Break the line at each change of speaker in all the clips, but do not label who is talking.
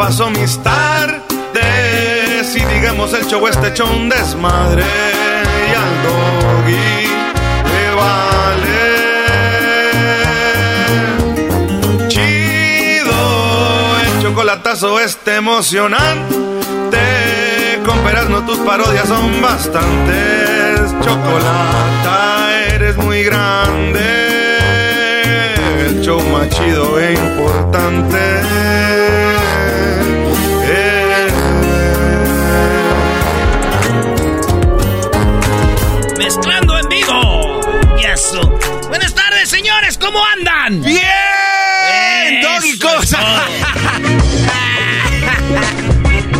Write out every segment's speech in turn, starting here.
paso mis tardes. Y digamos el show este hecho un desmadre. Y al doggy le vale. Chido, el chocolatazo este emocionante. Con no tus parodias son bastantes. Chocolata, eres muy grande el show más chido e importante.
Mezclando en vivo. Y eso. Buenas tardes, señores, ¿cómo andan?
¡Bien! ¡Doggy cosa!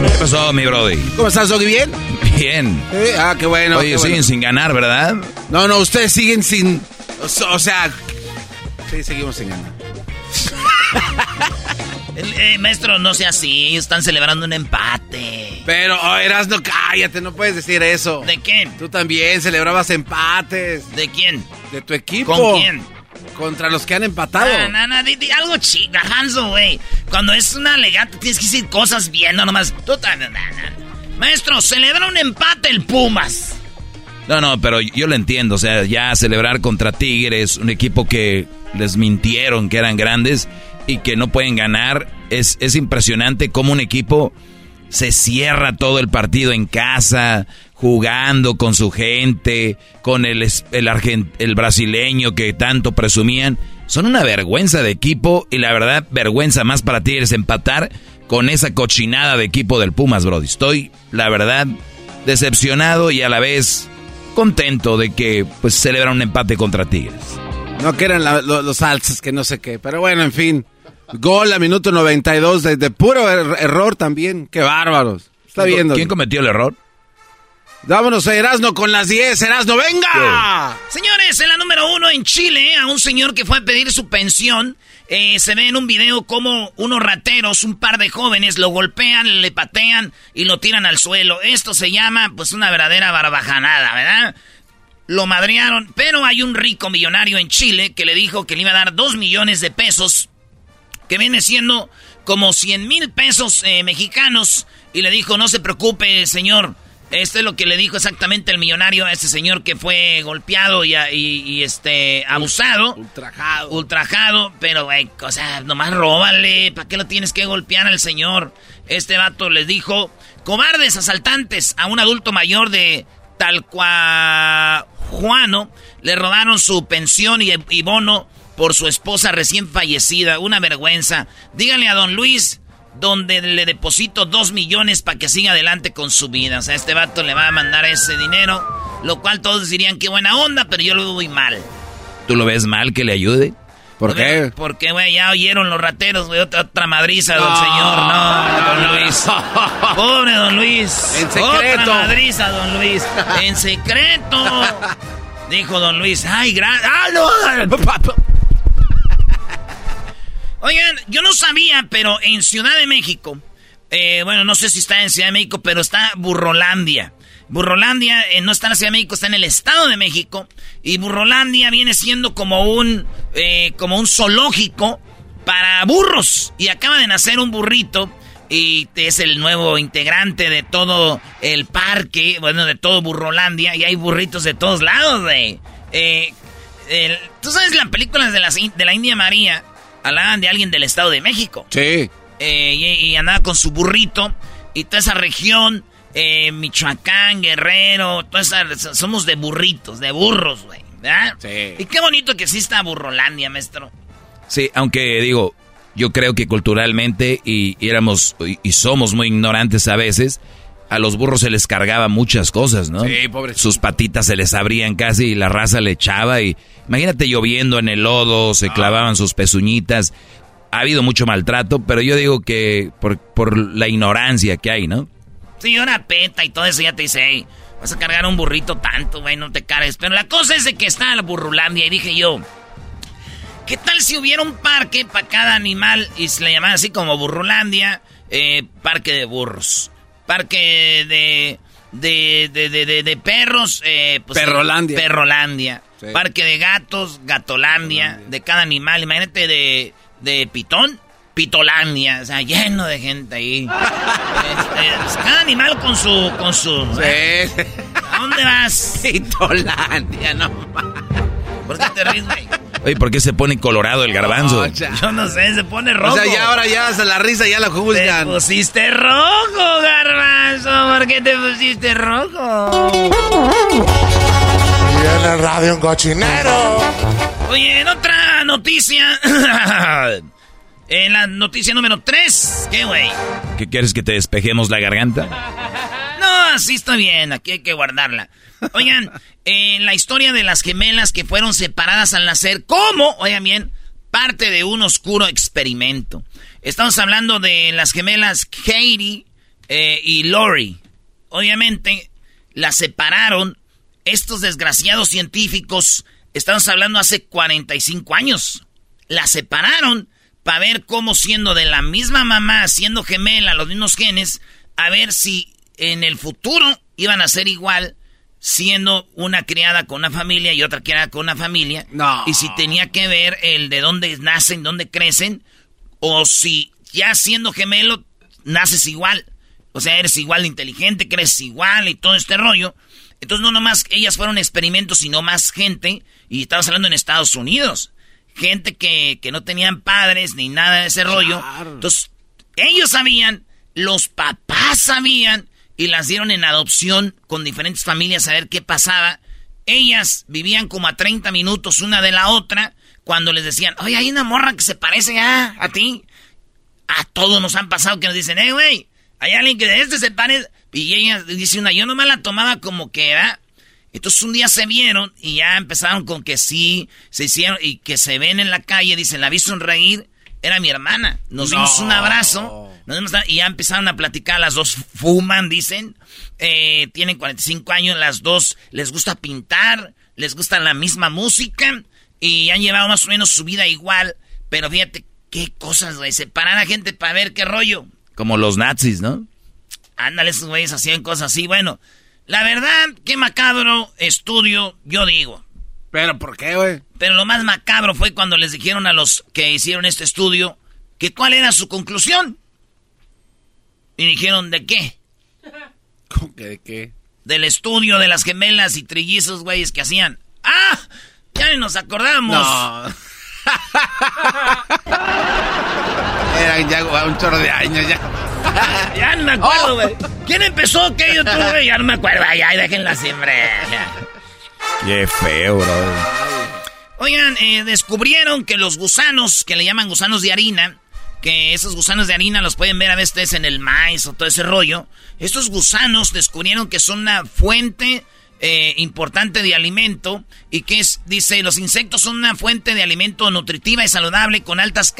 ¿Qué pasó, mi brody?
¿Cómo estás, Doggy? ¿Bien?
Bien.
Eh, ah, qué bueno.
Oye,
qué
siguen
bueno.
sin ganar, ¿verdad?
No, no, ustedes siguen sin. O sea. Sí, seguimos sin ganar.
Eh, maestro, no sea así. Están celebrando un empate.
Pero, oh, Erasno, cállate, no puedes decir eso.
¿De quién?
Tú también celebrabas empates.
¿De quién?
De tu equipo.
¿Con quién?
Contra los que han empatado.
Ah, no, no, di, di algo chica, Hanso, güey. Cuando es una legata tienes que decir cosas bien, no nomás. Tú también. no. Maestro, celebra un empate el Pumas.
No, no, pero yo lo entiendo. O sea, ya celebrar contra Tigres, un equipo que les mintieron que eran grandes y que no pueden ganar. Es, es impresionante cómo un equipo se cierra todo el partido en casa, jugando con su gente, con el, es- el, argen- el brasileño que tanto presumían. Son una vergüenza de equipo y la verdad, vergüenza más para Tigres empatar con esa cochinada de equipo del Pumas, Brody. Estoy, la verdad, decepcionado y a la vez contento de que pues celebra un empate contra Tigres.
No, que eran los alzas, que no sé qué. Pero bueno, en fin. Gol a minuto 92 de, de puro er- error también. Qué bárbaros. Está viendo.
¿Quién cometió el error?
Vámonos a Erasno con las 10. Erasno, venga.
Señores, en la número uno en Chile, a un señor que fue a pedir su pensión, eh, se ve en un video como unos rateros, un par de jóvenes, lo golpean, le patean y lo tiran al suelo. Esto se llama, pues, una verdadera barbajanada, ¿verdad? Lo madrearon, pero hay un rico millonario en Chile que le dijo que le iba a dar dos millones de pesos, que viene siendo como 100 mil pesos eh, mexicanos, y le dijo, no se preocupe, señor. Esto es lo que le dijo exactamente el millonario a este señor que fue golpeado y, y- y, este abusado.
Ultrajado.
Ultrajado, pero güey, o sea, nomás róbale, ¿para qué lo tienes que golpear al señor? Este vato les dijo, cobardes asaltantes a un adulto mayor de Talcuajuano, le robaron su pensión y, y bono por su esposa recién fallecida, una vergüenza. Díganle a don Luis donde le deposito dos millones para que siga adelante con su vida. O sea, este vato le va a mandar ese dinero, lo cual todos dirían que buena onda, pero yo lo veo muy mal.
¿Tú lo ves mal que le ayude?
¿Por qué?
Porque, güey, ya oyeron los rateros, güey, otra, otra madriza, don
No,
señor. No, don Luis.
no.
Pobre don Luis.
En secreto.
Otra madriza, don Luis. En secreto. Dijo don Luis, ay, gra... ¡Ah, no! Oigan, yo no sabía, pero en Ciudad de México, eh, bueno, no sé si está en Ciudad de México, pero está Burrolandia. Burrolandia eh, no está en la Ciudad de México, está en el Estado de México. Y Burrolandia viene siendo como un, eh, como un zoológico para burros. Y acaba de nacer un burrito. Y es el nuevo integrante de todo el parque, bueno, de todo Burrolandia. Y hay burritos de todos lados, güey. Eh, ¿Tú sabes las películas de la, de la India María? Hablaban de alguien del Estado de México.
Sí.
y andaba con su burrito. Y toda esa región eh, Michoacán, Guerrero, todas somos de burritos, de burros, güey. Sí. Y qué bonito que exista Burrolandia, maestro.
Sí, aunque digo, yo creo que culturalmente y, éramos y, somos muy ignorantes a veces. A los burros se les cargaba muchas cosas, ¿no?
Sí, pobre.
Sus patitas se les abrían casi y la raza le echaba y imagínate lloviendo en el lodo, se ah. clavaban sus pezuñitas. Ha habido mucho maltrato, pero yo digo que por, por la ignorancia que hay, ¿no?
Sí, una peta y todo eso ya te dice, hey, vas a cargar un burrito tanto, güey, no te cargues. Pero la cosa es de que está la burrulandia y dije yo, ¿qué tal si hubiera un parque para cada animal y se le llamara así como burrulandia, eh, parque de burros, parque de... De, de, de, perros, eh,
pues, Perrolandia.
Perrolandia. Parque de gatos, Gatolandia. De cada animal. Imagínate de, de pitón, Pitolandia, o sea, lleno de gente ahí. Este, pues, cada animal con su, con su.
Sí.
¿A dónde vas?
Pitolandia, no
¿Por qué te ríes, güey?
Oye, ¿por qué se pone colorado el garbanzo?
Yo no sé, se pone rojo.
O sea, ya ahora ya hasta la risa ya la juzgan.
Te pusiste rojo, garbanzo. ¿Por qué te pusiste rojo?
Y en el radio un cochinero.
Oye, en otra noticia. En la noticia número 3, ¿qué, güey?
¿Qué quieres que te despejemos la garganta?
No, así está bien, aquí hay que guardarla. Oigan, la historia de las gemelas que fueron separadas al nacer, ¿cómo? Oigan bien, parte de un oscuro experimento. Estamos hablando de las gemelas Katie eh, y Lori. Obviamente, las separaron estos desgraciados científicos. Estamos hablando hace 45 años. Las separaron para ver cómo siendo de la misma mamá, siendo gemela, los mismos genes, a ver si en el futuro iban a ser igual siendo una criada con una familia y otra criada con una familia.
No.
Y si tenía que ver el de dónde nacen, dónde crecen, o si ya siendo gemelo naces igual. O sea, eres igual de inteligente, creces igual y todo este rollo. Entonces no nomás ellas fueron experimentos, sino más gente. Y estamos hablando en Estados Unidos gente que, que no tenían padres ni nada de ese rollo. Entonces, ellos sabían, los papás sabían y las dieron en adopción con diferentes familias a ver qué pasaba. Ellas vivían como a 30 minutos una de la otra cuando les decían, oye, hay una morra que se parece a, a ti. A todos nos han pasado que nos dicen, hey, güey, hay alguien que de este se parece. Y ella dice una, yo nomás la tomaba como que era entonces un día se vieron y ya empezaron con que sí, se hicieron y que se ven en la calle, dicen, la vi sonreír, era mi hermana. Nos dimos un abrazo y ya empezaron a platicar, las dos fuman, dicen, eh, tienen 45 años, las dos les gusta pintar, les gusta la misma música y han llevado más o menos su vida igual, pero fíjate qué cosas, güey, separar a gente para ver qué rollo.
Como los nazis, ¿no?
Ándale, esos güeyes hacían cosas así, bueno. La verdad, qué macabro estudio, yo digo.
¿Pero por qué, güey?
Pero lo más macabro fue cuando les dijeron a los que hicieron este estudio que cuál era su conclusión. Y dijeron, ¿de qué?
¿Cómo que de qué?
Del estudio de las gemelas y trillizos, güeyes, que hacían. ¡Ah! Ya ni nos acordamos.
No. Eran ya un chorro de años ya.
ya no me acuerdo, güey. ¿Quién empezó? ¿Qué yo tuve? Ya no me acuerdo. Ya, déjenla siempre.
Qué feo, bro.
Oigan, eh, descubrieron que los gusanos, que le llaman gusanos de harina, que esos gusanos de harina los pueden ver a veces en el maíz o todo ese rollo. Estos gusanos descubrieron que son una fuente eh, importante de alimento y que es, dice, los insectos son una fuente de alimento nutritiva y saludable con altas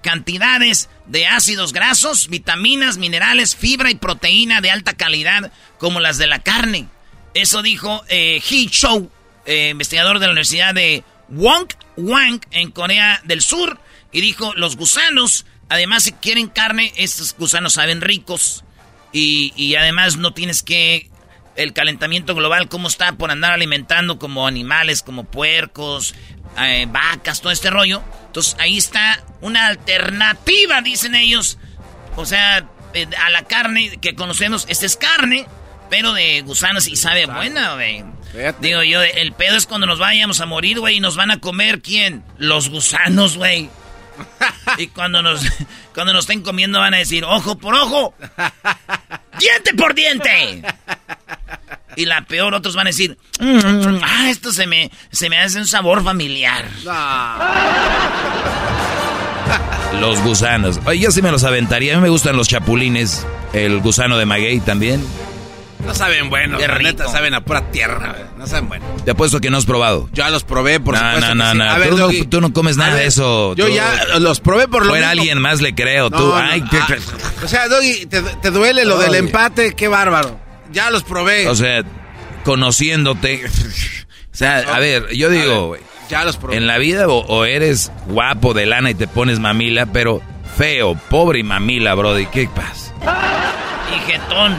cantidades de ácidos grasos, vitaminas, minerales, fibra y proteína de alta calidad como las de la carne. Eso dijo eh, He Chou, eh, investigador de la Universidad de Wong Wang en Corea del Sur y dijo, los gusanos, además si quieren carne, estos gusanos saben ricos y, y además no tienes que... El calentamiento global, cómo está por andar alimentando como animales, como puercos, eh, vacas, todo este rollo. Entonces ahí está una alternativa, dicen ellos. O sea, eh, a la carne que conocemos, esta es carne, pero de gusanos y sabe buena, güey. Digo yo, el pedo es cuando nos vayamos a morir, güey, y nos van a comer, ¿quién? Los gusanos, güey. y cuando nos, cuando nos estén comiendo van a decir, ojo por ojo, diente por diente. Y la peor, otros van a decir, mm, ah, esto se me, se me hace un sabor familiar.
Los gusanos. Oye, yo sí me los aventaría. A mí me gustan los chapulines. El gusano de maguey también.
No saben bueno, de neta saben a pura tierra, no saben bueno.
Te apuesto que no has probado.
Ya los probé, por supuesto.
No, no, no, tú, no tú, no comes nada de eso.
Yo ya los probé por lo
Fuera alguien más le creo, tú. Ay,
ah, o sea, Doggy, te, duele lo del empate, qué bárbaro. Ya los probé.
O sea, conociéndote. o sea, a ver, yo digo,
ya los probé.
En la vida o, eres guapo de lana y te pones mamila, pero feo, pobre y mamila, brody. ¿Qué pasa?
Y jetón.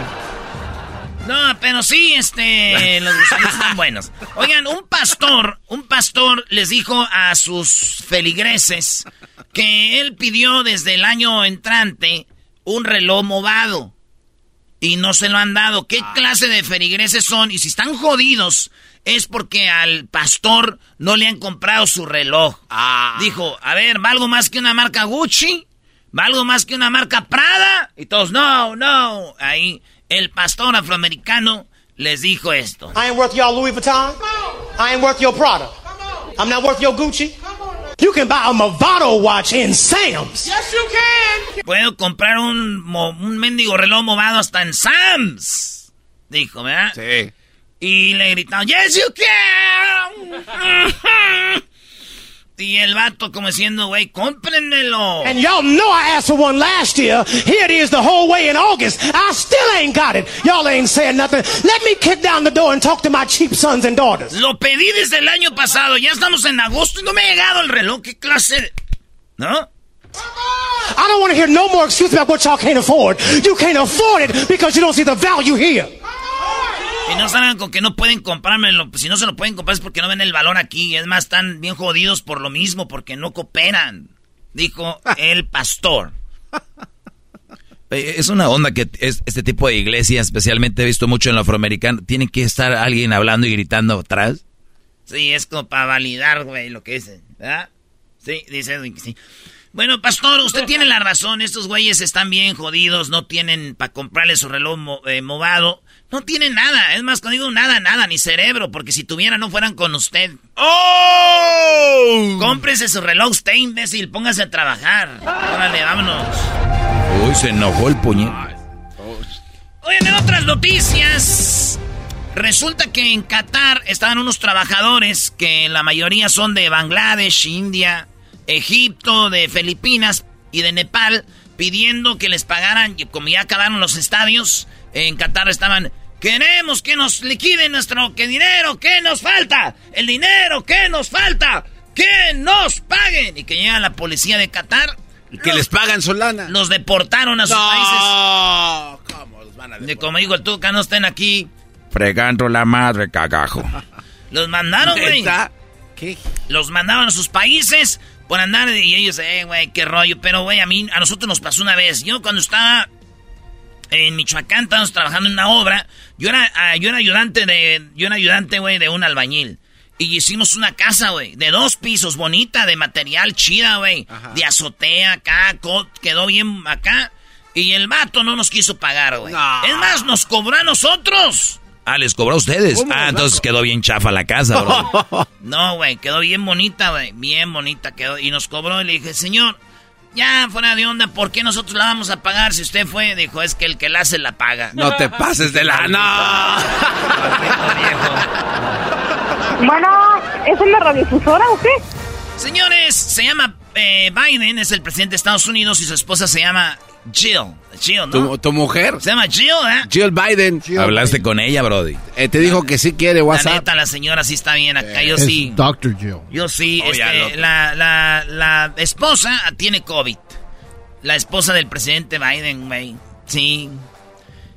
No, pero sí, este, los gusanos están buenos. Oigan, un pastor, un pastor les dijo a sus feligreses que él pidió desde el año entrante un reloj movado. Y no se lo han dado. ¿Qué ah. clase de feligreses son? Y si están jodidos, es porque al pastor no le han comprado su reloj. Ah. Dijo, a ver, ¿valgo más que una marca Gucci? ¿Valgo más que una marca Prada? Y todos, no, no. Ahí el pastor afroamericano les dijo esto.
I ain't worth your Louis Vuitton. I ain't worth your Prada. I'm not worth your Gucci. You can buy a Movado watch in Sam's.
Yes, you can. Puedo comprar un, un mendigo reloj movado hasta en Sam's. Dijo, ¿verdad?
Sí.
Y le gritaron, Yes, you can. Y el vato como diciendo, güey, cómprenmelo.
And y'all know I asked for one last year. Here it is the whole way in August. I still ain't got it. Y'all ain't saying nothing. Let me kick down the door and talk to my cheap sons and daughters.
Lo pedí desde el año pasado. Ya estamos en agosto y no me ha llegado el reloj. ¿Qué clase? de... ¿No?
I don't want to hear no more excuses about what y'all can't afford. You can't afford it because you don't see the value here.
Y no salgan con que no pueden comprármelo. Si no se lo pueden comprar es porque no ven el valor aquí. Es más, están bien jodidos por lo mismo, porque no cooperan. Dijo el pastor.
Es una onda que es, este tipo de iglesia, especialmente he visto mucho en lo afroamericano, tiene que estar alguien hablando y gritando atrás.
Sí, es como para validar, güey, lo que dicen, ¿verdad? Sí, dice sí. Bueno, pastor, usted tiene la razón. Estos güeyes están bien jodidos, no tienen para comprarle su reloj eh, movado. No tiene nada. Es más, cuando digo nada, nada, ni cerebro, porque si tuviera no fueran con usted.
¡Oh!
Cómprese su reloj usted, imbécil. Póngase a trabajar. Órale, vámonos.
Uy, se enojó el puñet.
Oigan, en otras noticias. Resulta que en Qatar estaban unos trabajadores que la mayoría son de Bangladesh, India, Egipto, de Filipinas y de Nepal, pidiendo que les pagaran, como ya acabaron los estadios, en Qatar estaban, queremos que nos liquiden nuestro dinero, ¿qué nos falta? El dinero, ¿qué nos falta? Que nos paguen. Y que llega la policía de Qatar.
Y que les pagan su lana.
Los deportaron a sus
no. ¿Cómo los van a
deportar? De como digo, tú que no estén aquí.
Fregando la madre, cagajo.
los mandaron, güey.
¿Qué?
Los mandaron a sus países por andar y ellos, eh, güey, qué rollo. Pero, güey, a mí, a nosotros nos pasó una vez. Yo cuando estaba en Michoacán estábamos trabajando en una obra. Yo era, ah, yo era ayudante de, yo era ayudante, güey, de un albañil. Y hicimos una casa, güey, de dos pisos, bonita, de material chida, güey. De azotea acá, quedó bien acá. Y el vato no nos quiso pagar, güey. Es más, nos cobró a nosotros.
Ah, les cobró a ustedes. Ah, entonces quedó bien chafa la casa,
bro. no, güey, quedó bien bonita, güey. Bien bonita quedó. Y nos cobró y le dije, señor, ya, fuera de onda, ¿por qué nosotros la vamos a pagar si usted fue? Dijo, es que el que la hace la paga.
No te pases de la... ¡No!
bueno, ¿es una radiodifusora o qué?
Señores, se llama eh, Biden, es el presidente de Estados Unidos y su esposa se llama Jill. Jill, ¿no?
¿Tu, tu mujer?
Se llama Jill, ¿eh?
Jill Biden.
Hablaste con ella, Brody.
Eh, te dijo que sí quiere
La
WhatsApp.
neta, la señora sí está bien acá. Yo
Es
sí.
Dr. Jill.
Yo sí.
Oh,
este, la, la, la esposa tiene COVID. La esposa del presidente Biden, güey. Sí.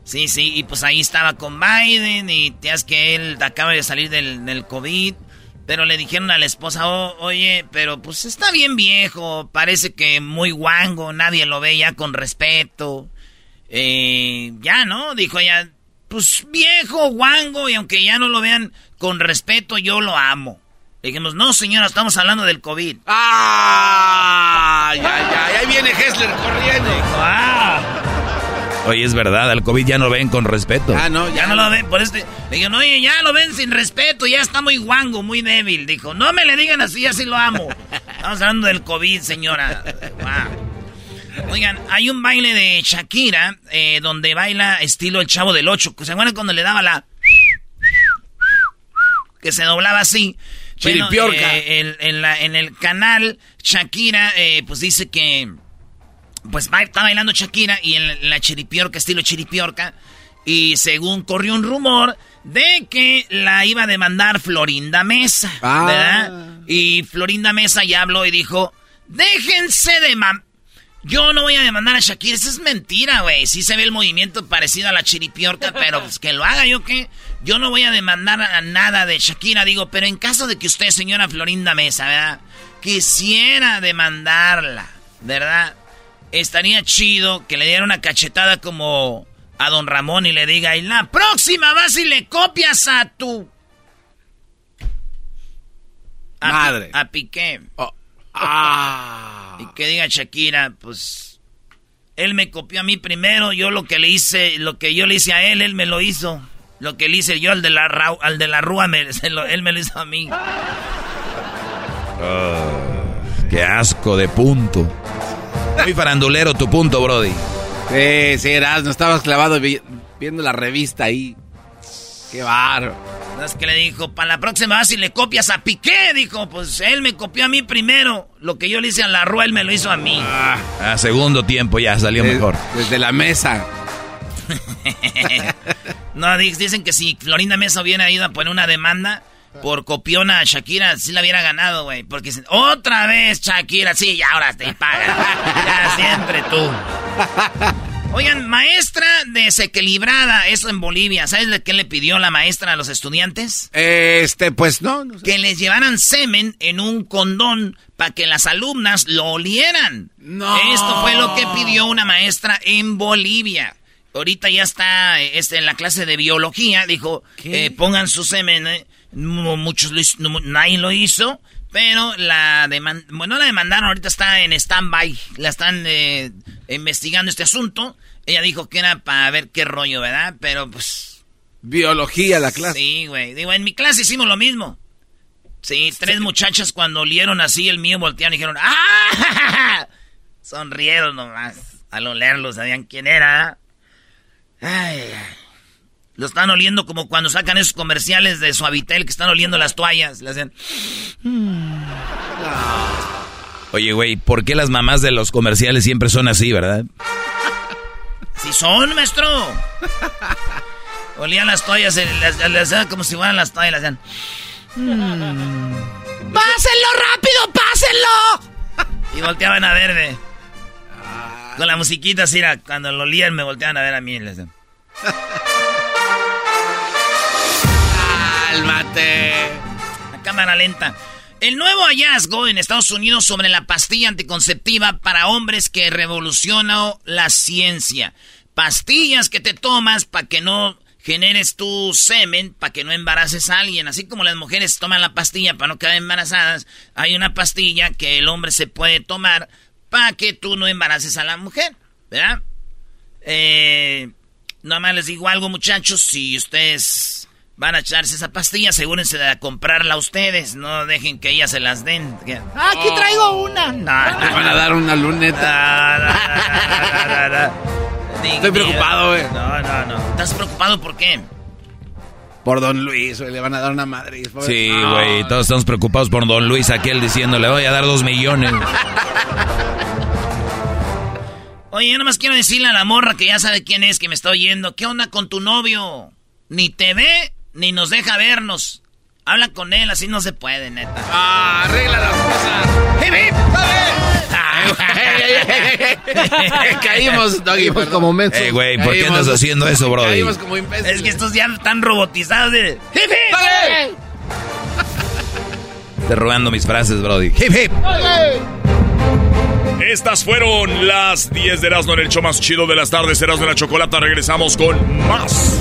Sí, sí. Y pues ahí estaba con Biden y te das que él acaba de salir del, del COVID. Pero le dijeron a la esposa, "Oh, oye, pero pues está bien viejo, parece que muy guango, nadie lo ve ya con respeto. Eh, ya, ¿no? Dijo ella, pues viejo, guango, y aunque ya no lo vean con respeto, yo lo amo. Le dijimos, no señora, estamos hablando del COVID.
¡Ah! Ya, ya, ahí viene Hessler corriendo.
Oye, es verdad, al COVID ya no ven con respeto.
Ah, no,
Ya no lo ven, por este. Le dijeron, oye, ya lo ven sin respeto, ya está muy guango, muy débil. Dijo, no me le digan así, así lo amo. Estamos hablando del COVID, señora. Wow. Oigan, hay un baile de Shakira eh, donde baila estilo el chavo del 8. ¿Se acuerdan cuando le daba la. que se doblaba así? Bueno,
Chiripiorca.
eh, en, la- en el canal, Shakira, eh, pues dice que. Pues ba- está bailando Shakira y en la chiripiorca, estilo chiripiorca. Y según corrió un rumor de que la iba a demandar Florinda Mesa,
Ah.
¿verdad? Y Florinda Mesa ya habló y dijo, déjense de mam... Yo no voy a demandar a Shakira, eso es mentira, güey. Sí se ve el movimiento parecido a la chiripiorca, pero pues que lo haga yo qué. Yo no voy a demandar a nada de Shakira, digo, pero en caso de que usted, señora Florinda Mesa, ¿verdad? Quisiera demandarla, ¿verdad? Estaría chido que le diera una cachetada como a don Ramón y le diga, y la próxima vas y le copias a tu... A Pi-
Madre.
A Piqué.
Oh. Ah.
Y que diga Shakira, pues él me copió a mí primero, yo lo que le hice, lo que yo le hice a él, él me lo hizo. Lo que le hice yo al de la, ra- al de la rúa, me- se lo- él me lo hizo a mí.
Qué asco de punto. Muy farandulero tu punto, Brody.
Sí, sí, eras, no estabas clavado vi- viendo la revista ahí. Qué bárbaro.
No Es que le dijo, para la próxima vas y le copias a Piqué, dijo, pues él me copió a mí primero. Lo que yo le hice a la rúa, él me lo hizo a mí.
A segundo tiempo ya salió mejor.
Desde la mesa.
No, di- dicen que si Florinda Mesa hubiera ido a poner una demanda por copiona a Shakira, sí la hubiera ganado, güey. Porque otra vez Shakira, sí, ya ahora te paga. ya siempre tú. Oigan, maestra desequilibrada, eso en Bolivia. ¿Sabes de qué le pidió la maestra a los estudiantes?
Este, pues no. no sé.
Que les llevaran semen en un condón para que las alumnas lo olieran.
No.
Esto fue lo que pidió una maestra en Bolivia. Ahorita ya está eh, este, en la clase de biología. Dijo, eh, pongan su semen. eh. No, muchos lo hizo- no, nadie lo hizo. Pero la deman- bueno, la demandaron, ahorita está en stand-by. La están eh, investigando este asunto. Ella dijo que era para ver qué rollo, ¿verdad? Pero pues...
Biología, la clase.
Sí, güey. Digo, en mi clase hicimos lo mismo. Sí, tres muchachas cuando olieron así el mío voltearon y dijeron, ¡ah! Sonrieron nomás. Al olerlo sabían quién era. Ay, ay. Lo están oliendo como cuando sacan esos comerciales de Suavitel que están oliendo las toallas. Le hacen...
Oye, güey, ¿por qué las mamás de los comerciales siempre son así, verdad?
¡Sí son, maestro! Olían las toallas, eh, las, las hacían como si fueran las toallas, le hacían... ¡Pásenlo rápido, pásenlo! Y volteaban a verme. Con la musiquita así, era, cuando lo olían me volteaban a ver a mí. y le hacían...
Cálmate.
A cámara lenta. El nuevo hallazgo en Estados Unidos sobre la pastilla anticonceptiva para hombres que revolucionó la ciencia. Pastillas que te tomas para que no generes tu semen, para que no embaraces a alguien. Así como las mujeres toman la pastilla para no quedar embarazadas, hay una pastilla que el hombre se puede tomar para que tú no embaraces a la mujer. ¿Verdad? Eh, nada más les digo algo, muchachos. Si ustedes van a echarse esa pastilla, asegúrense de comprarla ustedes. No dejen que ellas se las den. "Ah, Aquí traigo una. No,
Te van a dar una luneta.
no, no, no, no, no. Ni-
Estoy preocupado, güey.
No, no, no. ¿Estás preocupado por qué?
Por Don Luis, güey, le van a dar una madre.
Sí, güey, todos estamos preocupados por don Luis aquel diciéndole, voy a dar dos millones.
Oye, yo nomás quiero decirle a la morra que ya sabe quién es, que me está oyendo. ¿Qué onda con tu novio? Ni te ve, ni nos deja vernos. Habla con él, así no se puede, neta.
Ah, arregla las cosas. ¡Hip, hip! Caímos, Doggy,
Caímos como mensos.
Eh, güey, ¿por qué andas haciendo eso, brody?
Caímos como imbéciles.
Es que estos ya están robotizados de... ¡Hip, hip!
Te robando mis frases, brody. Hip, hip.
Estas fueron las 10 de Erasmo en el show más chido de las tardes. Erasmo de la Chocolata. Regresamos con más.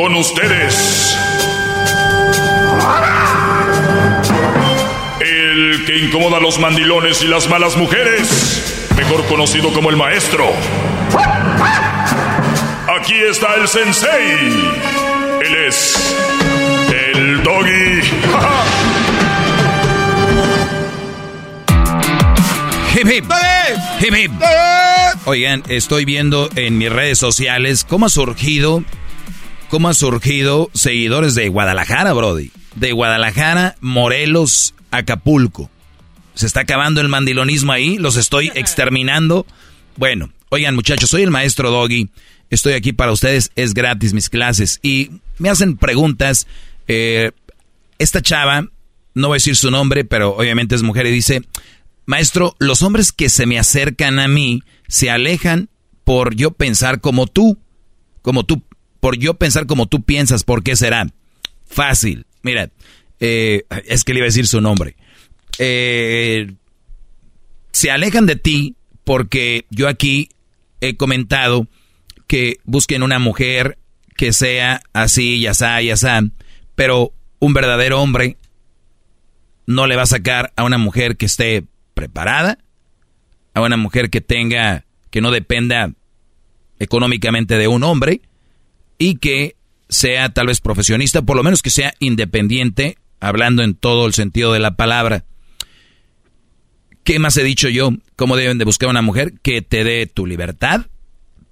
Con ustedes. El que incomoda a los mandilones y las malas mujeres. Mejor conocido como el maestro. Aquí está el sensei. Él es. El doggy.
Hip, hip. Hip, hip. Oigan, estoy viendo en mis redes sociales cómo ha surgido, cómo ha surgido seguidores de Guadalajara, Brody. De Guadalajara, Morelos, Acapulco. Se está acabando el mandilonismo ahí, los estoy exterminando. Bueno, oigan muchachos, soy el maestro Doggy. Estoy aquí para ustedes, es gratis mis clases. Y me hacen preguntas. eh, esta chava, no voy a decir su nombre, pero obviamente es mujer y dice, Maestro, los hombres que se me acercan a mí se alejan por yo pensar como tú, como tú, por yo pensar como tú piensas. ¿Por qué será? Fácil. Mira, eh, es que le iba a decir su nombre. Eh, se alejan de ti porque yo aquí he comentado que busquen una mujer que sea así, ya sea, ya sea, pero un verdadero hombre no le va a sacar a una mujer que esté preparada, a una mujer que tenga, que no dependa económicamente de un hombre y que sea tal vez profesionista, por lo menos que sea independiente, hablando en todo el sentido de la palabra. ¿Qué más he dicho yo? ¿Cómo deben de buscar una mujer que te dé tu libertad,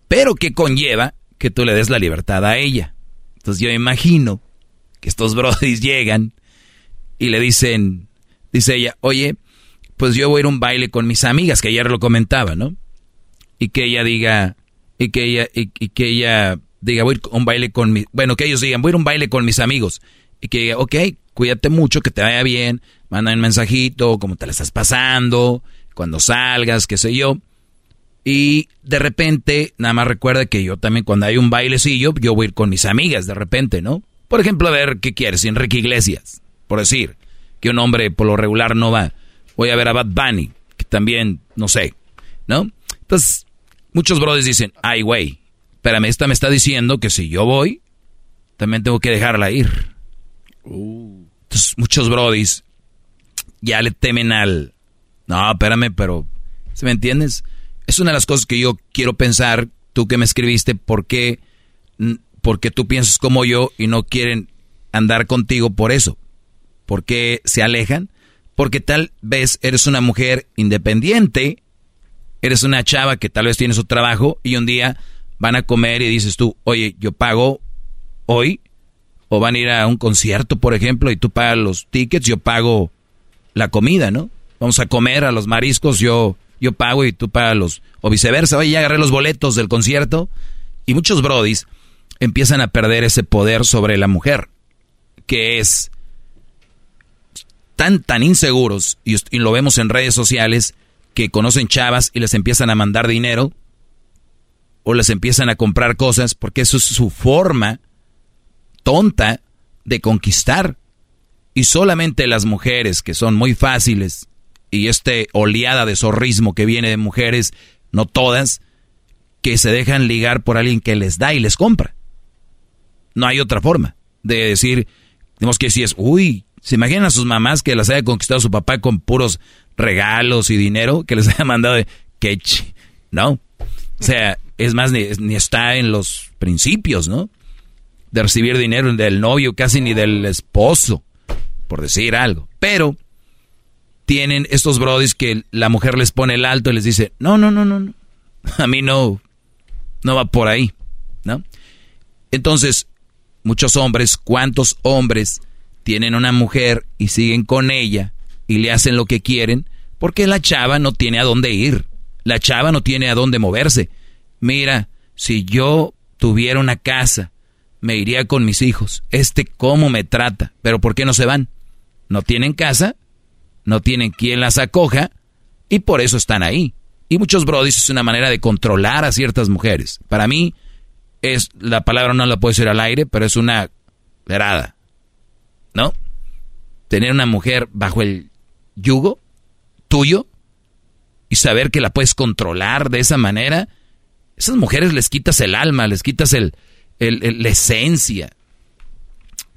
pero que conlleva que tú le des la libertad a ella? Entonces yo imagino que estos brodis llegan y le dicen, dice ella, oye, pues yo voy a ir a un baile con mis amigas, que ayer lo comentaba, ¿no? Y que ella diga, y que ella, y, y que ella diga, voy a un baile con mis, bueno, que ellos digan, voy a un baile con mis amigos. Y que ok, cuídate mucho, que te vaya bien, manda un mensajito, cómo te la estás pasando, cuando salgas, qué sé yo. Y de repente, nada más recuerda que yo también cuando hay un bailecillo, yo voy a ir con mis amigas de repente, ¿no? Por ejemplo, a ver, ¿qué quieres? Enrique Iglesias, por decir, que un hombre por lo regular no va. Voy a ver a Bad Bunny, que también, no sé, ¿no? Entonces, muchos brothers dicen, ay, güey, espérame, esta me está diciendo que si yo voy, también tengo que dejarla ir. Entonces, muchos brodis ya le temen al... No, espérame, pero... ¿Se me entiendes? Es una de las cosas que yo quiero pensar, tú que me escribiste, ¿por qué, porque tú piensas como yo y no quieren andar contigo por eso? ¿Por qué se alejan? Porque tal vez eres una mujer independiente, eres una chava que tal vez tiene su trabajo y un día van a comer y dices tú, oye, yo pago hoy O van a ir a un concierto, por ejemplo, y tú pagas los tickets, yo pago la comida, ¿no? Vamos a comer a los mariscos, yo, yo pago y tú pagas los... O viceversa, oye, ya agarré los boletos del concierto. Y muchos brodis empiezan a perder ese poder sobre la mujer, que es tan, tan inseguros, y, y lo vemos en redes sociales, que conocen chavas y les empiezan a mandar dinero o les empiezan a comprar cosas porque eso es su forma tonta de conquistar. Y solamente las mujeres que son muy fáciles y este oleada de zorrismo que viene de mujeres, no todas, que se dejan ligar por alguien que les da y les compra. No hay otra forma de decir, tenemos que si es, uy, ¿Se imaginan a sus mamás que las haya conquistado su papá con puros regalos y dinero? Que les haya mandado de quech, ¿no? O sea, es más, ni, está en los principios, ¿no? De recibir dinero del novio, casi ni del esposo, por decir algo. Pero tienen estos brodis que la mujer les pone el alto y les dice, no, no, no, no, no. A mí no, no va por ahí, ¿no? Entonces, muchos hombres, ¿cuántos hombres tienen una mujer y siguen con ella y le hacen lo que quieren, porque la chava no tiene a dónde ir, la chava no tiene a dónde moverse. Mira, si yo tuviera una casa, me iría con mis hijos. Este cómo me trata, pero ¿por qué no se van? No tienen casa, no tienen quien las acoja y por eso están ahí. Y muchos brodis es una manera de controlar a ciertas mujeres. Para mí es la palabra no la puedo decir al aire, pero es una verada. ¿no? Tener una mujer bajo el yugo tuyo y saber que la puedes controlar de esa manera, esas mujeres les quitas el alma, les quitas el, la esencia.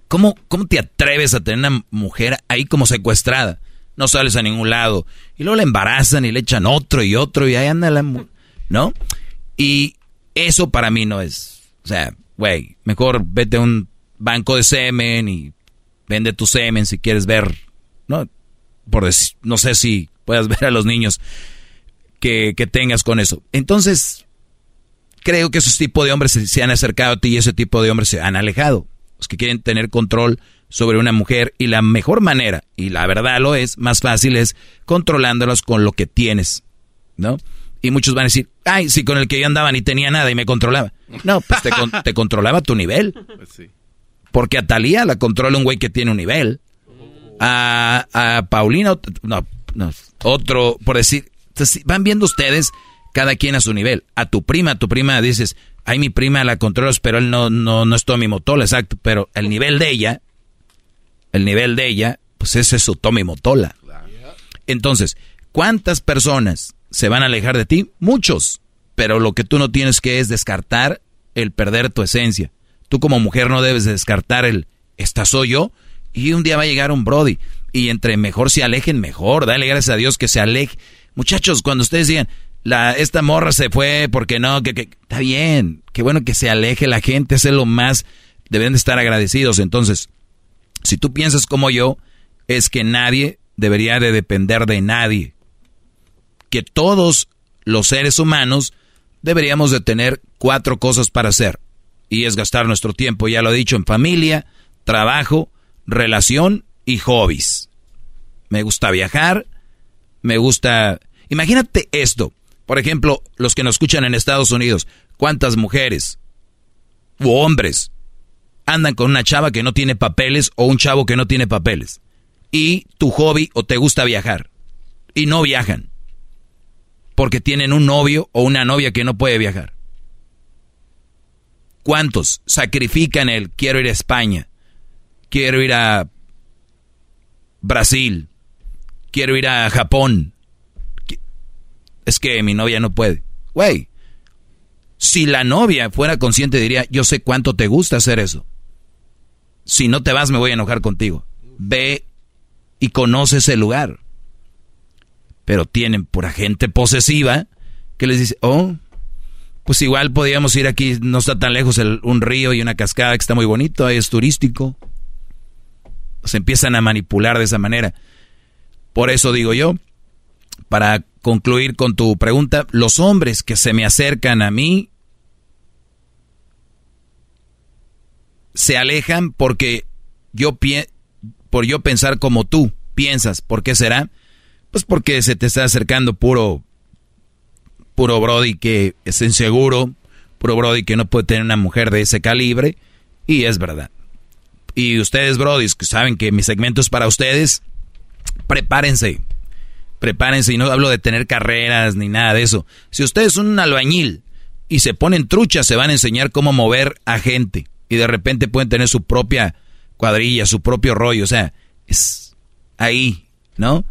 ¿Cómo, ¿Cómo te atreves a tener una mujer ahí como secuestrada? No sales a ningún lado. Y luego la embarazan y le echan otro y otro y ahí anda la... ¿No? Y eso para mí no es... O sea, güey, mejor vete a un banco de semen y vende tu semen si quieres ver, ¿no? Por no sé si puedas ver a los niños que, tengas con eso. Entonces, creo que esos tipos de hombres se, han acercado a ti y ese tipo de hombres se han alejado. Los que quieren tener control sobre una mujer y la mejor manera, y la verdad lo es, más fácil es controlándolos con lo que tienes, ¿no? Y muchos van a decir, ay, si con el que yo andaba ni tenía nada y me controlaba. No, pues te, te controlaba tu nivel. Pues sí. Porque a Talía la controla un güey que tiene un nivel. A, a Paulina, no, no, otro, por decir, van viendo ustedes cada quien a su nivel. A tu prima, a tu prima dices, ay, mi prima la controlas, pero él no, no, no es Tommy Motola, exacto. Pero el nivel de ella, el nivel de ella, pues ese es su Tommy Motola. Entonces, ¿cuántas personas se van a alejar de ti? Muchos. Pero lo que tú no tienes que es descartar el perder tu esencia. Tú como mujer no debes descartar el, esta soy yo, y un día va a llegar un Brody. Y entre mejor se alejen, mejor. Dale gracias a Dios que se aleje. Muchachos, cuando ustedes digan, la, esta morra se fue porque no, que, que está bien. Qué bueno que se aleje la gente, es lo más. Deben de estar agradecidos. Entonces, si tú piensas como yo, es que nadie debería de depender de nadie. Que todos los seres humanos deberíamos de tener cuatro cosas para hacer y es gastar nuestro tiempo, ya lo he dicho, en familia, trabajo, relación y hobbies. Me gusta viajar, me gusta... Imagínate esto, por ejemplo, los que nos escuchan en Estados Unidos, ¿cuántas mujeres u hombres andan con una chava que no tiene papeles o un chavo que no tiene papeles? Y tu hobby o te gusta viajar y no viajan porque tienen un novio o una novia que no puede viajar. ¿Cuántos sacrifican el quiero ir a España? Quiero ir a Brasil. Quiero ir a Japón. Es que mi novia no puede. Güey, si la novia fuera consciente diría, yo sé cuánto te gusta hacer eso. Si no te vas me voy a enojar contigo. Ve y conoce ese lugar. Pero tienen pura gente posesiva que les dice, oh, pues igual podríamos ir aquí, no está tan lejos un río y una cascada que está muy bonito, es turístico. Se empiezan a manipular de esa manera. Por eso digo yo, para concluir con tu pregunta, los hombres que se me acercan a mí se alejan porque yo por yo pensar como tú piensas. ¿Por qué será? Pues porque se te está acercando puro puro Brody que es inseguro, puro Brody que no puede tener una mujer de ese calibre y es verdad. Y ustedes, Brody, que saben que mi segmento es para ustedes, prepárense. Prepárense y no hablo de tener carreras ni nada de eso. Si ustedes son un albañil y se ponen truchas, se van a enseñar cómo mover a gente y de repente pueden tener su propia cuadrilla, su propio rollo, o sea, es ahí, ¿no?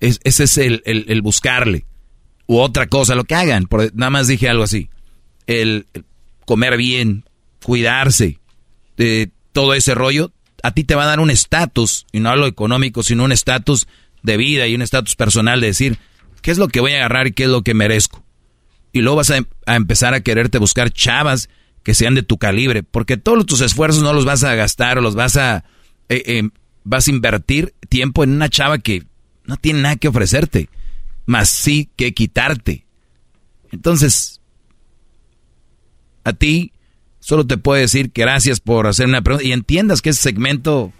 ese es el, buscarle. U otra cosa, lo que hagan, por, nada más dije algo así. El, comer bien, cuidarse, de todo ese rollo, a ti te va a dar un estatus, y no hablo económico, sino un estatus de vida y un estatus personal de decir, ¿qué es lo que voy a agarrar y qué es lo que merezco? Y luego vas a, empezar a quererte buscar chavas que sean de tu calibre, porque todos tus esfuerzos no los vas a gastar o los vas a, eh, eh, vas a invertir tiempo en una chava que no tiene nada que ofrecerte, más sí que quitarte. Entonces, a ti solo te puedo decir gracias por hacer una pregunta y entiendas que ese segmento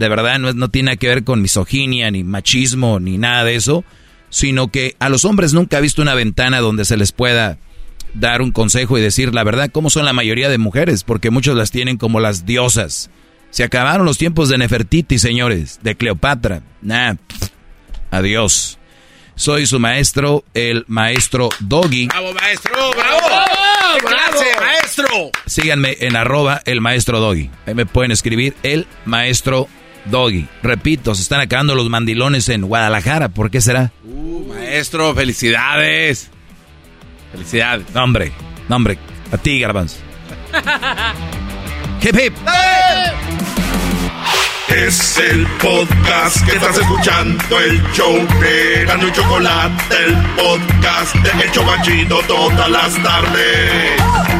de verdad no, no tiene nada que ver con misoginia, ni machismo, ni nada de eso, sino que a los hombres nunca he visto una ventana donde se les pueda dar un consejo y decir la verdad cómo son la mayoría de mujeres, porque muchos las tienen como las diosas. Se acabaron los tiempos de Nefertiti, señores, de Cleopatra. Nah, adiós. Soy su maestro, el maestro Doggy.
¡Bravo, maestro! ¡Bravo! ¡Bravo! maestro!
Síganme en arroba el maestro Doggy. Ahí me pueden escribir el maestro Doggy. Repito, se están acabando los mandilones en Guadalajara. ¿Por qué será?
Uh, maestro, felicidades. Felicidades.
No, hombre, no, hombre. A ti, Garbanz. hip, hip.
Es el podcast que estás escuchando, el show de Gano y Chocolate, el podcast de El Chocachito todas las tardes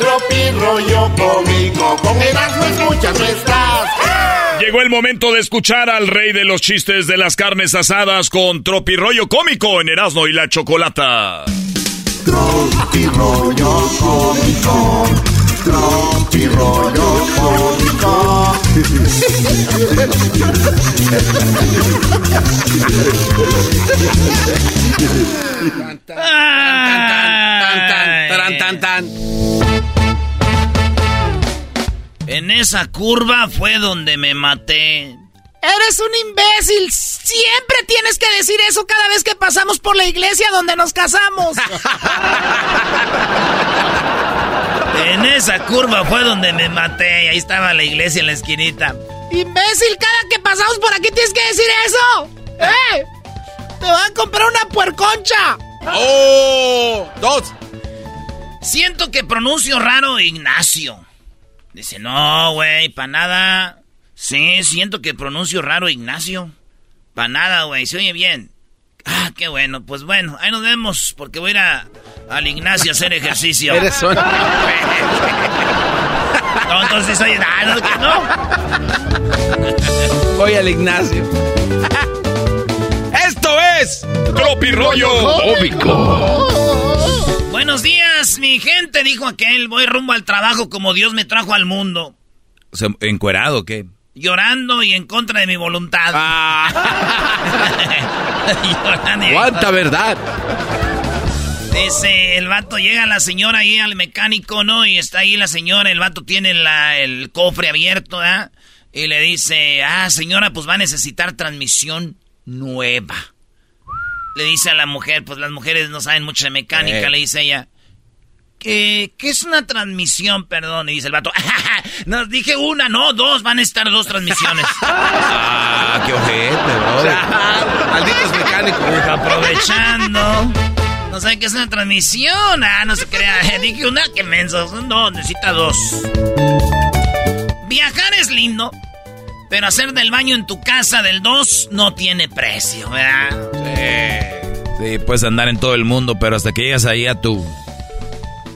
Tropi rollo cómico, con Erasmo escuchas nuestras.
Llegó el momento de escuchar al rey de los chistes de las carnes asadas con Tropi rollo cómico en Erasmo y la Chocolata.
Tropi rollo cómico, Tropi rollo cómico.
tan, tan, tan, en esa curva fue donde me maté.
Eres un imbécil. Siempre tienes que decir eso cada vez que pasamos por la iglesia donde nos casamos.
en esa curva fue donde me maté. Ahí estaba la iglesia en la esquinita.
Imbécil, cada que pasamos por aquí tienes que decir eso. ¡Eh! Te van a comprar una puerconcha.
¡Oh! ¡Dos!
Siento que pronuncio raro Ignacio. Dice, no, güey, para nada. Sí, siento que pronuncio raro Ignacio. Para nada, güey, se oye bien. Ah, qué bueno, pues bueno, ahí nos vemos, porque voy a ir a, al Ignacio a hacer ejercicio.
Eres un...
no, entonces oye, ah,
no, no. Voy al Ignacio. Esto es
Tropi Rollo
Buenos días, mi gente, dijo aquel. Voy rumbo al trabajo como Dios me trajo al mundo.
¿Encuerado qué?
Llorando y en contra de mi voluntad. Ah.
¿Cuánta verdad?
Dice, el vato llega la señora ahí al mecánico, ¿no? Y está ahí la señora, el vato tiene el cofre abierto, ¿ah? Y le dice, ah, señora, pues va a necesitar transmisión nueva. Le dice a la mujer, pues las mujeres no saben mucho de mecánica,
Eh.
le dice ella. ¿Qué, ¿Qué es una transmisión, perdón? Y dice el vato, nos dije una, no, dos, van a estar dos transmisiones.
Ah, qué ojete, bro.
Malditos mecánicos.
Aprovechando. No sabe qué es una transmisión. Ah, no se crea. Dije una, que menso. No, necesita dos. Viajar es lindo, pero hacer del baño en tu casa del dos no tiene precio, ¿verdad?
Sí, puedes andar en todo el mundo, pero hasta que llegas ahí a tu...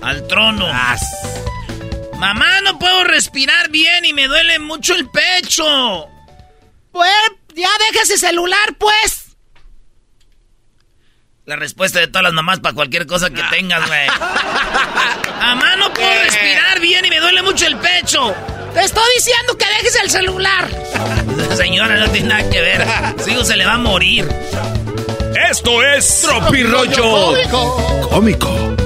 Al trono. Mamá, no puedo respirar bien y me duele mucho el pecho.
Pues, ya deja ese celular, pues.
La respuesta de todas las mamás para cualquier cosa que tengas, güey. Mamá, no puedo respirar bien y me duele mucho el pecho.
Te estoy diciendo que dejes el celular.
Señora, no tiene nada que ver. Su hijo se le va a morir.
Esto es
Tropirollo
Cómico.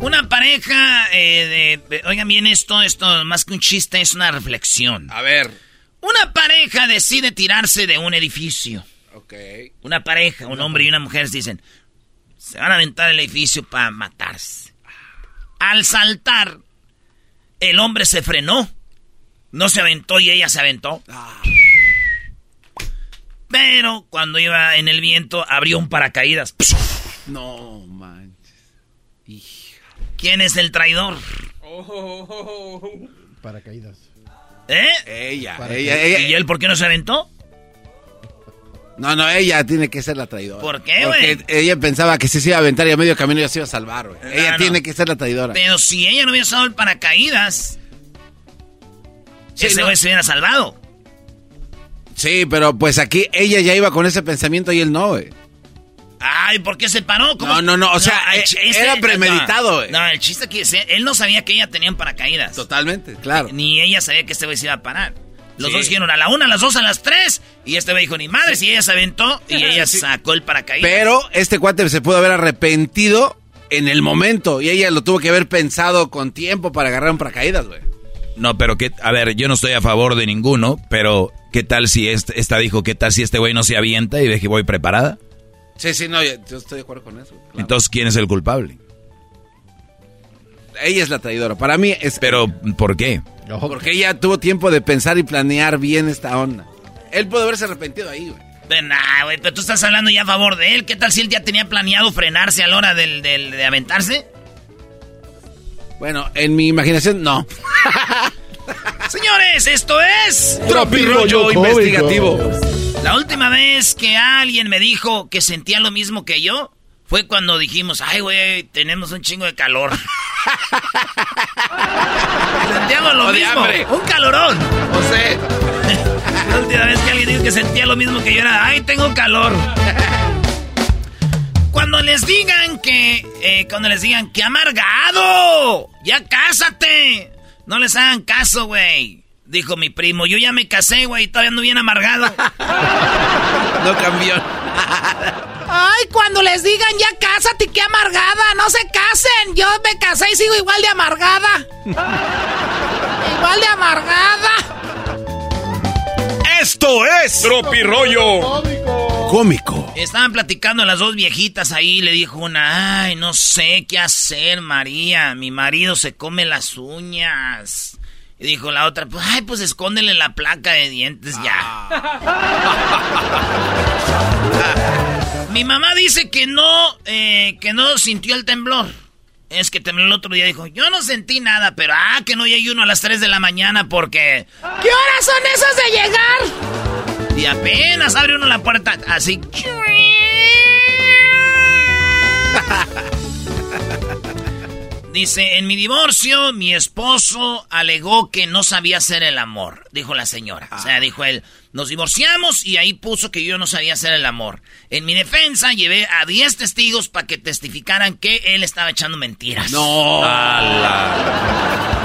Una pareja, eh, de, de- oigan bien esto, esto más que un chiste es una reflexión.
A ver.
Una pareja decide tirarse de un edificio.
Ok.
Una pareja, un hombre y una mujer dicen, se van a aventar el edificio para matarse. Al saltar, el hombre se frenó. No se aventó y ella se aventó. Pero cuando iba en el viento, abrió un paracaídas.
No, manches.
¿Quién es el traidor?
Paracaídas.
¿Eh?
Ella,
Para
ella, ella.
¿Y él por qué no se aventó?
No, no, ella tiene que ser la traidora.
¿Por qué,
Porque
güey?
ella pensaba que si se iba a aventar y a medio camino ya se iba a salvar, güey. ella
no.
tiene que ser la traidora.
Pero si ella no hubiera usado el paracaídas,
Sí,
ese
no.
güey se hubiera salvado.
Sí, pero pues aquí ella ya iba con ese pensamiento y él no, güey.
Ay, ¿por qué se paró? ¿Cómo-
No, no, no, o sea, eh,
chiste-
era premeditado, güey.
No, el chiste aquí es, eh, él no sabía que ella tenía un paracaídas.
Totalmente, claro.
Ni ella sabía que este güey se iba a parar. Los
Sí.
dos dijeron a la una, a las dos, a las tres. Y este güey dijo, ni madre, si ella se aventó y ella
Sí.
sacó el paracaídas.
Pero este cuate se pudo haber arrepentido en el momento y ella lo tuvo que haber pensado con tiempo para agarrar un paracaídas, güey.
No, pero que, a ver, yo no estoy a favor de ninguno, pero ¿qué tal si este, esta dijo, qué tal si este güey no se avienta y ve que voy preparada?
Sí, sí, no, yo yo estoy de acuerdo con eso. claro.
Entonces, ¿quién es el culpable?
ella es la traidora. Para mí es...
Pero, ¿por qué?
Porque ella tuvo tiempo de pensar y planear bien esta onda. Él pudo haberse arrepentido ahí, güey.
Pero nah, güey, pero tú estás hablando ya a favor de él. ¿Qué tal si él ya tenía planeado frenarse a la hora del, del- de aventarse?
Bueno, en mi imaginación, no.
Señores, esto es...
Tropirollo investigativo.
La última vez que alguien me dijo que sentía lo mismo que yo fue cuando dijimos, ay, güey, tenemos un chingo de calor. Sentíamos lo
O
mismo. Un calorón.
O sea,
La última vez que alguien dijo que sentía lo mismo que yo era, ay, tengo calor. Cuando les digan que, eh, cuando les digan que amargado, ya cásate. No les hagan caso, güey. Dijo mi primo, yo ya me casé, güey, todavía ando bien amargado.
no cambió.
Ay, cuando les digan ya cásate, qué amargada. No se casen. Yo me casé y sigo igual de amargada. igual de amargada.
Esto es Tropirollo
Cómico.
Estaban platicando las dos viejitas ahí, le dijo una, ay, no sé qué hacer, María, mi marido se come las uñas. Y dijo la otra, pues, ay, pues escóndele la placa de dientes ya. mi mamá dice que no, eh, que no sintió el temblor. Es que tembló el otro día, dijo, yo no sentí nada, pero ah, que no llegue uno a las 3 de la mañana porque...
¿Qué horas son esas de llegar?
Y apenas abre uno la puerta, así... Dice, en mi divorcio, mi esposo alegó que no sabía hacer el amor, dijo la señora. O sea, dijo él, nos divorciamos y ahí puso que yo no sabía hacer el amor. En mi defensa llevé a 10 testigos para que testificaran que él estaba echando mentiras.
No.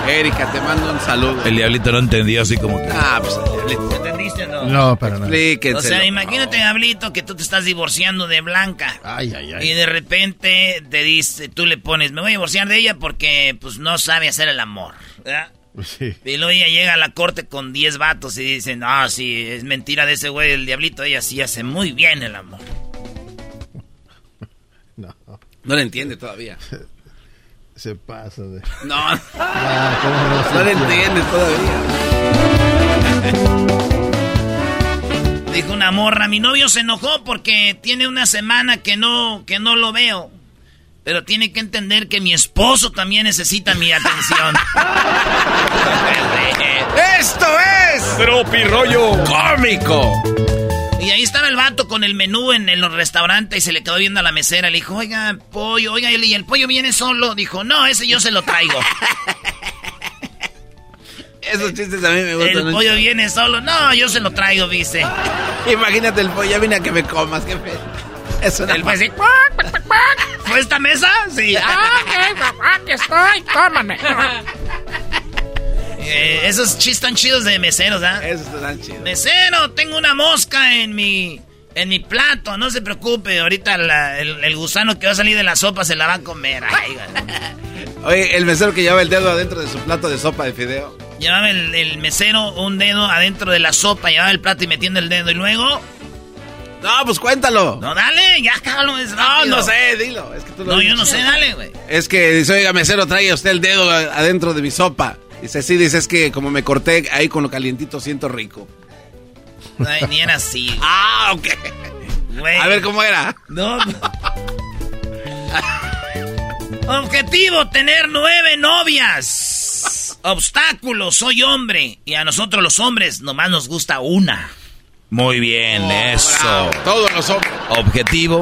Erika, te mando un saludo.
El diablito no entendió así como que...
Ah, pues el diablito.
¿Entendiste o no?
No, para nada.
Explíquenselo.
O sea, imagínate, Diablito, que tú te estás divorciando de Blanca.
Ay, ay, ay.
Y de repente te dice, tú le pones, me voy a divorciar de ella porque pues no sabe hacer el amor. ¿verdad? Y luego ella llega a la corte con 10 vatos y dicen, no, sí, es mentira de ese güey, el diablito. Ella sí hace muy bien el amor.
No. No le entiende todavía.
Se pasa de...
No. no, le entiende todavía.
Dijo una morra, mi novio se enojó porque tiene una semana que no, que no lo veo. Pero tiene que entender que mi esposo también necesita mi atención.
¡Esto es!
Tropi rollo
cómico.
Y ahí estaba el vato con el menú en, los restaurantes y se le quedó viendo a la mesera. Le dijo, oiga, pollo, oiga, y el pollo viene solo. Dijo, no, ese yo se lo traigo.
Esos chistes a mí me gustan.
El pollo viene solo. No, yo se lo traigo, dice.
Imagínate el pollo, ya vine a que me comas, qué fe.
Es una el así, ¿Fue esta mesa? Sí. Ah, aquí estoy, tómame. Eh, esos chistes tan chidos de meseros, ¿ah?
Esos están chidos.
Mesero, tengo una mosca en mi en mi plato, no se preocupe. Ahorita el, gusano que va a salir de la sopa se la va a comer.
Oye, el mesero que lleva el dedo adentro de su plato de sopa de fideo.
Llevaba el, el mesero un dedo adentro de la sopa, llevaba el plato y metiendo el dedo. Y luego
no, pues cuéntalo.
No, dale, ya cállalo.
No, no sé, dilo. Es que tú
no, yo no sé, dale, güey.
Es que dice, oiga, mesero, trae usted el dedo adentro de mi sopa. Dice, sí, dice, es que como me corté ahí con lo calientito, siento rico.
Ay, ni era así.
ah, ok. A ver cómo era.
No. Objetivo, tener nueve novias. Obstáculo, soy hombre. Y a nosotros los hombres nomás nos gusta una.
Muy bien, oh, eso.
Todos los hombres.
Objetivo.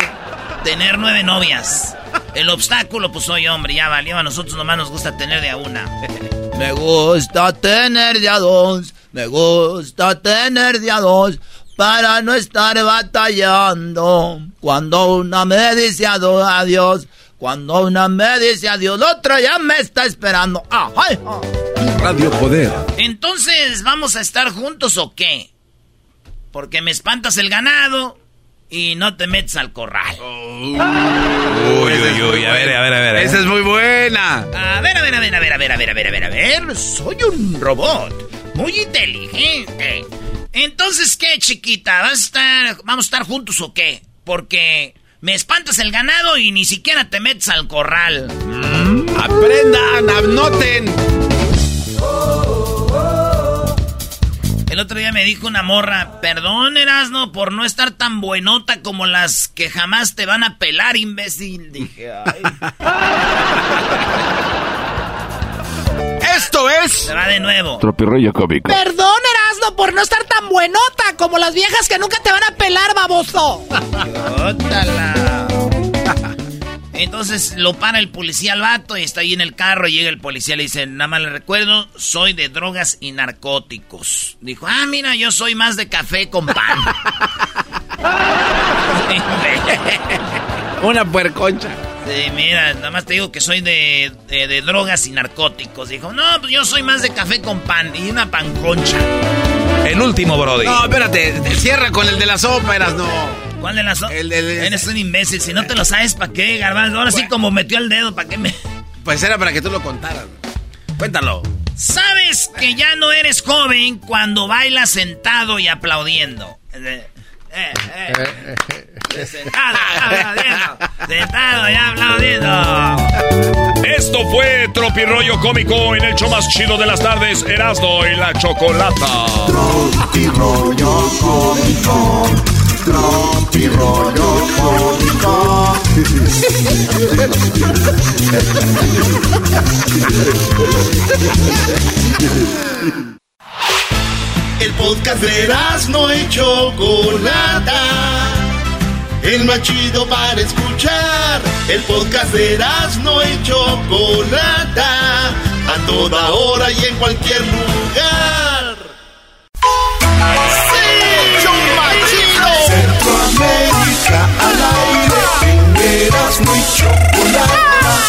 Tener nueve novias. El obstáculo, pues soy hombre, ya valió. A nosotros nomás nos gusta tener de a una.
me gusta tener de a dos. Me gusta tener de a dos. Para no estar batallando. Cuando una me dice adiós. Cuando una me dice adiós, la otra ya me está esperando. Ah,
Radio Poder.
Entonces, ¿vamos a estar juntos o qué? Porque me espantas el ganado y no te metes al corral.
uy, uy, uy, a ver, a ver, a ver.
Esa es muy buena.
A ver, a ver, a ver, a ver, a ver, a ver, a ver, a ver, a ver. Soy un robot muy inteligente. Entonces, ¿qué, chiquita? ¿Vas a estar, ¿Vamos a estar juntos o qué? Porque me espantas el ganado y ni siquiera te metes al corral.
Aprendan, anoten.
El otro día me dijo una morra, perdón Erasno por no estar tan buenota como las que jamás te van a pelar, imbécil. Dije, ay.
Esto es...
Se va de nuevo.
Tropirroyo cómico.
Perdón Erasno por no estar tan buenota como las viejas que nunca te van a pelar, baboso.
Entonces lo para el policía al vato y está ahí en el carro y llega el policía y le dice, nada más le recuerdo, soy de drogas y narcóticos. Dijo, ah, mira, yo soy más de café con pan.
Una puerconcha.
Sí, mira, nada más te digo que soy de, de, drogas y narcóticos. Dijo, no, pues yo soy más de café con pan y una panconcha.
El último, Brody.
No, espérate, cierra con el de las óperas, no.
¿Cuál de las el, Eres un imbécil. Si no te lo sabes, ¿para qué, Garbanzo? Ahora sí como metió el dedo, ¿para qué me...?
Pues era para que tú lo contaras. Cuéntalo.
¿Sabes que ya no eres joven cuando bailas sentado y aplaudiendo? Eh, eh, eh. sentado, aplaudiendo. Sentado y aplaudiendo.
Esto fue Tropirollo Cómico en el show más chido de las tardes, Erasmo y la Chocolata.
Tropirollo Cómico Tropi rollo cómico. El podcast de no y Chocolata. El más chido para escuchar. El podcast de no y Chocolata. A toda hora y en cualquier lugar. Centroamérica al aire, eras muy chocolate.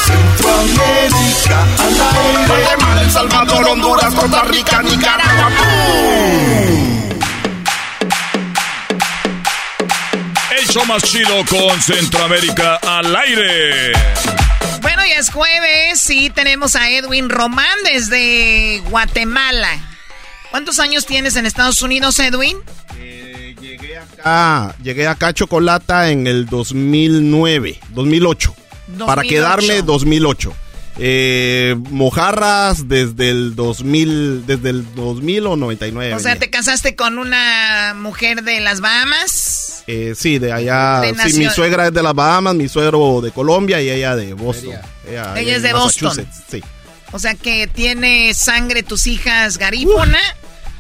Centroamérica al aire. Guatemala, El Salvador, Honduras, Costa Rica, Nicaragua.
Show más chido con Centroamérica al aire.
Bueno,
ya es jueves y tenemos a Edwin Román desde Guatemala. ¿Cuántos años tienes en Estados Unidos, Edwin?
Eh, llegué acá, llegué acá a Chocolata en el 2009, 2008. Para
2008.
quedarme 2008. Eh, mojarras desde el 2000, desde el 2000 o 99.
O sea,
venía.
¿te casaste con una mujer de las Bahamas?
Eh, sí, de allá.
De
sí, mi suegra es de las Bahamas, mi suegro de Colombia y ella de Boston. Ella,
Ella es de Boston.
Massachusetts, Sí.
O sea, que tiene sangre tus hijas garífona,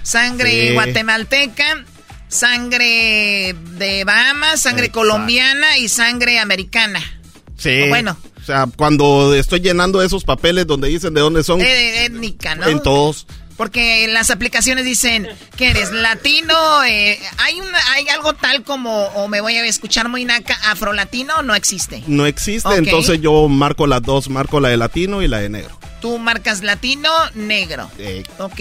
sangre
Sí.
guatemalteca, sangre de Bahamas, sangre
Exacto.
colombiana y sangre americana.
Sí.
O bueno.
O sea, cuando estoy llenando esos papeles donde dicen de dónde son,
Eh, étnica, ¿no?
en todos.
Porque las aplicaciones dicen que eres latino, eh, hay una, hay algo tal como, o me voy a escuchar muy naca, afrolatino, no existe.
No existe, entonces yo marco las dos, marco la de latino y la de negro.
Tú marcas latino, negro.
Eh,
Ok.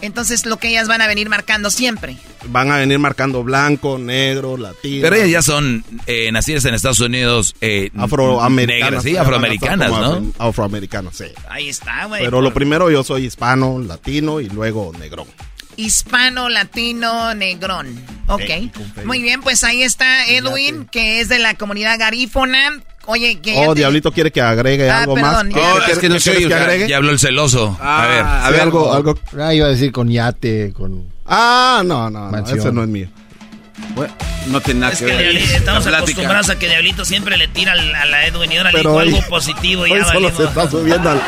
Entonces lo que ellas van a venir marcando siempre.
van a venir marcando blanco, negro, latino.
Pero ellas ya son eh, nacidas en Estados Unidos. Eh,
afroamericanas.
negras, Sí, afroamericanas, ¿no?
afro- Afroamericanas, sí.
Ahí está, güey.
Pero lo primero yo soy hispano, latino y luego negro.
Hispano, latino, negrón. Ok. Muy bien, pues ahí está Edwin, que es de la comunidad garífona. Oye, que...
Oh,
te-
Diablito quiere que agregue
Ah,
algo
perdón,
más.
ya.
¿Qué-
Oh,
qué-
es que no oye,
que agregue?
Ya habló el celoso. a ver.
a
Sí,
ver, algo, algo.
Ah, iba a decir con yate, con...
Ah, no, no, no, ese no es mío.
Bueno, no tiene nada
Es
que
que
ver.
Estamos acostumbrados a que Diablito siempre le tira al- a la Edwin y ahora le dijo
hoy-
algo positivo y
Hoy
ya
solo
valimos.
se está subiendo al...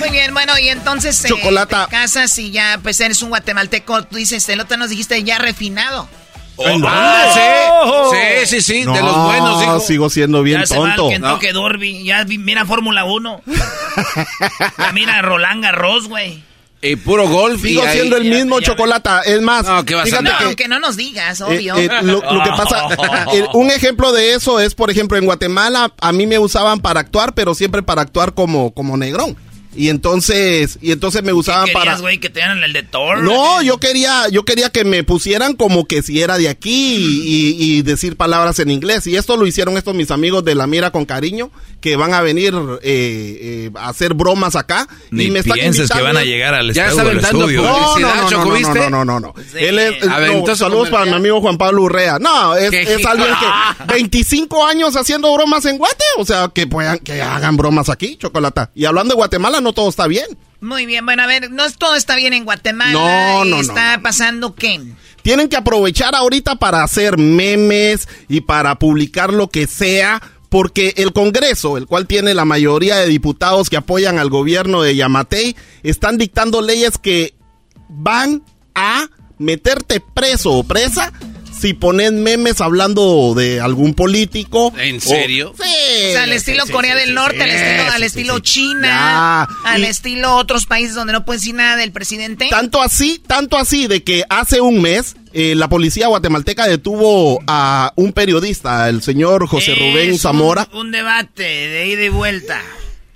Muy bien, bueno, y entonces eh,
Chocolata.
te casas y ya, pues eres un guatemalteco. Tú dices, el otro nos dijiste ya refinado.
Ah, sí. Sí, sí, sí.
No,
de los buenos, dijo.
sigo siendo bien
Ya se va al
tonto.
Derby, ya mira Fórmula 1. ya mira Roland Garros, güey.
Y puro golf.
Sigo
y ahí-
siendo el mismo
ya-
chocolata. Es más,
No, ¿qué vas a
fíjate
No,
que
aunque no nos digas,
Eh,
obvio.
eh, lo, lo que pasa, eh, un ejemplo de eso es, por ejemplo, en Guatemala a mí me usaban para actuar, pero siempre para actuar como, como negrón. Y entonces, y entonces me usaban
¿Qué
para.
querías, güey, que te dieran el de Thor?
No, yo quería, yo quería que me pusieran como que si era de aquí y, y- decir palabras en inglés. Y esto lo hicieron estos mis amigos de La Mira con Cariño, que van a venir eh, eh, a hacer bromas acá.
Ni
y me están
pienses que van a llegar al
Ya
estudio.
aventando
estudio.
no, no, no, no, no, no, no, no, no.
Sí.
Él es,
A ver,
no,
entonces,
saludos para mi amigo Juan Pablo Urrea. No, es, es alguien que 25 años haciendo bromas en Guate, o sea, que puedan, que hagan bromas aquí, Chocolata. Y hablando de Guatemala, no todo está bien.
Muy bien, bueno, a ver, no es- todo está bien en Guatemala.
No, no, no,
Está
no.
pasando qué.
Tienen que aprovechar ahorita para hacer memes y para publicar lo que sea. Porque el Congreso, el cual tiene la mayoría de diputados que apoyan al gobierno de Yamatei, están dictando leyes que van a meterte preso o presa si pones memes hablando de algún político.
¿En
o-
serio?
sí.
O sea, al estilo
sí,
Corea
sí,
del
sí,
Norte, al estilo,
sí,
al estilo
sí.
China,
Ya.
al
Y-
estilo otros países donde no puedes decir nada del presidente.
Tanto así, tanto así de que hace un mes eh, la policía guatemalteca detuvo a un periodista, el señor José
Es
Rubén
un-
Zamora.
Un, debate de ida y vuelta.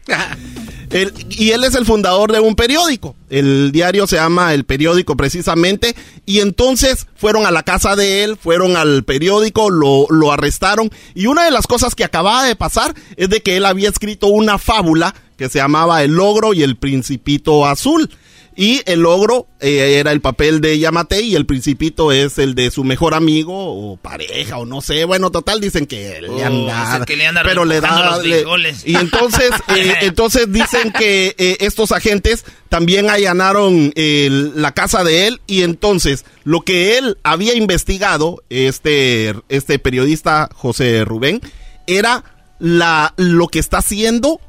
Y él es el fundador de un periódico. El diario se llama El Periódico precisamente. Y entonces fueron a la casa de él, fueron al periódico, lo, lo arrestaron. Y una de las cosas que acababa de pasar es de que él había escrito una fábula que se llamaba El Logro y el Principito Azul. Y el logro eh, era el papel de Yamate y el principito es el de su mejor amigo o pareja o no sé. Bueno, total dicen que le
Oh,
anda,
que le anda
pero le da le- y entonces eh, entonces dicen que eh, estos agentes también allanaron eh, la casa de él y entonces lo que él había investigado este este periodista José Rubén era la lo que está haciendo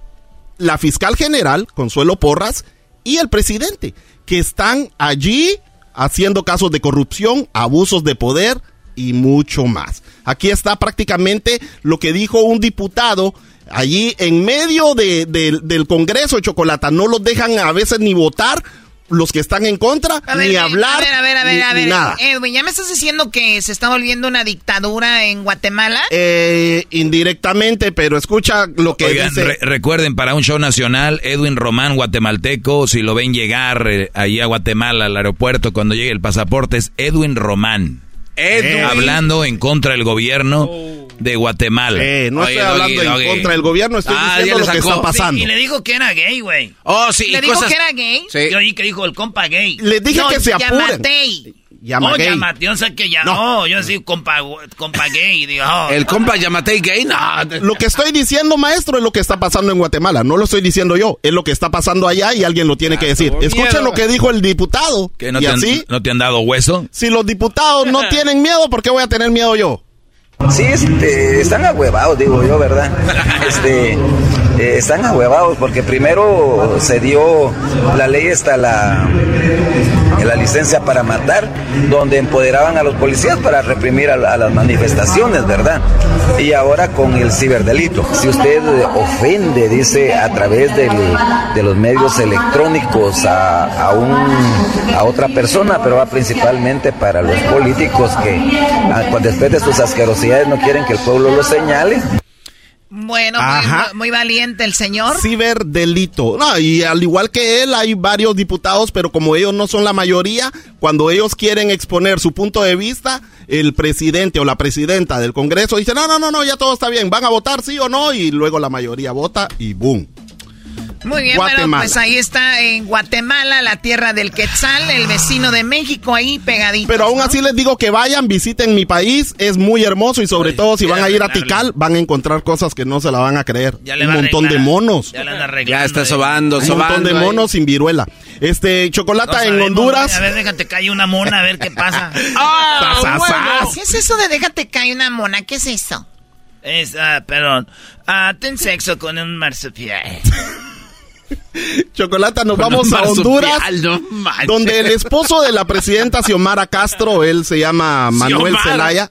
la fiscal general, Consuelo Porras, y el presidente, que están allí haciendo casos de corrupción, abusos de poder y mucho más. Aquí está prácticamente lo que dijo un diputado allí en medio de- de- del Congreso de Chocolata. No los dejan a veces ni votar los que están en contra,
A ver,
ni
eh,
hablar,
A ver, a ver, a ver,
ni-
a ver.
nada.
Edwin, ¿ya me estás diciendo que se está volviendo una dictadura en Guatemala?
Eh, indirectamente, pero escucha lo que
Oigan,
dice.
re- recuerden, para un show nacional, Edwin Román, guatemalteco, si lo ven llegar eh, ahí a Guatemala, al aeropuerto, cuando llegue el pasaporte, es Edwin Román.
Edwin.
Hablando en contra del gobierno de Guatemala.
Eh, no
Oye,
estoy hablando
Doggy,
en contra del gobierno, estoy
Ah,
diciendo lo que está pasando.
Sí, y le dijo que era gay, güey.
Oh, sí,
¿Le
y
dijo
cosas-
que era gay?
Sí.
Yo oí que dijo el compa gay.
Le dije
No,
que se apuren.
Yamatei.
Llama
oh. Yamate, yo no sé que ya. No, yo sí, compa, compa gay. Digo, oh.
El compa Yamatei gay, no.
Lo que estoy diciendo, maestro, es lo que está pasando en Guatemala. No lo estoy diciendo yo. Es lo que está pasando allá y alguien lo tiene que decir.
tuvo
Escuchen lo que dijo el diputado.
¿Que no
y
te, han,
así,
no te han dado hueso?
si los diputados no tienen miedo, ¿por qué voy a tener miedo yo?
Sí, este, están ahuevados, digo yo, ¿verdad? Este, eh, están ahuevados porque primero se dio la ley hasta la, la licencia para matar, donde empoderaban a los policías para reprimir a, la- a las manifestaciones, ¿verdad? Y ahora con el ciberdelito. Si usted ofende, dice, a través del- de los medios electrónicos a, a, un, a otra persona, pero va principalmente para los políticos que ah, cuando después de sus asquerosidades no quieren que el pueblo los señale.
Bueno, muy,
Ajá.
muy valiente el señor.
Ciberdelito. No, y al igual que él, hay varios diputados, pero como ellos no son la mayoría, cuando ellos quieren exponer su punto de vista, el presidente o la presidenta del Congreso dice, no, no, no, no, ya todo está bien, van a votar sí o no, y luego la mayoría vota y boom.
Muy bien, bueno,
Guatemala.
pues ahí está en Guatemala, la tierra del Quetzal, el vecino de México ahí pegadito.
Pero aún así les digo que vayan, visiten mi país, es muy hermoso y sobre todo si van a ir a Tikal, van a encontrar cosas que no se la van a creer.
Ya le
Un montón de monos.
Ya le.
Ya está
eh.
sobando,
Un montón
sobando.
de
ahí.
monos sin viruela. Este,
No
chocolata en
sabemos,
Honduras.
A ver, déjate caer una mona, a ver qué pasa.
Ah,
sas.
¿Qué es eso de déjate caer una mona? ¿Qué es eso?
Es, ah, perdón. Ah, ten sexo con un marsupial.
Chocolata, nos
Con
vamos a Honduras,
no
donde el esposo de la presidenta Xiomara Castro, él se llama Manuel. Zelaya,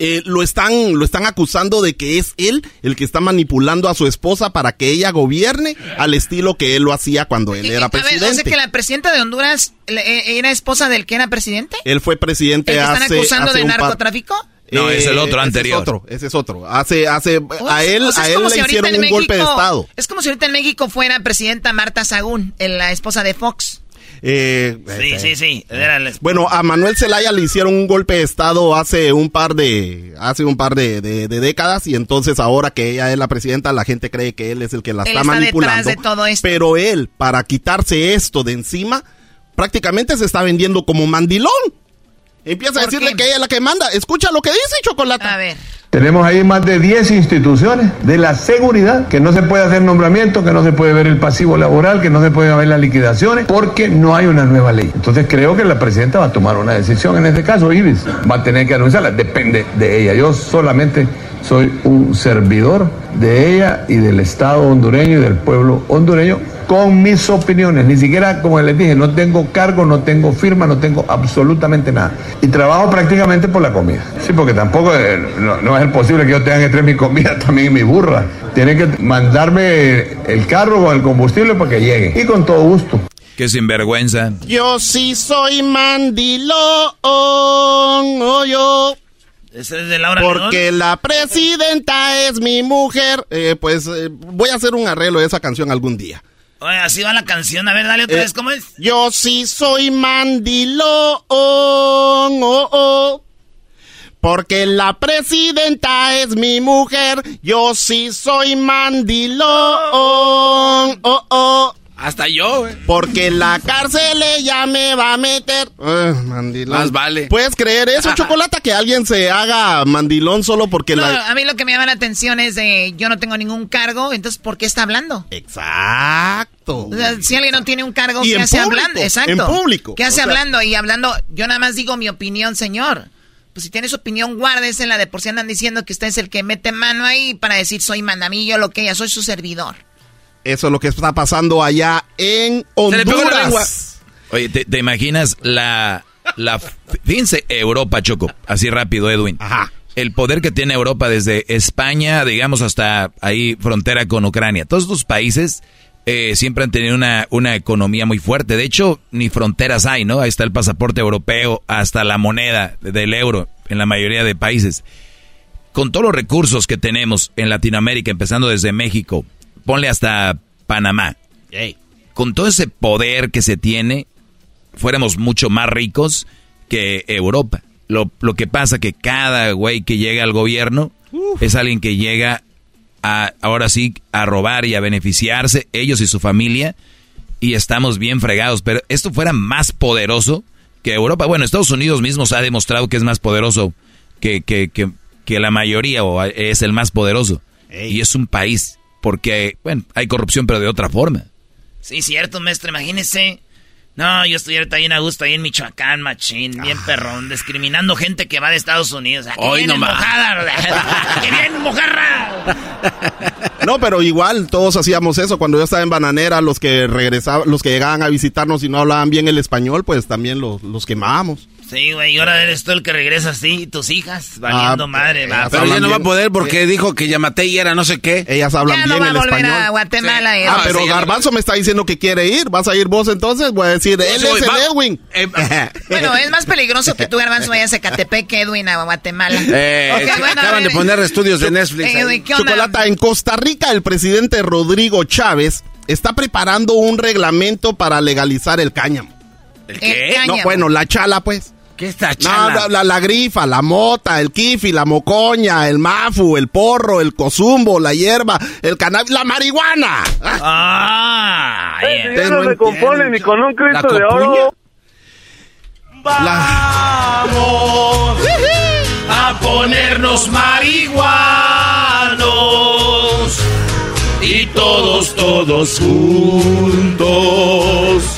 eh, lo están lo están acusando de que es él el que está manipulando a su esposa para que ella gobierne al estilo que él lo hacía cuando él era presidente.
que la presidenta de Honduras le- eh, era esposa del que era presidente.
Él fue
¿El
presidente
que están
hace
acusando
hace
de narcotráfico?
No, es el otro
ese
anterior.
Es otro, ese es otro. Hace hace a él
o sea,
a
es
él
como
le hicieron
en
un golpe de
México-
estado.
Es como si ahorita en México fuera presidenta Marta Sagún, el- la esposa de Fox.
Eh,
Sí,
eh,
sí, sí. Era el-
Bueno, a Manuel Zelaya le hicieron un golpe de estado hace un par de hace un par de, de- de décadas y entonces ahora que ella es la presidenta la gente cree que él es el que la
Él
está,
está
manipulando.
detrás de todo esto.
Pero él para quitarse esto de encima prácticamente se está vendiendo como mandilón. Empieza a
¿Por
decirle
qué?
que ella es la que manda. Escucha lo que dice Chocolata.
A ver.
Tenemos ahí más de 10 instituciones de la seguridad, que no se puede hacer nombramiento, que no se puede ver el pasivo laboral, que no se pueden ver las liquidaciones, porque no hay una nueva ley. Entonces creo que la presidenta va a tomar una decisión en este caso, Ibis. Va a tener que anunciarla, depende de ella. Yo solamente soy un servidor de ella y del Estado hondureño y del pueblo hondureño con mis opiniones. Ni siquiera, como les dije, no tengo cargo, no tengo firma, no tengo absolutamente nada. Y trabajo prácticamente por la comida. Sí, porque tampoco eh, no, no es posible que yo tenga que traer mi comida también en mi burra. Tienen que mandarme el carro con el combustible para que llegue. Y con todo gusto.
Qué sinvergüenza.
Yo sí soy mandilón, oh, yo.
Ese es de Laura
Porque la presidenta es mi mujer. Eh, pues eh, voy a hacer un arreglo de esa canción algún día.
Oye, así va la canción. A ver, dale otra
Eh,
vez, ¿cómo es?
Yo sí soy mandilón, oh, oh. Porque la presidenta es mi mujer. Yo sí soy mandilón, oh, oh.
Hasta yo, eh.
Porque la cárcel ella me va a meter. Ah, mandilón.
Más vale.
¿Puedes creer eso, Chocolata? Que alguien se haga mandilón solo porque
No,
la...
a mí lo que me llama la atención es de yo no tengo ningún cargo, entonces ¿por qué está hablando?
Exacto.
O sea, si alguien no tiene un cargo,
Y
¿qué
en
hace
público,
hablando? Exacto.
en público.
¿Qué hace
O sea-
hablando? Y hablando, yo nada más digo mi opinión, señor. Pues si tienes opinión, guárdesela de por si andan diciendo que usted es el que mete mano ahí para decir soy mandamillo, lo que ella, soy su servidor.
Eso es lo que está pasando allá en
Se le pegó la lengua.
Honduras.
Oye, ¿te, te imaginas la, la... Fíjense, Europa, Choco. Así rápido, Edwin.
Ajá.
El poder que tiene Europa desde España, digamos, hasta ahí frontera con Ucrania. Todos estos países eh, siempre han tenido una, una economía muy fuerte. De hecho, ni fronteras hay, ¿no? Ahí está el pasaporte europeo, hasta la moneda del euro en la mayoría de países. Con todos los recursos que tenemos en Latinoamérica, empezando desde México, ponle hasta Panamá. Con todo ese poder que se tiene, fuéramos mucho más ricos que Europa. Lo, lo que pasa que cada güey que llega al gobierno es alguien que llega a, ahora sí, a robar y a beneficiarse, ellos y su familia, y estamos bien fregados. Pero esto fuera más poderoso que Europa. Bueno, Estados Unidos mismos ha demostrado que es más poderoso que, que, que, que la mayoría, o es el más poderoso. Y es un país, porque, bueno, hay corrupción, pero de otra forma.
Sí, cierto, maestro, imagínese no, yo estoy ahorita bien a gusto ahí en Michoacán, machín, bien
Ah.
perrón, discriminando gente que va de Estados Unidos. Aquí
Hoy
viene
nomás.
mojada, que bien mojarra.
No, pero igual todos hacíamos eso. Cuando yo estaba en Bananera, los que regresaban, los que llegaban a visitarnos y no hablaban bien el español, pues también los, los quemábamos.
Sí, güey, y ahora eres tú el que regresa así, y tus hijas, valiendo
Ah,
madre. va.
Pero ya no va a poder porque dijo que Yamatei era no sé qué.
Ellas hablan
Ya no
bien
va a
el
volver
español.
a Guatemala. eh.
Ah, pero Garbanzo me está diciendo que quiere ir. ¿Vas a ir vos entonces? Voy a decir, él
Sí,
es el Edwin.
Bueno, es más peligroso que tú, Garbanzo, vayas a Catepec que Edwin a Guatemala.
Eh,
bueno, a
acaban de poner estudios de Netflix.
Eh,
ahí.
güey, ¿qué onda?
Chocolata, en Costa Rica el presidente Rodrigo Chávez está preparando un reglamento para legalizar el cáñamo.
¿El qué?
No, bueno, la chala, pues.
¿Qué está
No,
chala?
la, la- la grifa, la mota, el kifi, la mocoña, el mafu, el porro, el cozumbo, la hierba, el cannabis, la marihuana.
Ah,
Ustedes
Ya no se compone ni con un Cristo de oro.
Vamos a ponernos marihuanos y todos, todos juntos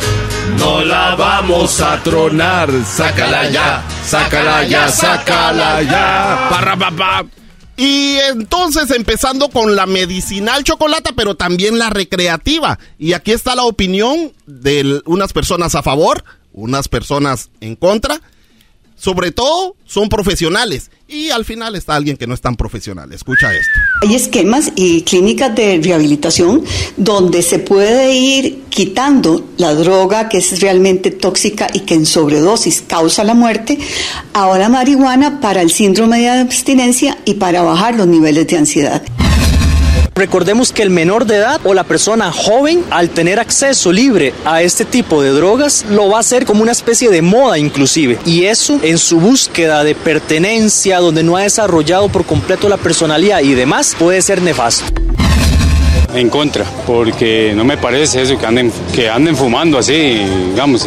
no la vamos a tronar. Sácala ya, sácala ya, sácala ya.
Parra, papá. Y entonces empezando con la medicinal chocolata, pero también la recreativa. Y aquí está la opinión de unas personas a favor, unas personas en contra. Sobre todo son profesionales. Y al final está alguien que no es tan profesional. Escucha esto.
Hay esquemas y clínicas de rehabilitación donde se puede ir quitando la droga que es realmente tóxica y que en sobredosis causa la muerte, a la marihuana para el síndrome de abstinencia y para bajar los niveles de ansiedad.
Recordemos que el menor de edad o la persona joven, al tener acceso libre a este tipo de drogas, lo va a hacer como una especie de moda inclusive. Y eso en su búsqueda de pertenencia, donde no ha desarrollado por completo la personalidad y demás, puede ser nefasto.
En contra, porque no me parece eso que anden, que anden fumando así, digamos,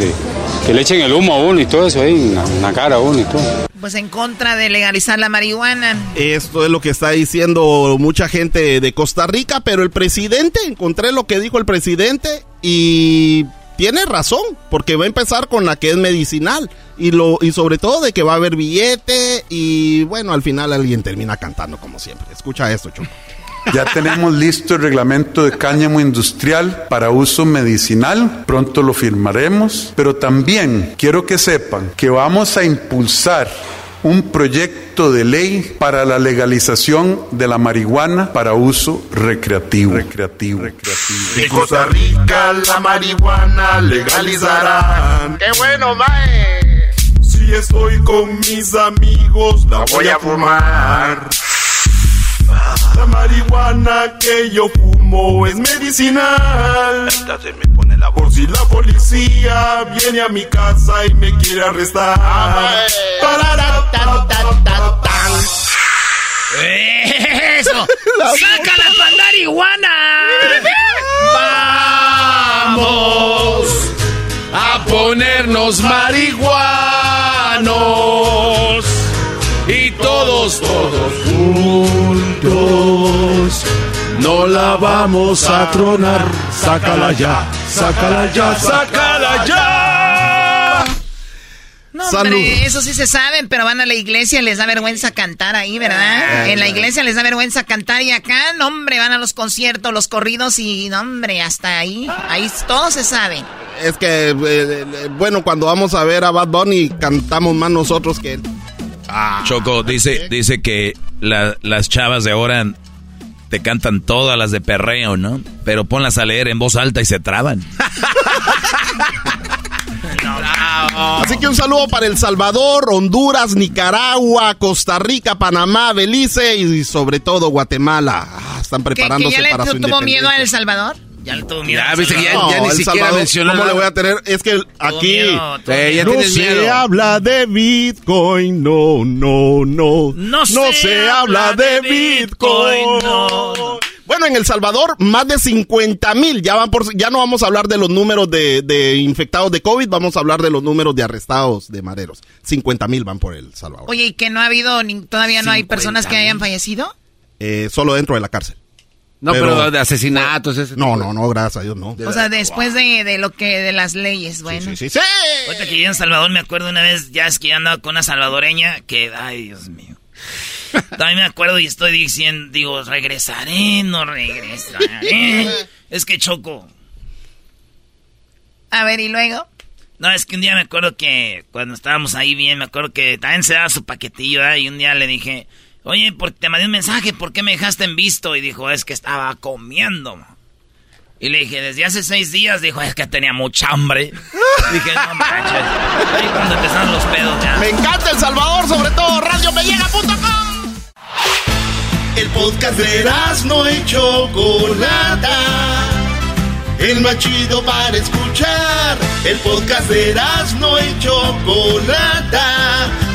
que le echen el humo a uno y todo eso ahí, en la, en la cara a uno y todo.
Pues en contra de legalizar la marihuana.
Esto es lo que está diciendo mucha gente de Costa Rica, pero el presidente, encontré lo que dijo el presidente y tiene razón, porque va a empezar con la que es medicinal y lo y sobre todo de que va a haber billete y bueno, al final alguien termina cantando como siempre. Escucha esto, Choco.
Ya tenemos listo el reglamento de cáñamo industrial para uso medicinal, pronto lo firmaremos, pero también quiero que sepan que vamos a impulsar un proyecto de ley para la legalización de la marihuana para uso recreativo. Recreativo.
En Costa Rica la marihuana legalizarán.
¡Qué bueno, mae!
Si estoy con mis amigos, la voy a fumar. La marihuana que yo fumo es medicinal. Por si la policía viene a mi casa y me quiere arrestar. Parará, ta, ta, ta, tan.
¡Eso! ¡Saca la pandarihuana!
Vamos a ponernos marihuanos y todos, todos juntos no la vamos a tronar. Sácala ya, sácala ya, sácala ya.
No,
Salud.
hombre, eso sí se saben, pero van a la iglesia y les da vergüenza cantar ahí, ¿verdad? en la iglesia les da vergüenza cantar y acá, no, hombre, van a los conciertos, los corridos y, no, hombre, hasta ahí, ahí todo se sabe.
Es que eh, eh, bueno, cuando vamos a ver a Bad Bunny cantamos más nosotros que él.
Choco dice, dice que la- las chavas de ahora te cantan todas las de perreo, ¿no? Pero ponlas a leer en voz alta y se traban.
Así que un saludo para El Salvador, Honduras, Nicaragua, Costa Rica, Panamá, Belice y sobre todo Guatemala. Ah, están
¿Que, que
preparándose
ya le
para su
tu- tuvo miedo a. El Salvador? Ya le tuvo miedo.
Ya, viste que ya, ni siquiera
Salvador,
mencionó
¿Cómo le voy a tener? Es que aquí
miedo,
Eh, ya
no se
miedo.
habla de Bitcoin, no, no, no.
No se
habla de Bitcoin,
no.
Bueno, en El Salvador, más de 50 mil. Ya, van por, ya no vamos a hablar de los números de, de infectados de COVID, vamos a hablar de los números de arrestados de mareros. 50 mil van por El Salvador.
Oye, ¿y que no ha habido, ni- todavía no hay personas que hayan fallecido?
Eh, solo dentro de la cárcel.
No, pero, de asesinatos. ese
No, no, no, gracias a Dios, no.
O sea, después de, de lo que, de las leyes, bueno.
Sí, sí, sí.
Ahorita que llegué en Salvador, me acuerdo una vez, ya es que yo andaba con una salvadoreña que, ay, Dios mío. También me acuerdo y estoy diciendo, digo, regresaré, no regresaré. es que choco.
A ver, ¿y luego?
No, es que un día me acuerdo que cuando estábamos ahí bien, me acuerdo que también se daba su paquetillo, ¿verdad? Y un día le dije, oye, por- te mandé un mensaje, ¿por qué me dejaste en visto? Y dijo, es que estaba comiendo. ma". Y le dije, desde hace seis días, dijo, es que tenía mucha hambre. dije, no manches. Ahí cuando empezaron los pedos ya.
Me encanta El Salvador, sobre todo radiomellena.com.
El podcast de no y Chocolata. El más chido para escuchar. El podcast de no y Chocolata.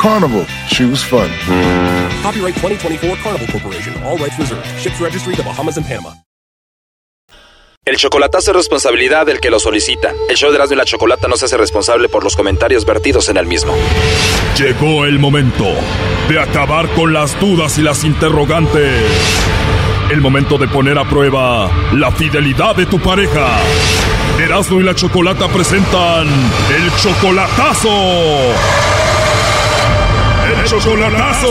Carnival, choose fun.
Copyright 2024 Carnival Corporation. All rights reserved. Ships registry the Bahamas and Panama.
El chocolatazo es responsabilidad del que lo solicita. El show de Erasmo y la Chocolata no se hace responsable por los comentarios vertidos en el mismo.
Llegó el momento de acabar con las dudas y las interrogantes. El momento de poner a prueba la fidelidad de tu pareja. Erasmo y la Chocolata presentan el chocolatazo. Chocolatazo.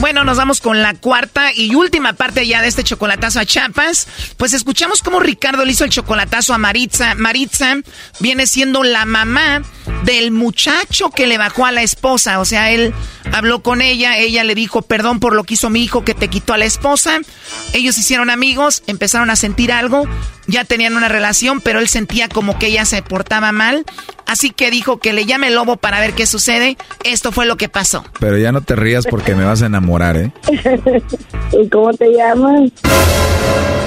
Bueno, nos vamos con la cuarta y última parte ya de este chocolatazo a Chiapas. Pues escuchamos cómo Ricardo le hizo el chocolatazo a Maritza. Maritza viene siendo la mamá del muchacho que le bajó a la esposa. O sea, él habló con ella, ella le dijo perdón por lo que hizo mi hijo que te quitó a la esposa. Ellos hicieron amigos, empezaron a sentir algo, ya tenían una relación, pero él sentía como que ella se portaba mal. Así que dijo que le llame el lobo para ver qué sucede. Esto fue lo que pasó.
Pero ya no te rías porque me vas a enamorar, ¿eh?
¿Y cómo te llamas?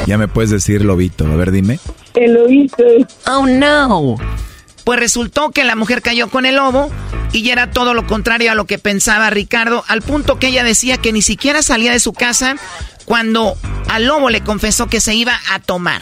Ya me puedes decir lobito. A ver, dime.
El lobito.
Oh no. Pues resultó que la mujer cayó con el lobo y ya era todo lo contrario a lo que pensaba Ricardo, al punto que ella decía que ni siquiera salía de su casa cuando al lobo le confesó que se iba a tomar.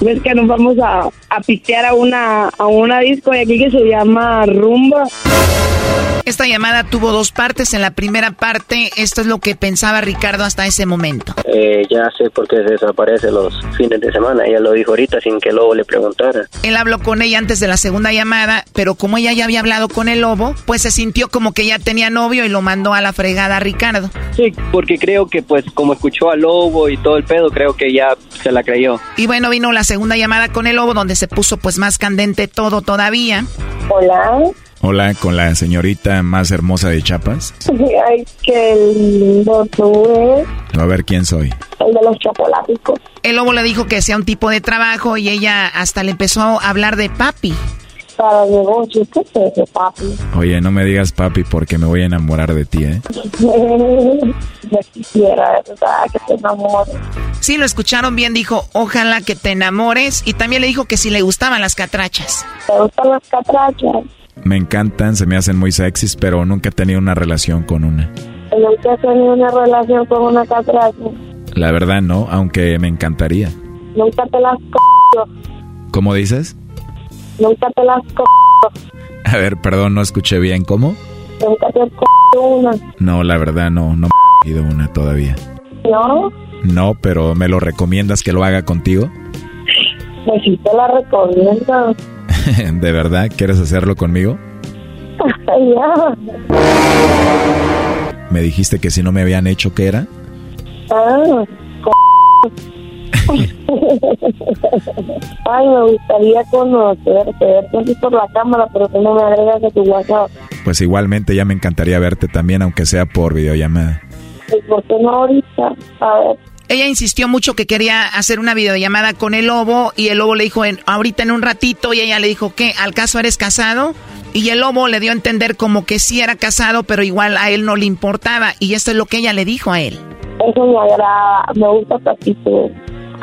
Ves que nos vamos a, a pistear a una, a una disco de aquí que se llama Rumba.
Esta llamada tuvo dos partes. En la primera parte, esto es lo que pensaba Ricardo hasta ese momento.
Eh, ya sé por qué se desaparece los fines de semana. Ella lo dijo ahorita sin que el lobo le preguntara.
Él habló con ella antes de la segunda llamada, pero como ella ya había hablado con el lobo, pues se sintió como que ya tenía novio y lo mandó a la fregada a Ricardo.
Sí, porque creo que pues como escuchó al lobo y todo el pedo, creo que ya se la creyó.
Y bueno, vino la segunda llamada con el lobo donde se puso pues más candente todo todavía.
Hola.
Hola, con la señorita más hermosa de Chiapas.
Ay, qué lindo tú.
A ver quién soy.
El de los chocolaticos.
El lobo le dijo que sea un tipo de trabajo y ella hasta le empezó a hablar de papi.
Para negocios, ¿qué es eso, papi?
Oye, no me digas papi porque me voy a enamorar de ti, ¿eh?
Me quisiera, verdad, que te enamores.
Sí, lo escucharon bien, dijo, ojalá que te enamores. Y también le dijo que si le gustaban las catrachas.
¿Te gustan las catrachas?
Me encantan, se me hacen muy sexys, pero nunca he tenido una relación con una.
¿Nunca has tenido una relación con una catracha?
La verdad no, aunque me encantaría.
Nunca te las c***o.
¿Cómo dices?
Nunca te las c***o.
A ver, perdón, no escuché bien. ¿Cómo?
Nunca te has c***o una.
No, la verdad no, no me he ido una todavía.
¿No?
No, pero ¿me lo recomiendas que lo haga contigo?
Pues sí te la recomiendo.
¿De verdad quieres hacerlo conmigo?
ya.
Me dijiste que si no me habían hecho, ¿qué era?
Ah, Ay, me gustaría conocerte, verte por la cámara, pero que no me agregas a tu WhatsApp.
Pues igualmente ya me encantaría verte también, aunque sea por videollamada.
¿Y por qué no ahorita? A ver.
Ella insistió mucho que quería hacer una videollamada con el lobo y el lobo le dijo en, ahorita en un ratito y ella le dijo, ¿qué? ¿Al caso eres casado? Y el lobo le dio a entender como que sí era casado, pero igual a él no le importaba. Y esto es lo que ella le dijo a él.
Eso me agrada, me gusta tu actitud.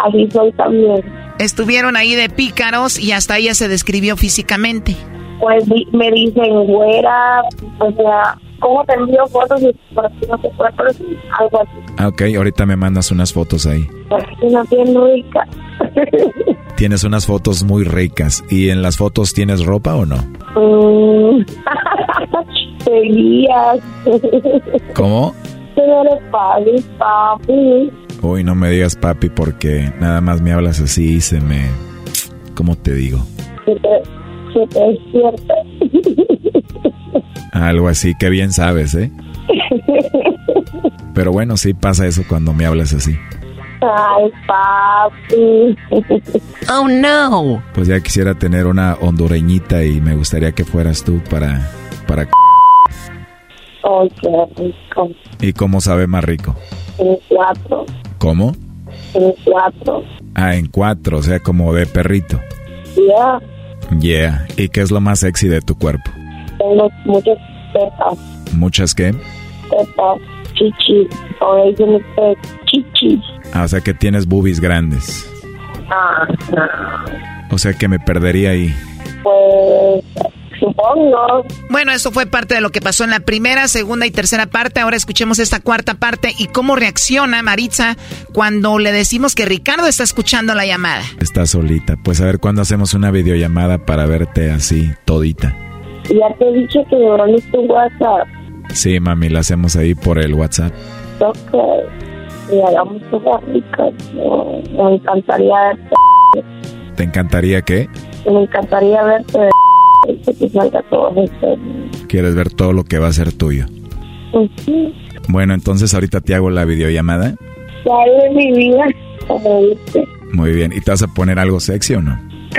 Así soy también.
Estuvieron ahí de pícaros y hasta ella se describió físicamente.
Pues me dicen, güera, o sea, ¿cómo te envío fotos y por aquí no se puede? Pero sí, algo así.
Ah, ok, ahorita me mandas unas fotos ahí.
Pues una bien rica.
Tienes unas fotos muy ricas. ¿Y en las fotos tienes ropa o no?
Mm. Seguías.
¿Cómo?
eres papi, papi.
Uy, no me digas papi porque nada más me hablas así y se me... ¿Cómo te digo?
Se te, te despierta.
Algo así, que bien sabes, ¿eh? Pero bueno, sí pasa eso cuando me hablas así.
Ay, papi.
Oh, no.
Pues ya quisiera tener una hondureñita y me gustaría que fueras tú para... para...
Ay, qué rico.
¿Y cómo sabe más rico?
En cuatro,
¿Cómo?
en cuatro.
Ah, en cuatro, o sea, como de perrito.
Ya,
Yeah. ¿Y qué es lo más sexy de tu cuerpo?
tengo muchas tetas,
¿Muchas qué?
tetas, chichis. O ustedes, chichis.
Ah, o sea que tienes boobies grandes.
Ah,
O sea que me perdería ahí.
pues, supongo.
Bueno, eso fue parte de lo que pasó en la primera, segunda y tercera parte. Ahora escuchemos esta cuarta parte y cómo reacciona Maritza cuando le decimos que Ricardo está escuchando la llamada.
Estás solita. Pues a ver cuándo hacemos una videollamada para verte así, todita.
Ya te he dicho que me mandes tu WhatsApp.
Sí, mami, la hacemos ahí por el WhatsApp.
Ok. Y hagamos ricas. No, Me encantaría verte.
¿Te encantaría qué?
Me encantaría verte. Que te salga todo esto.
¿Quieres ver todo lo que va a ser tuyo?
Pues sí.
Bueno, entonces ahorita te hago la videollamada.
Ya de mi vida. Como viste.
Muy bien. ¿Y te vas a poner algo sexy o no?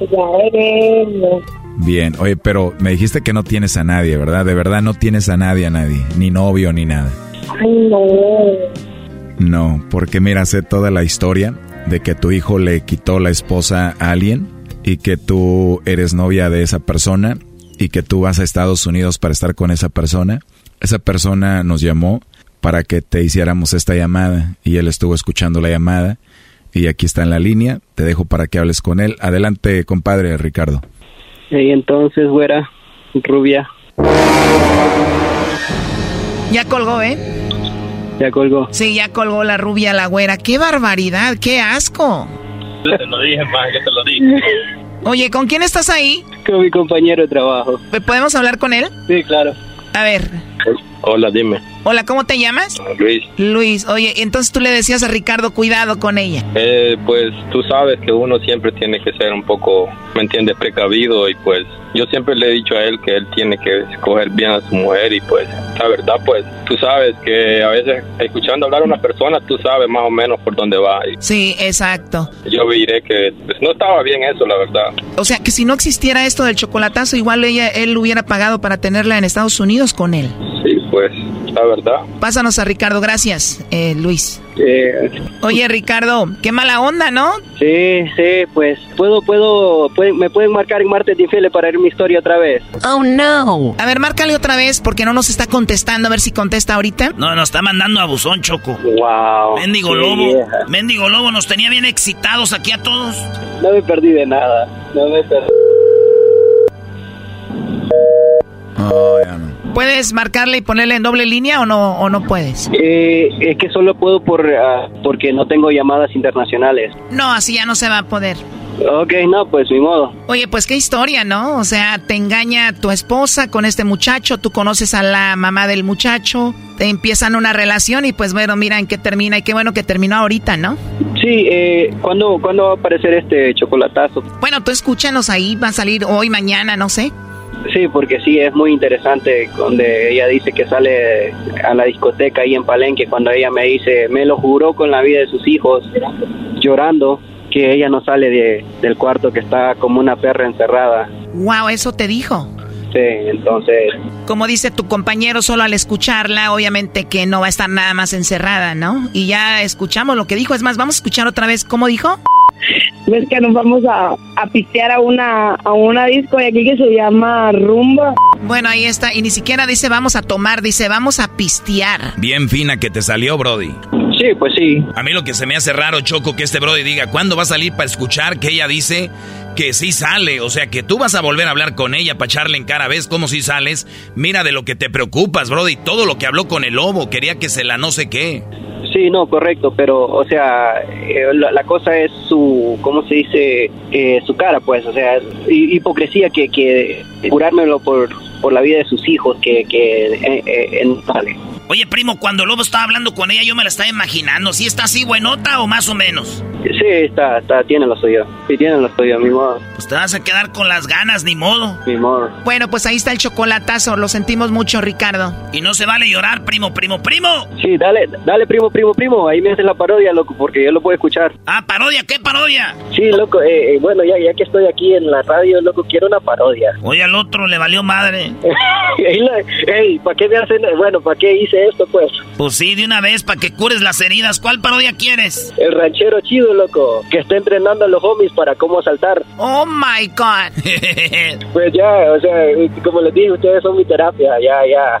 ya veremos.
Bien. Oye, pero me dijiste que no tienes a nadie, ¿verdad? De verdad no tienes a nadie, a nadie. Ni novio ni nada.
Ay, no.
No, porque mira, sé toda la historia de que tu hijo le quitó la esposa a alguien y que tú eres novia de esa persona y que tú vas a Estados Unidos para estar con esa persona. Esa persona nos llamó para que te hiciéramos esta llamada y él estuvo escuchando la llamada y aquí está en la línea. Te dejo para que hables con él. Adelante, compadre Ricardo.
Y entonces, güera, rubia,
Ya colgó, ¿eh?
ya colgó.
Sí, ya colgó la rubia, la güera. ¡Qué barbaridad! ¡Qué asco!
Te lo dije, más que te lo dije.
Oye, ¿con quién estás ahí?
Con mi compañero de trabajo.
¿Podemos hablar con él?
Sí, claro.
A ver.
Hola, dime.
Hola, ¿cómo te llamas?
Luis.
Luis. Oye, entonces tú le decías a Ricardo, cuidado con ella.
Eh, pues tú sabes que uno siempre tiene que ser un poco, ¿me entiendes?, precavido y pues yo siempre le he dicho a él que él tiene que escoger bien a su mujer y pues la verdad pues tú sabes que a veces escuchando hablar a una persona tú sabes más o menos por dónde va y
Sí, exacto.
yo diré que pues, no estaba bien eso la verdad.
O sea, que si no existiera esto del chocolatazo, igual ella, él hubiera pagado para tenerla en Estados Unidos con él.
Sí, pues la verdad.
Pásanos a Ricardo, gracias, eh, Luis.
Eh,
Oye, Ricardo, qué mala onda, ¿no?
sí, sí, pues puedo, puedo, pueden- me pueden marcar en martes de infieles para ir mi historia otra vez.
Oh, no. A ver, márcale otra vez porque no nos está contestando. A ver si contesta ahorita.
No, nos está mandando a buzón, Choco.
Wow.
Mendigo
Sí,
lobo.
vieja.
Mendigo lobo nos tenía bien excitados aquí a todos.
No me perdí de nada. No me perdí.
¿Puedes marcarle y ponerle en doble línea o no, o no puedes?
Eh, es que solo puedo por ah, porque no tengo llamadas internacionales.
No, así ya no se va a poder.
Ok, no, pues mi modo.
Oye, pues qué historia, ¿no? O sea, te engaña tu esposa con este muchacho, tú conoces a la mamá del muchacho, te empiezan una relación y pues bueno, mira en qué termina y qué bueno que terminó ahorita, ¿no?
Sí, eh, ¿cuándo, ¿cuándo va a aparecer este chocolatazo?
Bueno, tú escúchanos ahí, va a salir hoy, mañana, no sé.
Sí, porque sí, es muy interesante donde ella dice que sale a la discoteca ahí en Palenque, cuando ella me dice, me lo juró con la vida de sus hijos, llorando, que ella no sale de, del cuarto, que está como una perra encerrada.
Wow, eso te dijo.
Sí, entonces...
Como dice tu compañero, solo al escucharla, obviamente que no va a estar nada más encerrada, ¿no? Y ya escuchamos lo que dijo. Es más, vamos a escuchar otra vez cómo dijo.
Ves que nos vamos a, a pistear a una, a una disco de aquí que se llama Rumba.
Bueno, ahí está. Y ni siquiera dice vamos a tomar, dice vamos a pistear.
Bien fina que te salió, Brody.
Sí, pues sí.
A mí lo que se me hace raro, Choco, que este Brody diga, ¿cuándo va a salir para escuchar que ella dice que sí sale? O sea, que tú vas a volver a hablar con ella para echarle en cara, ¿ves cómo sí sales? Mira de lo que te preocupas, Brody. Todo lo que habló con el lobo, quería que se la no sé qué.
Sí, no, correcto, pero, o sea, eh, la, la cosa es su, ¿cómo se dice? Eh, su cara, pues, o sea, hi- hipocresía que, que jurármelo por, por la vida de sus hijos, que, que eh, eh, en- vale.
Oye, primo, cuando Lobo estaba hablando con ella, yo me la estaba imaginando. ¿Si está así buenota o más o menos?
Sí, está, está, tiene lo suyo, sí, tiene lo suyo, mi modo,
Pues te vas a quedar con las ganas, ni modo.
mi modo.
Bueno, pues ahí está el chocolatazo. Lo sentimos mucho, Ricardo.
Y no se vale llorar, primo, primo, primo.
Sí, dale, dale, primo, primo, primo, ahí me haces la parodia, loco, porque yo lo puedo escuchar.
Ah, parodia, ¿qué parodia?
Sí, loco, eh, eh, bueno, ya, ya que estoy aquí en la radio, loco, quiero una parodia.
Oye, al otro le valió madre.
Ey, ¿para qué me hacen? Bueno, ¿para qué hice esto, pues?
Pues sí, de una vez, para que cures las heridas. ¿Cuál parodia quieres?
El ranchero chido, loco, que está entrenando a los homies para cómo asaltar.
Oh my God.
Pues ya, o sea, como les dije, ustedes son mi terapia, ya, ya.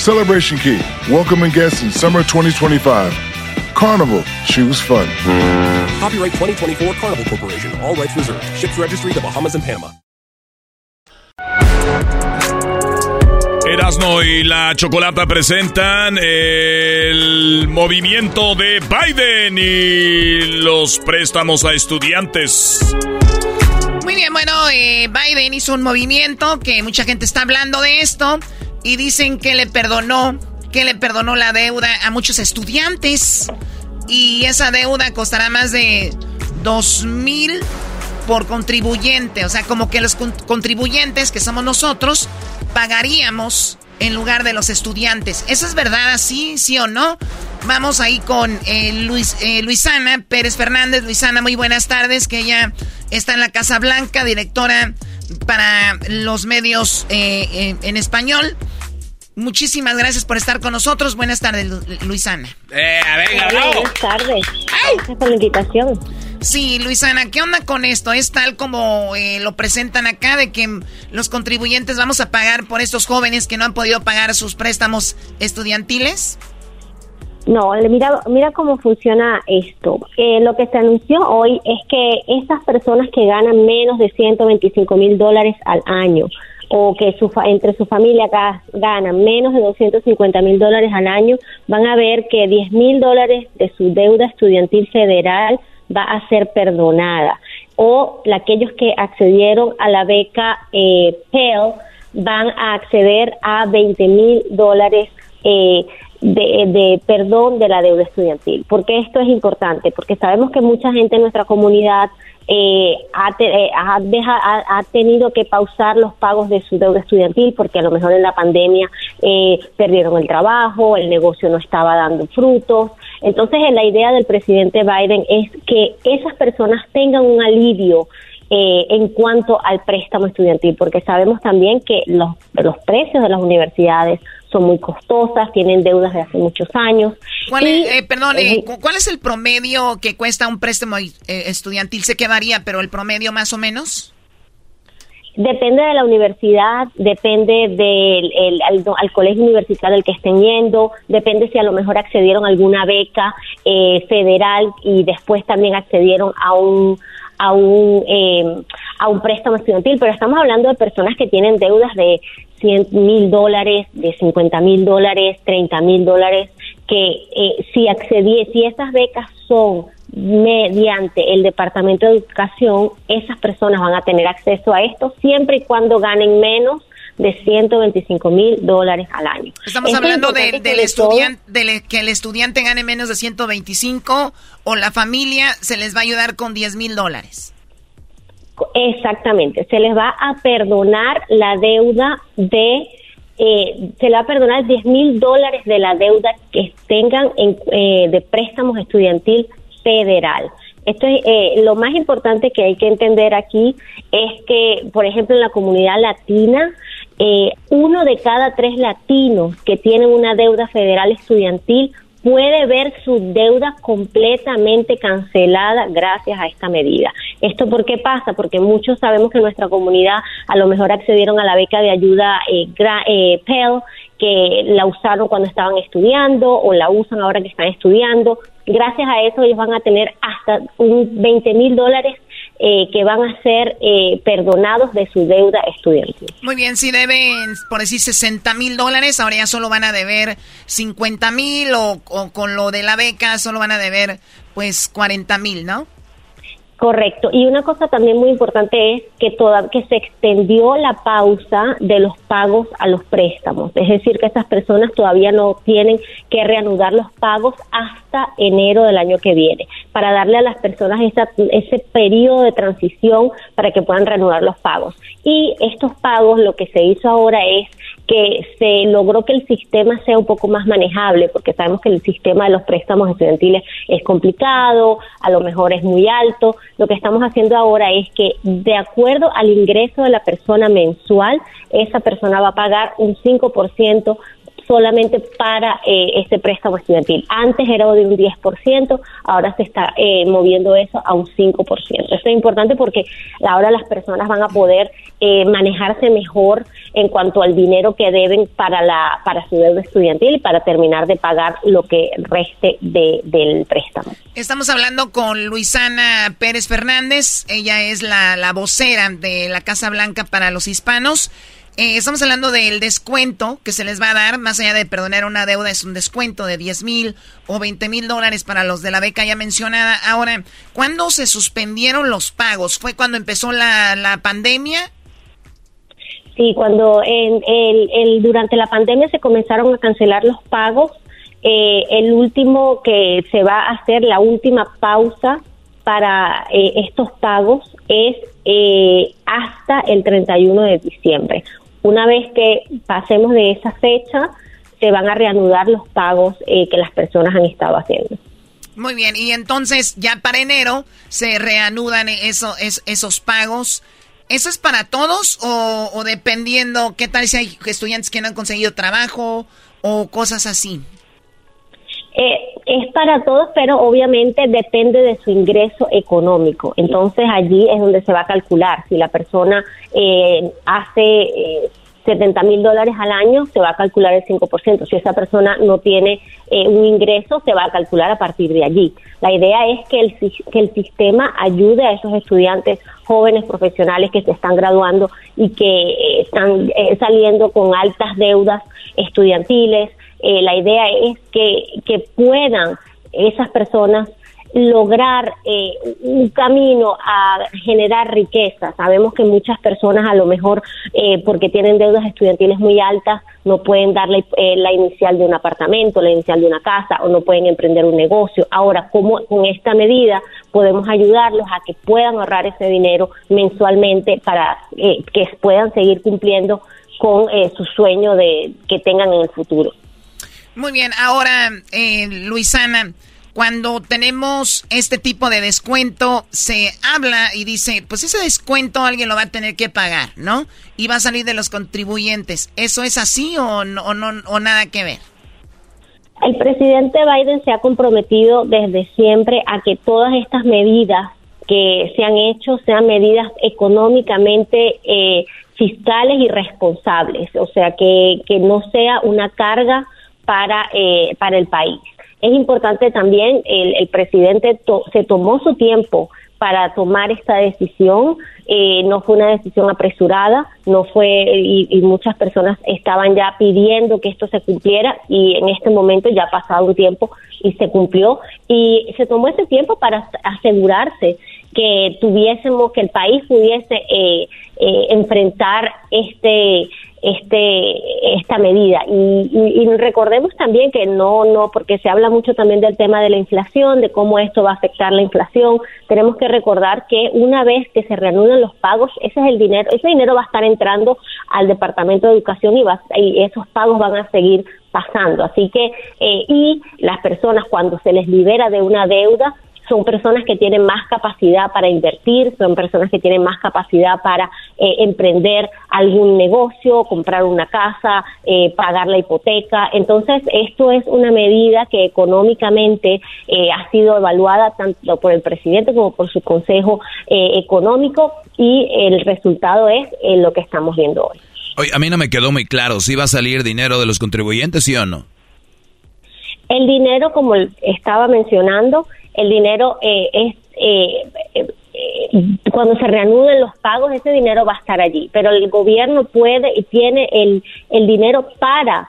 Celebration Key, welcoming guests in summer 2025. Carnival, choose fun.
Copyright 2024 Carnival Corporation. All rights reserved. Ships registry the Bahamas and Panama.
Erasno y la Chocolata presentan el movimiento de Biden y los préstamos a estudiantes.
Muy bien, bueno, eh, Biden hizo un movimiento que mucha gente está hablando de esto y dicen que le perdonó, que le perdonó la deuda a muchos estudiantes y esa deuda costará más de dos mil por contribuyente, o sea, como que los con- contribuyentes que somos nosotros pagaríamos en lugar de los estudiantes. ¿Eso es verdad así, sí o no? Vamos ahí con eh, Luis, eh, Luisana Pérez Fernández. Luisana, muy buenas tardes, que ella está en la Casa Blanca, directora para los medios eh, eh, en español. Muchísimas gracias por estar con nosotros. Buenas tardes, Lu- Luisana.
Eh,
Hola, buenas tardes. Gracias por la invitación.
Sí, Luisana, ¿qué onda con esto? ¿Es tal como eh, lo presentan acá de que los contribuyentes vamos a pagar por estos jóvenes que no han podido pagar sus préstamos estudiantiles?
No, mira, mira cómo funciona esto. Eh, lo que se anunció hoy es que estas personas que ganan menos de 125 mil dólares al año o que su fa- entre su familia ga- ganan menos de 250 mil dólares al año, van a ver que 10 mil dólares de su deuda estudiantil federal va a ser perdonada. O aquellos que accedieron a la beca eh, Pell van a acceder a 20 mil dólares eh, de, perdón de la deuda estudiantil. ¿Por qué esto es importante? Porque sabemos que mucha gente en nuestra comunidad eh, ha, te- eh, ha, deja- ha- ha tenido que pausar los pagos de su deuda estudiantil porque a lo mejor en la pandemia eh, perdieron el trabajo, el negocio no estaba dando frutos. Entonces, eh, la idea del presidente Biden es que esas personas tengan un alivio eh, en cuanto al préstamo estudiantil, porque sabemos también que los, los precios de las universidades son muy costosas, tienen deudas de hace muchos años.
¿Cuál es, eh, perdón, eh, ¿cuál es el promedio que cuesta un préstamo estudiantil? Sé que varía, pero el promedio más o menos.
Depende de la universidad, depende del al, colegio universitario al que estén yendo, depende si a lo mejor accedieron a alguna beca eh, federal y después también accedieron a un a un eh, a un préstamo estudiantil, pero estamos hablando de personas que tienen deudas de 100 mil dólares, de 50 mil dólares, 30 mil dólares, que eh, si accedí, si esas becas son mediante el Departamento de Educación, esas personas van a tener acceso a esto siempre y cuando ganen menos de 125 mil dólares al año.
Estamos hablando del estudiante, de que el estudiante gane menos de 125 o la familia se les va a ayudar con 10 mil dólares.
Exactamente, se les va a perdonar la deuda de, eh, se le va a perdonar 10 mil dólares de la deuda que tengan en, eh, de préstamos estudiantil federal. Esto es eh, lo más importante que hay que entender aquí es que, por ejemplo, en la comunidad latina, eh, uno de cada tres latinos que tienen una deuda federal estudiantil puede ver su deuda completamente cancelada gracias a esta medida. ¿Esto por qué pasa? Porque muchos sabemos que en nuestra comunidad a lo mejor accedieron a la beca de ayuda eh, eh, Pell, que la usaron cuando estaban estudiando o la usan ahora que están estudiando. Gracias a eso ellos van a tener hasta un 20 mil dólares eh, que van a ser eh, perdonados de su deuda estudiantil.
Muy bien, si deben, por decir, 60 mil dólares, ahora ya solo van a deber 50 mil o, o, con lo de la beca solo van a deber pues 40 mil, ¿no?
Correcto. Y una cosa también muy importante es que toda, que se extendió la pausa de los pagos a los préstamos. Es decir, que estas personas todavía no tienen que reanudar los pagos hasta enero del año que viene, para darle a las personas ese periodo de transición para que puedan reanudar los pagos. Y estos pagos, lo que se hizo ahora es que se logró que el sistema sea un poco más manejable, porque sabemos que el sistema de los préstamos estudiantiles es complicado, a lo mejor es muy alto. Lo que estamos haciendo ahora es que de acuerdo al ingreso de la persona mensual, esa persona va a pagar un 5% solamente para eh, este préstamo estudiantil. Antes era de un 10%, ahora se está eh, moviendo eso a un 5%. Esto es importante porque ahora las personas van a poder eh, manejarse mejor en cuanto al dinero que deben para la para su deuda estudiantil y para terminar de pagar lo que reste de, del préstamo.
Estamos hablando con Luisana Pérez Fernández, ella es la, la vocera de la Casa Blanca para los Hispanos. Eh, estamos hablando del descuento que se les va a dar, más allá de perdonar una deuda, es un descuento de 10 mil o 20 mil dólares para los de la beca ya mencionada. Ahora, ¿cuándo se suspendieron los pagos? ¿Fue cuando empezó la, la pandemia?
Sí, cuando en, el, durante la pandemia se comenzaron a cancelar los pagos. Eh, el último que se va a hacer, la última pausa para eh, estos pagos es hasta el 31 de diciembre. Una vez que pasemos de esa fecha, se van a reanudar los pagos eh, que las personas han estado haciendo.
Muy bien, y entonces ya para enero se reanudan eso, esos pagos. ¿Eso es para todos o, o, dependiendo qué tal si hay estudiantes que no han conseguido trabajo o cosas así?
Eh, es para todos, pero obviamente depende de su ingreso económico. Entonces allí es donde se va a calcular. Si la persona eh, hace eh, 70 mil dólares al año, se va a calcular el 5%. Si esa persona no tiene eh, un ingreso, se va a calcular a partir de allí. La idea es que el, que el sistema ayude a esos estudiantes jóvenes profesionales que se están graduando y que eh, están saliendo con altas deudas estudiantiles, eh, la idea es que, que puedan esas personas lograr eh, un camino a generar riqueza. Sabemos que muchas personas a lo mejor eh, porque tienen deudas estudiantiles muy altas no pueden darle la inicial de un apartamento, la inicial de una casa o no pueden emprender un negocio. Ahora, ¿cómo con esta medida podemos ayudarlos a que puedan ahorrar ese dinero mensualmente para que puedan seguir cumpliendo con su sueño de que tengan en el futuro?
Muy bien, ahora, eh, Luisana, cuando tenemos este tipo de descuento, se habla y dice, pues ese descuento alguien lo va a tener que pagar, ¿no? Y va a salir de los contribuyentes. ¿Eso es así o, no, o, nada que ver?
El presidente Biden se ha comprometido desde siempre a que todas estas medidas que se han hecho sean medidas económicamente eh, fiscales y responsables, o sea, que, que no sea una carga para, eh, para el país. Es importante también, el, el presidente se tomó su tiempo para tomar esta decisión. Eh, no fue una decisión apresurada, no fue y, muchas personas estaban ya pidiendo que esto se cumpliera y en este momento ya ha pasado un tiempo y se cumplió y se tomó ese tiempo para asegurarse que tuviésemos que el país pudiese eh, eh, enfrentar este este esta medida. Y, recordemos también que no no porque se habla mucho también del tema de la inflación de cómo esto va a afectar la inflación. Tenemos que recordar que una vez que se reanuden los pagos ese es el dinero ese dinero va a estar entrando al departamento de educación y, va, y esos pagos van a seguir pasando. Así que eh, y las personas cuando se les libera de una deuda son personas que tienen más capacidad para invertir, son personas que tienen más capacidad para eh, emprender algún negocio, comprar una casa, eh, pagar la hipoteca. Entonces, esto es una medida que económicamente eh, ha sido evaluada tanto por el presidente como por su Consejo Económico y el resultado es lo que estamos viendo hoy.
Oye, a mí no me quedó muy claro si va a salir dinero de los contribuyentes, sí o no.
El dinero, como estaba mencionando, el dinero eh, es eh, eh, cuando se reanuden los pagos ese dinero va a estar allí. Pero el gobierno puede y tiene el, el dinero para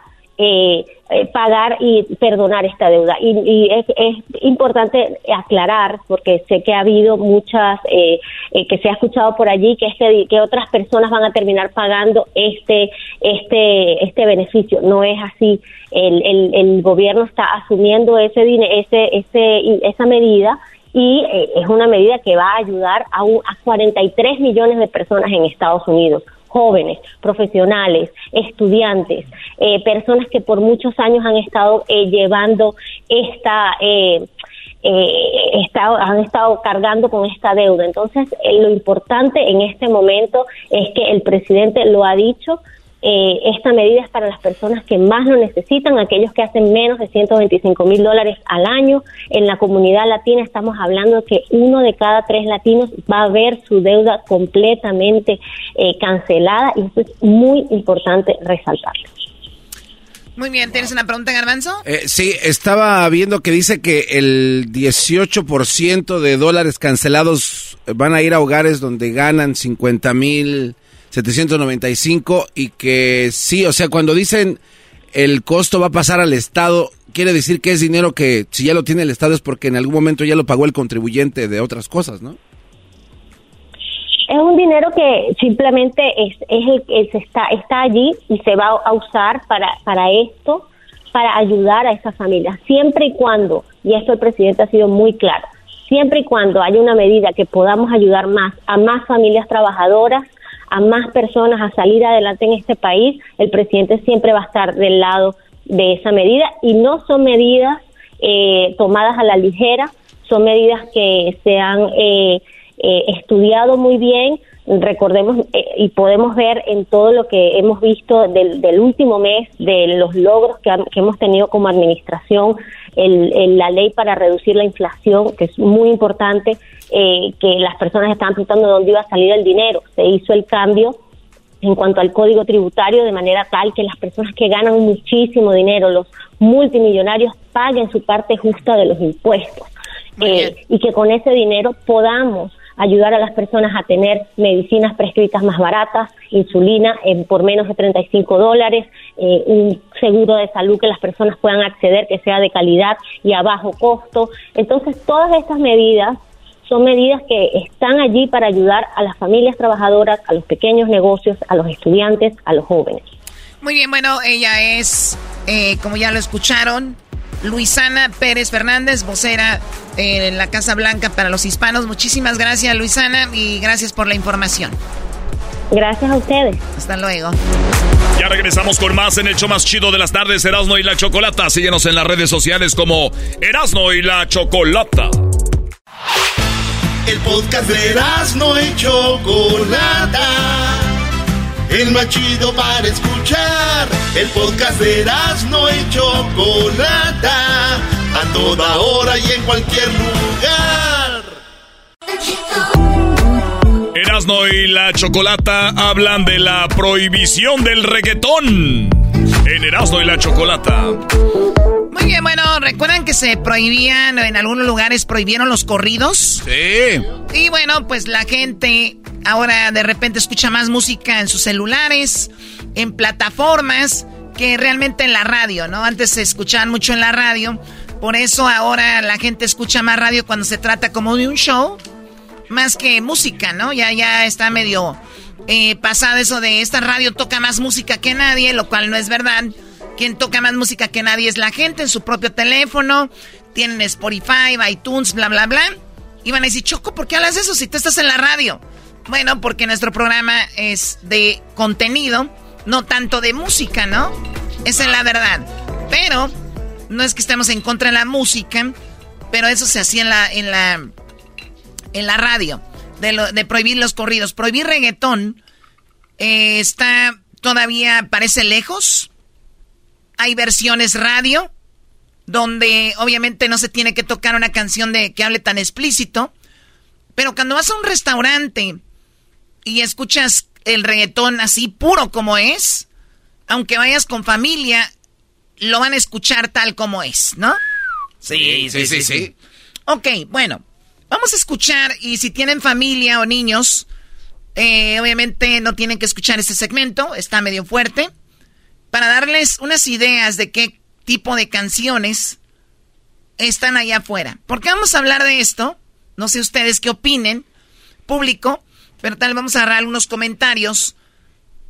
pagar y perdonar esta deuda. Y, es, importante aclarar porque sé que ha habido muchas que se ha escuchado por allí que este que otras personas van a terminar pagando este este este beneficio. No es así. El, el, gobierno está asumiendo ese, ese, ese, esa medida y eh, es una medida que va a ayudar a, a 43 millones de personas en Estados Unidos jóvenes, profesionales, estudiantes, eh, personas que por muchos años han estado eh, llevando esta, eh, han estado cargando con esta deuda. Entonces, lo importante en este momento es que el presidente lo ha dicho, eh, esta medida es para las personas que más lo necesitan, aquellos que hacen menos de 125 mil dólares al año. En la comunidad latina estamos hablando que uno de cada tres latinos va a ver su deuda completamente eh, cancelada y eso es muy importante resaltarlo.
Muy bien, ¿tienes una pregunta, Garbanzo?
Eh, sí, estaba viendo que dice que el 18% de dólares cancelados van a ir a hogares donde ganan 50 mil 795 y que sí, o sea, cuando dicen el costo va a pasar al Estado, quiere decir que es dinero que si ya lo tiene el Estado es porque en algún momento ya lo pagó el contribuyente de otras cosas, ¿no?
Es un dinero que simplemente es, es está, está allí y se va a usar para, para esto, para ayudar a esas familias, siempre y cuando, y esto el presidente ha sido muy claro, siempre y cuando haya una medida que podamos ayudar más a más familias trabajadoras, a más personas a salir adelante en este país, el presidente siempre va a estar del lado de esa medida. Y no son medidas eh, tomadas a la ligera, son medidas que se han eh, eh, estudiado muy bien, recordemos y podemos ver en todo lo que hemos visto del, último mes, de los logros que, hemos tenido como administración, el, la ley para reducir la inflación, que es muy importante, eh, que las personas estaban preguntando de dónde iba a salir el dinero. Se hizo el cambio en cuanto al código tributario de manera tal que las personas que ganan muchísimo dinero, los multimillonarios, paguen su parte justa de los impuestos eh, y que con ese dinero podamos ayudar a las personas a tener medicinas prescritas más baratas, insulina por menos de 35 dólares, eh, un seguro de salud que las personas puedan acceder, que sea de calidad y a bajo costo. Entonces, todas estas medidas son medidas que están allí para ayudar a las familias trabajadoras, a los pequeños negocios, a los estudiantes, a los jóvenes.
Muy bien, bueno, ella es, eh, como ya lo escucharon, Luisana Pérez Fernández, vocera en la Casa Blanca para los hispanos. Muchísimas gracias, Luisana, y gracias por la información.
Gracias a ustedes.
Hasta luego.
Ya regresamos con más en el show más chido de las tardes, Erasno y la Chocolata. Síguenos en las redes sociales como Erasno y la Chocolata.
El podcast de Erasno y Chocolata. El más chido para escuchar. El podcast de Erasno y Chocolata. A toda hora y en cualquier lugar.
Erasno y la Chocolata hablan de la prohibición del reggaetón. En Erasno y la Chocolata.
Muy bien, bueno, ¿recuerdan que se prohibían, en algunos lugares prohibieron los corridos?
Sí.
Y bueno, pues la gente ahora de repente escucha más música en sus celulares, en plataformas, que realmente en la radio, ¿no? Antes se escuchaban mucho en la radio, por eso ahora la gente escucha más radio cuando se trata como de un show, más que música, ¿no? Ya, ya está medio eh, pasado eso de esta radio toca más música que nadie, lo cual no es verdad. Quien toca más música que nadie es la gente en su propio teléfono. Tienen Spotify, iTunes, bla, bla, bla. Y van a decir, Choco, ¿por qué hablas eso si tú estás en la radio? Bueno, porque nuestro programa es de contenido, no tanto de música, ¿no? Esa es la verdad. Pero no es que estemos en contra de la música, pero eso se hacía en la, en la, en la radio, de, lo, de prohibir los corridos. Prohibir reggaetón eh, está todavía, parece lejos. Hay versiones radio, donde obviamente no se tiene que tocar una canción de que hable tan explícito. Pero cuando vas a un restaurante y escuchas el reggaetón así puro como es, aunque vayas con familia, lo van a escuchar tal como es, ¿no? Sí, sí, sí, sí. Ok, bueno, vamos a escuchar y si tienen familia o niños, eh, obviamente no tienen que escuchar este segmento, está medio fuerte, para darles unas ideas de qué tipo de canciones están allá afuera. ¿Por qué vamos a hablar de esto? No sé ustedes qué opinen, público, pero tal vamos a dar algunos comentarios.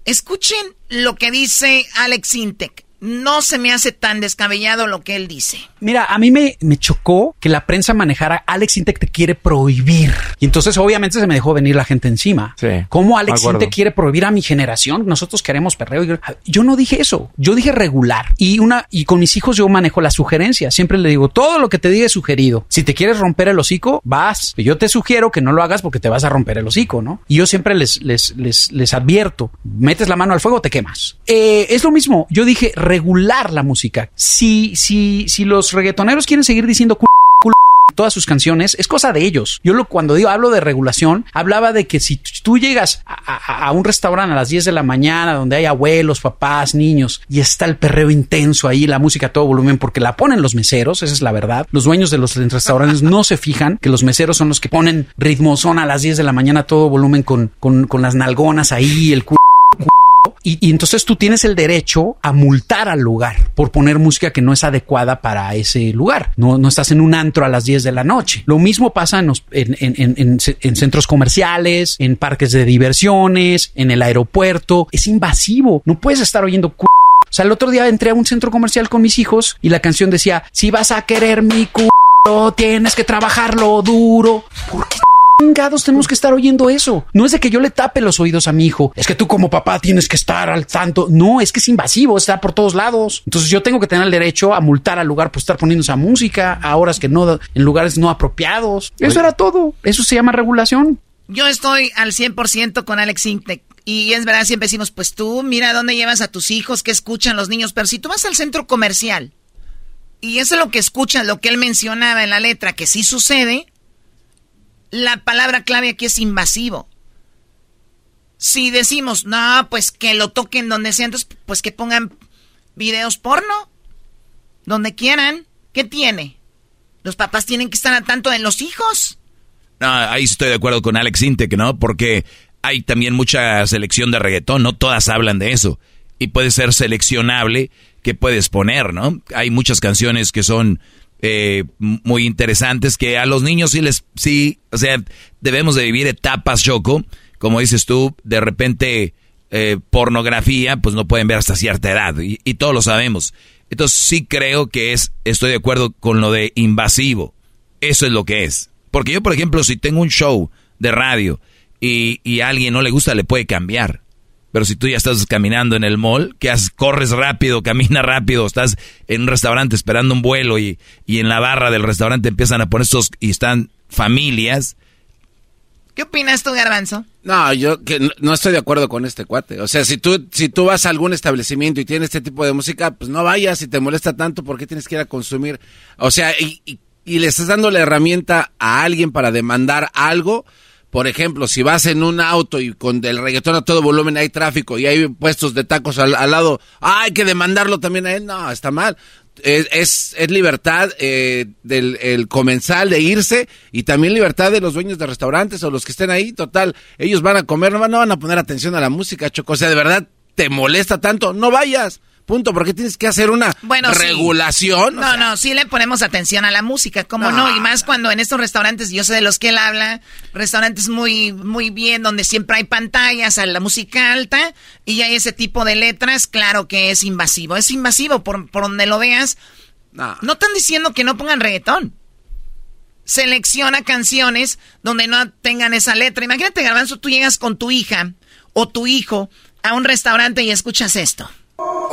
Escuchen lo que dice Alex Intec no se me hace tan descabellado lo que él dice.
Mira, a mí me, me chocó que la prensa manejara Alex Intec te quiere prohibir. Y entonces obviamente se me dejó venir la gente encima.
Sí.
¿Cómo Alex Intec quiere prohibir a mi generación? Nosotros queremos perreo. Yo no dije eso. Yo dije regular. Y una y con mis hijos yo manejo la sugerencia. Siempre le digo, todo lo que te diga es sugerido. Si te quieres romper el hocico, vas. Yo te sugiero que no lo hagas porque te vas a romper el hocico, ¿no? Y yo siempre les, les, les, les advierto, metes la mano al fuego, te quemas. Eh, es lo mismo. Yo dije regular la música. Si, si, si los reggaetoneros quieren seguir diciendo todas sus canciones, es cosa de ellos. Yo lo, cuando digo, hablo de regulación, hablaba de que si tú llegas a, un restaurante a las 10 de la mañana donde hay abuelos, papás, niños y está el perreo intenso ahí, la música a todo volumen, porque la ponen los meseros, esa es la verdad. Los dueños de los restaurantes no se fijan que los meseros son los que ponen ritmo, son a las 10 de la mañana a todo volumen con, con, con las nalgonas ahí, el culo y, y, entonces tú tienes el derecho a multar al lugar por poner música que no es adecuada para ese lugar. No, no estás en un antro a las 10 de la noche. Lo mismo pasa en, en, en, en, centros comerciales, en parques de diversiones, en el aeropuerto. Es invasivo. No puedes estar oyendo cu o sea, el otro día entré a un centro comercial con mis hijos y la canción decía, si vas a querer mi culo, tienes que trabajarlo duro. ¿Por qué chingados tenemos que estar oyendo eso? No es de que yo le tape los oídos a mi hijo. Es que tú como papá tienes que estar al tanto. No, es que es invasivo, está por todos lados. Entonces yo tengo que tener el derecho a multar al lugar por estar poniendo esa música a horas que no, en lugares no apropiados. Eso era todo. Eso se llama regulación.
Yo estoy al 100% con Alex Intec. Y es verdad, siempre decimos, pues tú mira dónde llevas a tus hijos, qué escuchan los niños. Pero si tú vas al centro comercial y eso es lo que escuchan, lo que él mencionaba en la letra, que sí sucede, la palabra clave aquí es invasivo. Si decimos, no, pues que lo toquen donde sea, entonces pues que pongan videos porno, donde quieran. ¿Qué tiene? Los papás tienen que estar al tanto de los hijos.
No, ahí estoy de acuerdo con Alex Intec, ¿no? Porque hay también mucha selección de reggaetón, no todas hablan de eso. Y puede ser seleccionable que puedes poner, ¿no? Hay muchas canciones que son eh, muy interesantes que a los niños sí les, sí, o sea, debemos de vivir etapas, Choco, como dices tú, de repente eh, pornografía, pues no pueden ver hasta cierta edad y, y, todos lo sabemos. Entonces sí creo que es, estoy de acuerdo con lo de invasivo, eso es lo que es. Porque yo, por ejemplo, si tengo un show de radio y, y a alguien no le gusta, le puede cambiar. Pero si tú ya estás caminando en el mall, que haces? Corres rápido, camina rápido, estás en un restaurante esperando un vuelo y, y en la barra del restaurante empiezan a poner estos y están familias.
¿Qué opinas tú, Garbanzo?
No, yo que no, estoy de acuerdo con este cuate. O sea, si tú, si tú vas a algún establecimiento y tienes este tipo de música, pues no vayas. Si te molesta tanto, ¿por qué tienes que ir a consumir? O sea, y, y, y le estás dando la herramienta a alguien para demandar algo por ejemplo, si vas en un auto y con el reggaetón a todo volumen hay tráfico y hay puestos de tacos al, lado, ah, hay que demandarlo también a él. No, está mal. Es, es, libertad eh, del el comensal de irse y también libertad de los dueños de restaurantes o los que estén ahí. Total, ellos van a comer, no van a poner atención a la música, Choco. O sea, de verdad, ¿te molesta tanto? No vayas. Punto, porque tienes que hacer una regulación.
No, no, sí le ponemos atención a la música, ¿cómo no. Y más cuando en estos restaurantes, yo sé de los que él habla, restaurantes muy, muy bien, donde siempre hay pantallas, a la música alta, y hay ese tipo de letras, claro que es invasivo. Es invasivo por, por donde lo veas. No. no están diciendo que no pongan reggaetón. Selecciona canciones donde no tengan esa letra. Imagínate, Garbanzo, tú llegas con tu hija o tu hijo a un restaurante y escuchas esto.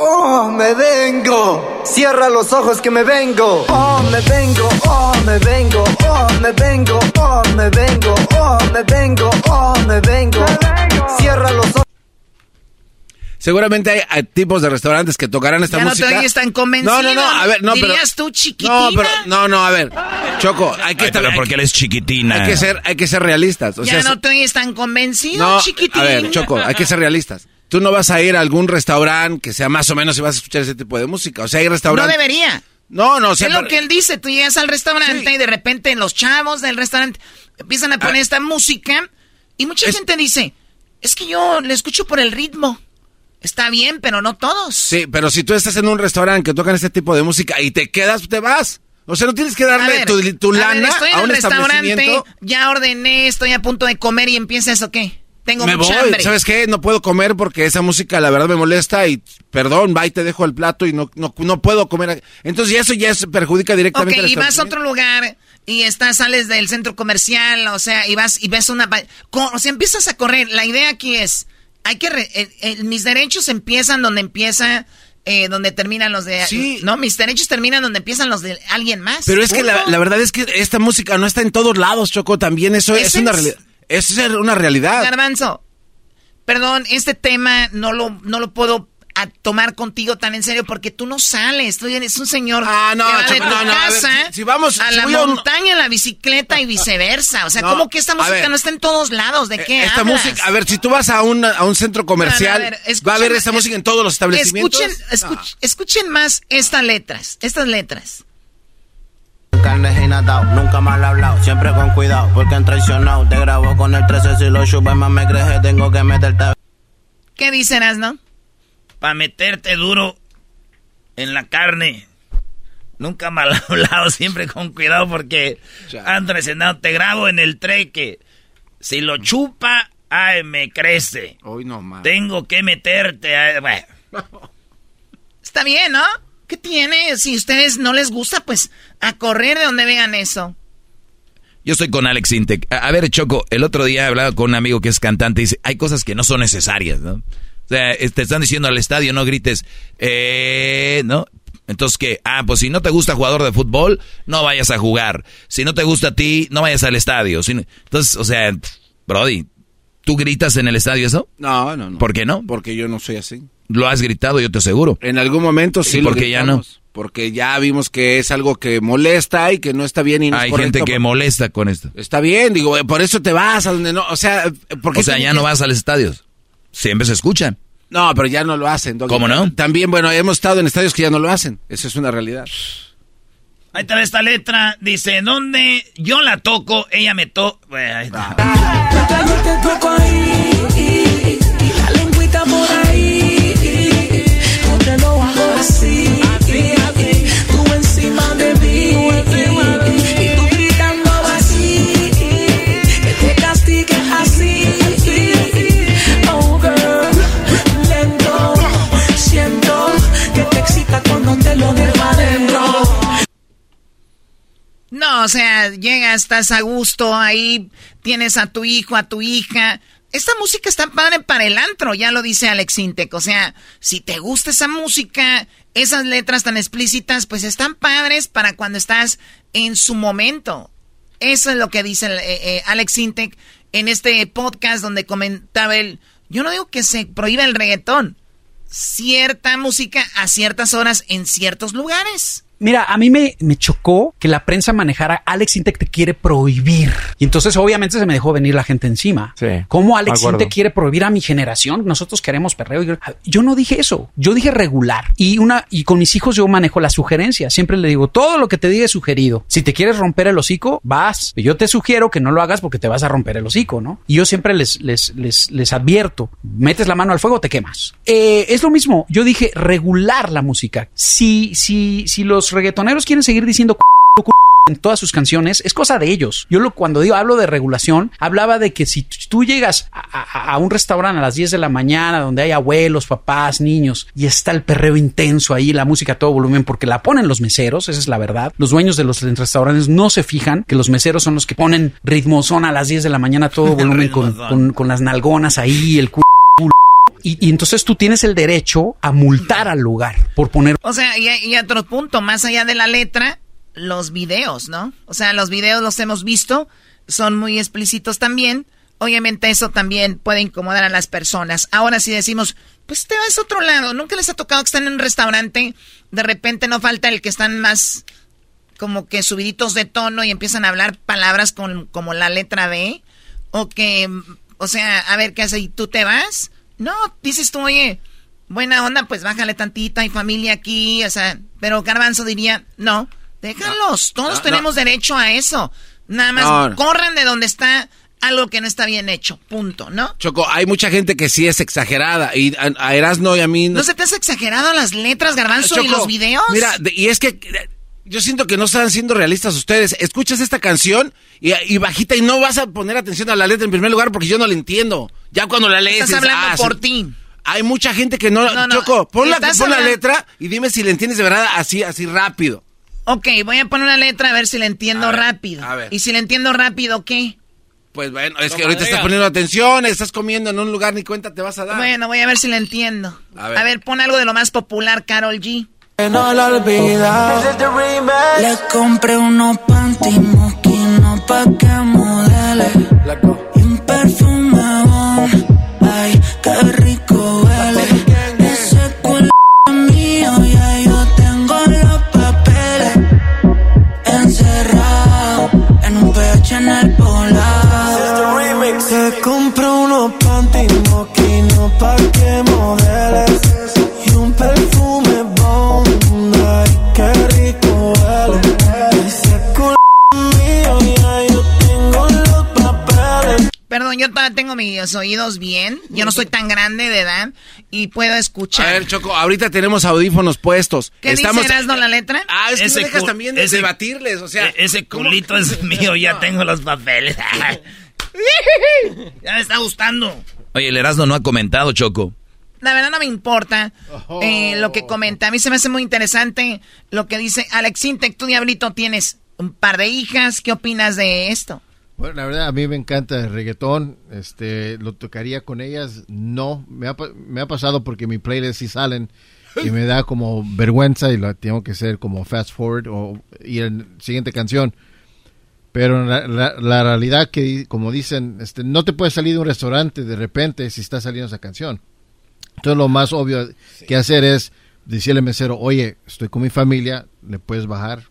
Oh, me vengo. Cierra los ojos que me vengo. Oh, me vengo. Oh, me vengo. Oh, me vengo. Oh, me vengo. Oh, me vengo. Oh, me vengo. Cierra los ojos.
Seguramente hay, tipos de restaurantes que tocarán esta
ya
música.
No te tan convencido.
No, no, no, a ver, no,
¿Dirías tú chiquitina?
No, pero, no, no, a ver, Choco, hay que...
Ay, pero porque él es chiquitina.
Hay que ser, hay que ser realistas. O
ya
sea,
no te tan convencido,
no,
chiquitina.
A ver, Choco, hay que ser realistas. Tú no vas a ir a algún restaurante que sea más o menos y vas a escuchar ese tipo de música. O sea, hay restaurantes...
No debería.
No, no, o sea,
Es lo que él dice, tú llegas al restaurante y de repente los chavos del restaurante empiezan a poner
Ah.
esta música y mucha gente dice, es que yo le escucho por el ritmo. Está bien, pero no todos.
Sí, pero si tú estás en un restaurante que tocan este tipo de música y te quedas, te vas. O sea, no tienes que darle
ver,
tu, tu
a
lana
ver, estoy en
a
el
un
restaurante, ya ordené, estoy a punto de comer y empieza eso, ¿qué? Tengo
me
mucha
voy,
hambre.
¿sabes qué? No puedo comer porque esa música la verdad me molesta y perdón, va y te dejo el plato y no, no, no puedo comer. Entonces ya eso ya es- perjudica
Ok,
directamente al
y vas a otro lugar y estás, sales del centro comercial, o sea, y vas y ves una... O sea, empiezas a correr. La idea aquí es, hay que... re- eh, eh, mis derechos empiezan donde empieza... eh, donde terminan los de...
Sí.
No, mis derechos terminan donde empiezan los de alguien más.
Pero es que la, verdad es que esta música no está en todos lados, Choco. También eso es,
Es
una realidad. Es ser una realidad.
Garbanzo, perdón, este tema no lo, no lo puedo a tomar contigo tan en serio porque tú no sales, tú eres un señor
Ah, no,
que va de tu
no, no, a ver,
casa
si- si vamos-
a
si
la montaña, a la bicicleta y viceversa. O sea, ¿cómo que esta música
ver.
no está en todos lados? ¿De qué
Esta
hablas?
música, a ver, si tú vas a un, a un centro comercial, va a haber esta música en todos los establecimientos.
Escuchen, escuch- escuchen más estas letras, estas letras.
Carnes y natao, nunca mal hablado, siempre con cuidado, porque han traicionado. Te grabo con el 13 si lo chupes más me crees, tengo que meterte.
¿Qué dicen, no?
Para meterte duro en la carne. Nunca mal hablado, siempre con cuidado porque han traicionado. Te grabo en el treque. Si lo chupa, ay, me crece.
Hoy no más.
Tengo que meterte. ay, bueno.
Está bien, ¿no? ¿Qué tiene? Si a ustedes no les gusta, pues a correr de donde vean eso.
Yo estoy con Alex Intec. A, a ver, Choco, el otro día hablaba con un amigo que es cantante y dice, hay cosas que no son necesarias, ¿no? O sea, te están diciendo al estadio, no grites, eh, ¿no? Entonces, ¿qué? Ah, pues si no te gusta jugador de fútbol, no vayas a jugar. Si no te gusta a ti, no vayas al estadio. Si no- Entonces, o sea, Brody, ¿tú gritas en el estadio eso?
No, no, no.
¿Por qué no?
Porque yo no soy así.
Lo has gritado, yo te aseguro.
En algún momento sí
¿Y
lo
por qué ya
gritamos, Porque ya vimos que es algo que molesta y que no está bien y no es
Hay
correcto.
gente que molesta con esto.
Está bien, digo, eh, por eso te vas a donde no, o sea, porque
O sea, ya no vas a los estadios. Siempre se escuchan.
No, pero ya no lo hacen. Doggy.
¿Cómo no?
También, bueno, hemos estado en estadios que ya no lo hacen. Eso es una realidad.
Ahí está esta letra. Dice, ¿dónde yo la toco? Ella me toca. ahí está.
te
No, o sea, llegas, estás a gusto ahí, tienes a tu hijo, a tu hija. Esta música está padre para el antro, ya lo dice Alex Intec. O sea, si te gusta esa música, esas letras tan explícitas, pues están padres para cuando estás en su momento. Eso es lo que dice eh, eh, Alex Intec en este podcast donde comentaba él. Yo no digo que se prohíba el reggaetón. Cierta música a ciertas horas en ciertos lugares.
Mira, a mí me, me chocó que la prensa manejara Alex Intec te quiere prohibir. Y entonces obviamente se me dejó venir la gente encima.
Sí.
¿Cómo Alex. Intec quiere prohibir a mi generación? Nosotros queremos perreo. Yo, yo no dije eso. Yo dije regular. Y una y con mis hijos yo manejo la sugerencia. Siempre le digo, todo lo que te diga es sugerido. Si te quieres romper el hocico, vas. Yo te sugiero que no lo hagas porque te vas a romper el hocico, ¿no? Y yo siempre les, les, les, les advierto, metes la mano al fuego, te quemas. Eh, es lo mismo. Yo dije regular la música. Si, si, si los reggaetoneros quieren seguir diciendo en todas sus canciones, es cosa de ellos. Yo lo, cuando digo, hablo de regulación, hablaba de que si tú llegas a, a- a un restaurante a las 10 de la mañana donde hay abuelos, papás, niños y está el perreo intenso ahí, la música a todo volumen, porque la ponen los meseros, esa es la verdad. Los dueños de los restaurantes no se fijan que los meseros son los que ponen ritmo, son a las 10 de la mañana a todo volumen con, con, con las nalgonas ahí, el culo. Y, entonces tú tienes el derecho a multar al lugar por poner
O sea, y, y otro punto, más allá de la letra, los videos, ¿no? O sea, los videos los hemos visto, son muy explícitos también. Obviamente eso también puede incomodar a las personas. Ahora si decimos, pues te vas a otro lado, nunca les ha tocado que están en un restaurante, de repente no falta el que están más como que subiditos de tono y empiezan a hablar palabras con, como la letra B, o que, o sea, a ver qué hace, ¿y tú te vas? No, dices tú, oye, buena onda, pues bájale tantito, hay familia aquí, o sea, pero Garbanzo diría, no, déjalos, todos
No,
tenemos derecho a eso, nada más corran de donde está algo que no está bien hecho, punto, ¿no?
Choco, hay mucha gente que sí es exagerada y a, a Erasno y a mí
¿No se te hace exagerado las letras, Garbanzo, y los videos?
Mira, y es que yo siento que no están siendo realistas ustedes. Escuchas esta canción y, y bajita y no vas a poner atención a la letra en primer lugar porque yo no la entiendo. Ya cuando la lees...
Estás
es,
hablando
ah,
por ti.
Hay mucha gente que no...
No, no,
Choco, pon, la, pon la letra y dime si la entiendes de verdad así, así rápido.
Ok, voy a poner una letra a ver si la entiendo
A ver,
rápido.
a ver.
Y si la entiendo rápido, ¿qué?
Pues bueno, es que ahorita
diga.
estás poniendo atención, estás comiendo en un lugar ni cuenta te vas a dar.
Bueno, voy a ver si la entiendo.
A
A
ver.
ver, pon algo de lo más popular, Carol G.
No la olvida. Le compré unos panty moquinos pa' que modele. Y un perfume bon. Ay, qué rico huele. Ese culo es mío, ya yo tengo los papeles. Encerrado en un PH en el poblado.
Te compro unos panty moquinos pa' que modeles
Perdón, yo todavía tengo mis oídos bien. Yo no soy tan grande de edad y puedo escuchar.
A ver, Choco, ahorita tenemos audífonos puestos.
¿Qué
Estamos...
dice Erasmo la letra?
Ah, es que
Ese
no dejas
cu-
también de
ese-
debatirles, o sea...
e- ese culito es mío, ya tengo los papeles. ya me está gustando.
Oye, el Erasmo no ha comentado, Choco.
La verdad no me importa eh, lo que comenta. A mí se me hace muy interesante lo que dice Alex Intec. Tú, Diablito, tienes un par de hijas. ¿Qué opinas de esto?
Bueno, la verdad, a mí me encanta el reggaetón. Este, lo tocaría con ellas. No, me ha, pa- me ha pasado porque mi playlist sí salen y me da como vergüenza y lo tengo que hacer como fast forward o ir a la siguiente canción. Pero la, la- la realidad que, como dicen, este, no te puedes salir de un restaurante de repente si está saliendo esa canción. Entonces lo más obvio que hacer es decirle al mesero, oye, estoy con mi familia, le puedes bajar.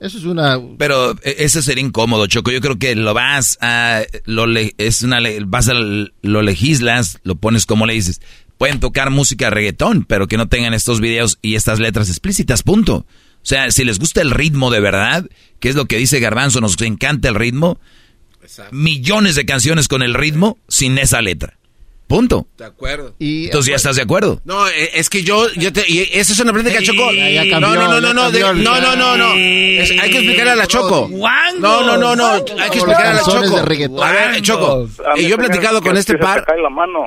Eso es una...
Pero eh, ese sería incómodo, Choco. Yo creo que lo vas a... Lo le- es una, le- vas a... Lo legislas, lo pones como le dices. Pueden tocar música reggaetón, pero que no tengan estos videos y estas letras explícitas, punto. O sea, si les gusta el ritmo de verdad, que es lo que dice Garbanzo, nos encanta el ritmo, millones de canciones con el ritmo sin esa letra. Punto.
De acuerdo.
Y,
Entonces ya estás de acuerdo.
No, eh, es que yo, yo te, y esa es una plática. Choco. No, no, no, no, no, no, no, no, no. Es- hay que explicarle a la Choco. No, no, no, no, hay que
Como
explicarle a la Choco. A ver, Choco, y yo he platicado con este
te
par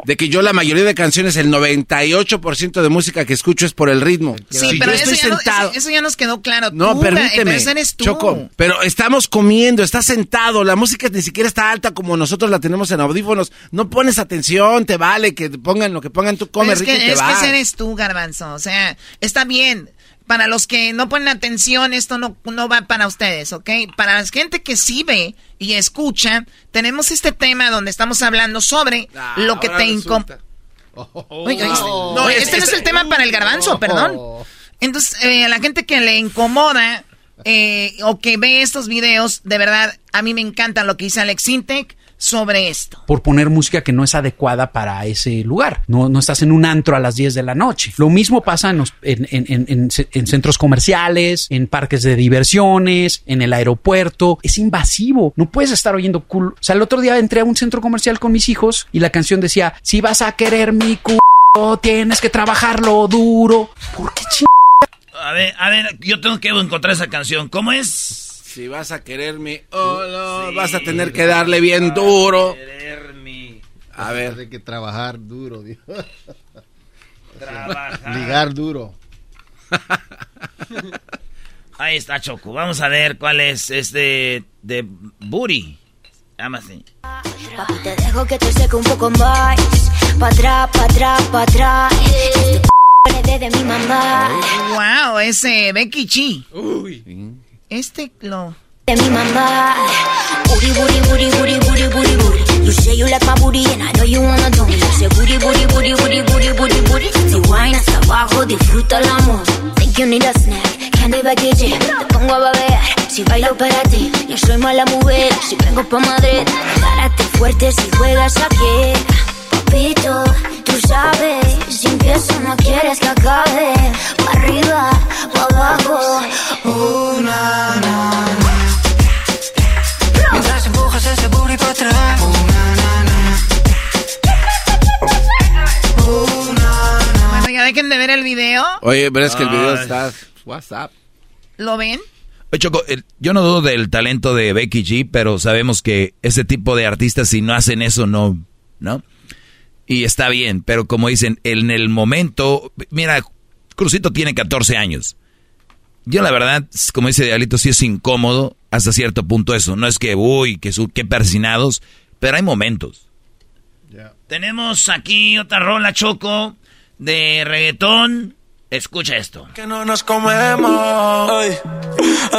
de que yo la mayoría de canciones, el 98% de música que escucho es por el ritmo.
Sí, pero
yo
eso
estoy
ya, eso, ya nos quedó claro.
No, permíteme.
pero ese eres tú.
Choco, pero estamos comiendo, estás sentado, la música ni siquiera está alta como nosotros la tenemos en audífonos. No pones atención, te vale que te pongan lo que pongan, tú comes
es
rico
que,
y te
es que
vas.
ese eres tú, Garbanzo. O sea, está bien. Para los que no ponen atención, esto no, no va para ustedes, ¿ok? Para la gente que sí ve y escucha, tenemos este tema donde estamos hablando sobre
Ah,
lo que te incomoda. Oye, este,
No, es-
este no
es-
el tema para el garbanzo, perdón. Entonces, eh, a la gente que le incomoda eh, o que ve estos videos, de verdad, a mí me encanta lo que dice Alex Intec sobre esto.
por poner música que no es adecuada para ese lugar. No, no estás en un antro a las 10 de la noche. Lo mismo pasa en, los- en- en- en- en ce- en centros comerciales, en parques de diversiones, en el aeropuerto. Es invasivo. No puedes estar oyendo cool. O sea, el otro día entré a un centro comercial con mis hijos y la canción decía, si vas a querer mi culo, tienes que trabajarlo duro. ¿Por qué ching?
A ver, a ver, yo tengo que encontrar esa canción. ¿Cómo es?
Si vas a quererme, oh no, vas a tener que darle bien duro. A ver.
Hay que trabajar duro, Dios.
Trabajar.
Ligar duro.
Ahí está Choco. Vamos a ver cuál es este de Booty. Llama así.
Papi, te dejo que te seque un poco más. Pa' atrás, pa' atrás, pa' atrás. Este p de mi mamá.
Wow, ese Becky Chi. Este lo.
De mi mamá. You say you like my booty and I know you wanna do me. Say wine hasta abajo, disfruta el amor. Think you need a snack, candy. Te pongo a babear, si bailo para ti. Yo soy mala mujer, si vengo pa' Madrid. Párate fuerte si juegas. Papito, tú sabes, si empiezo no quieres que acabe. Pa' arriba, pa' abajo. Oh, na, na, na.
Mientras empujas ese booty para atrás. Oh, na, na, na.
Oh,
Bueno, ya dejen de ver el video.
Oye, pero es que el video
Ay.
está WhatsApp.
¿Lo ven?
Oye, Choco, el- yo no dudo del talento de Becky G, pero sabemos que ese tipo de artistas, si no hacen eso, no, ¿no? Y está bien, pero como dicen, en el momento, mira, Crucito tiene 14 años. Yo la verdad, como dice Diablito, sí es incómodo hasta cierto punto eso. No es que, uy, que su, qué persinados, pero hay momentos.
Tenemos aquí otra rola Choco de reggaetón. Escucha esto.
Que no nos comemos. Ey,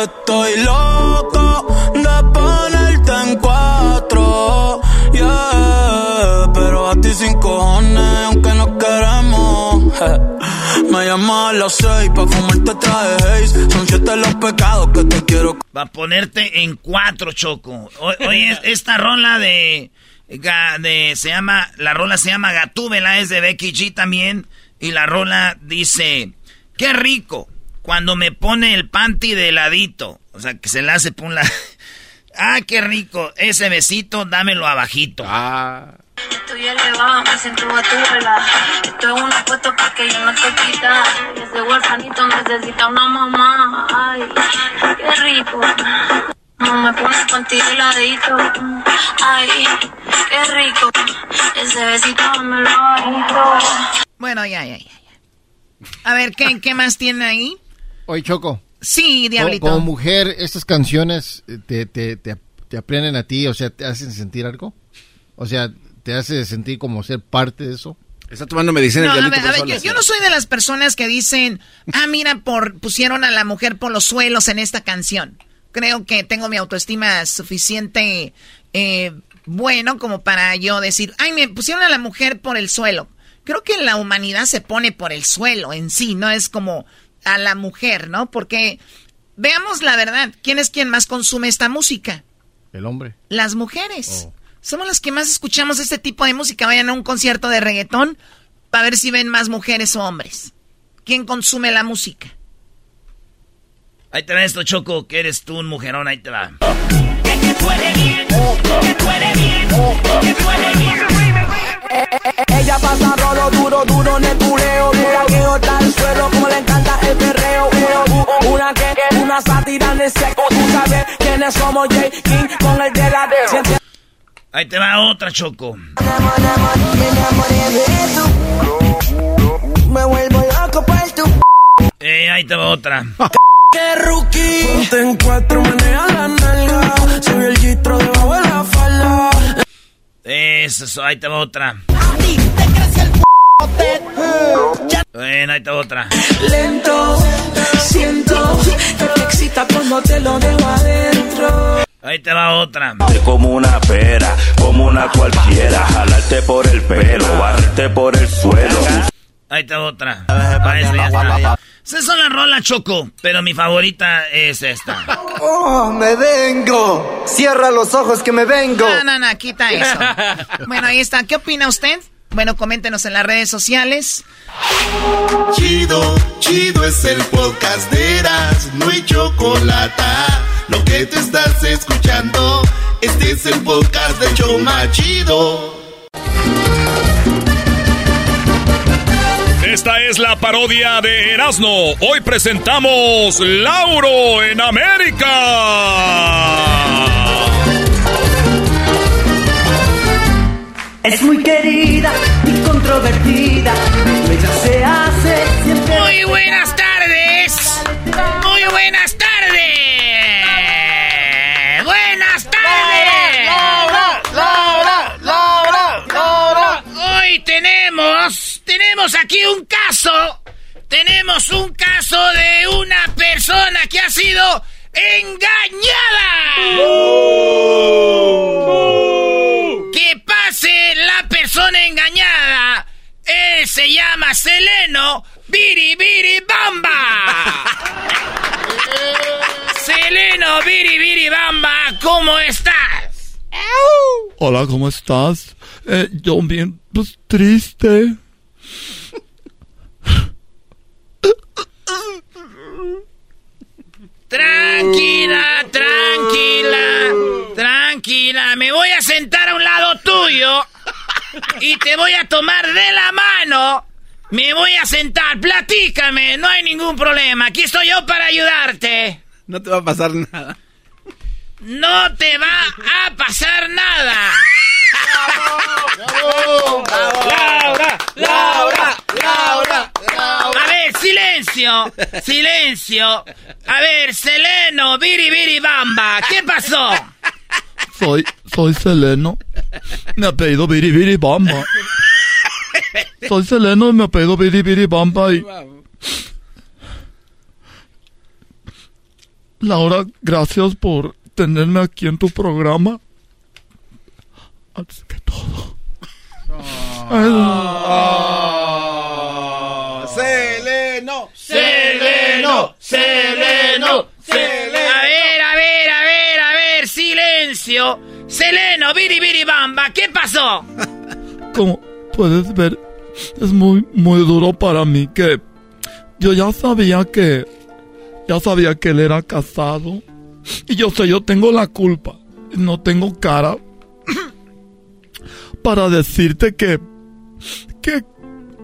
estoy loco de ponerte en cuatro. Yeah, pero a ti sin cojones, aunque no queremos. Me llama a las seis pa' fumarte traje Haze. Son siete los pecados que te quiero.
Va a ponerte en cuatro, Choco. Oye, esta rola de, de... Se llama... La rola se llama Gatúbela, es de Becky G también. Y la rola dice... Qué rico cuando me pone el panty de ladito. O sea, que se la hace por un lado. Ah, qué rico. Ese besito, dámelo abajito.
Ah.
Estoy elevada, me siento batuela. Esto es una foto porque yo no te quita. Ese huerfanito necesita una mamá. Ay, qué rico. No me pones contigo heladito. Ay, qué rico. Ese besito me lo bajito.
Bueno, ya, ya, ya. ya. A ver, ¿qué, qué más tiene ahí?
Oye, Choco.
Sí,
Como,
Diablito.
como mujer, estas canciones eh, te, te, te, te aprenden a ti, o sea, te hacen sentir algo. O sea, te hace sentir como ser parte de eso.
Está tomando medicina
No,
el
a ver, a ver, yo no soy de las personas que dicen, ah, mira, por, pusieron a la mujer por los suelos en esta canción. Creo que tengo mi autoestima suficiente eh, bueno como para yo decir, ay, me pusieron a la mujer por el suelo. Creo que la humanidad se pone por el suelo en sí, no es como a la mujer, ¿no? Porque veamos la verdad, ¿quién es quien más consume esta música?
El hombre.
Las mujeres. Somos las que más escuchamos este tipo de música. Vayan a un concierto de reggaetón para ver si ven más mujeres o hombres. ¿Quién consume la música?
Ahí te va esto, Choco, que eres tú un mujerón, ahí te va.
Ella pasa rolo duro, duro en el culeo. Una que, una sátira en el seco. Tú sabes quiénes somos J. King con el de la de.
Ahí te va otra, Choco.
Me vuelvo loco por tu.
Eh, ahí te va otra.
¡Qué rookie! Ponte en cuatro, menea la nalga. Soy el gistro debajo de la falda.
Eso, eso, ahí te va otra. Bueno, ahí te va otra.
Lento, siento que te excita cuando te lo dejo adentro.
Ahí te va otra.
Como una pera, como una cualquiera. Jalarte por el pelo, barrerte por el suelo.
Ahí te va otra. Pa' eso ya está. Esas son las rolas, Choco, pero mi favorita es esta.
¡Oh, me vengo! Cierra los ojos que me vengo.
No, no, no, quita eso. Bueno, ahí está. ¿Qué opina usted? Bueno, coméntenos en las redes sociales.
Chido, chido es el podcast de Eras, no hay chocolate. Lo que te estás escuchando, este es el podcast de Choma Chido.
Esta es la parodia de Erasmo. Hoy presentamos Lauro en América.
Es muy querida y controvertida. Ella se hace siempre.
Muy buenas tardes. Muy buenas tardes. Buenas tardes.
Laura, Laura, Laura, Laura.
Hoy tenemos, tenemos aquí un caso. Tenemos un caso de una persona que ha sido engañada. Pase la persona engañada. Él se llama Seleno Biri Biri Bamba. Seleno Biri Biri Bamba, ¿cómo estás?
Hola, ¿cómo estás? Eh, yo bien, pues triste.
Tranquila, tranquila, tranquila. Me voy a sentar a un lado tuyo y te voy a tomar de la mano. Me voy a sentar, platícame, no hay ningún problema. Aquí estoy yo para ayudarte.
No te va a pasar nada.
No te va a pasar nada.
Laura, Laura, Laura,
A ver, silencio, silencio. A ver, Seleno, Biri Biri Bamba, ¿qué pasó?
Soy, soy Seleno. Mi apellido Biri Biri Bamba. Soy Seleno y mi apellido Biri Biri Bamba y... Laura, gracias por tenerme aquí en tu programa. Antes que todo.
Seleno,
Seleno, Seleno, Seleno. Silencio. Seleno, Biri Biri Bamba, ¿qué pasó?
Como puedes ver, es muy, muy duro para mí que yo ya sabía que, ya sabía que él era casado. Y yo sé, yo tengo la culpa. No tengo cara para decirte que, que,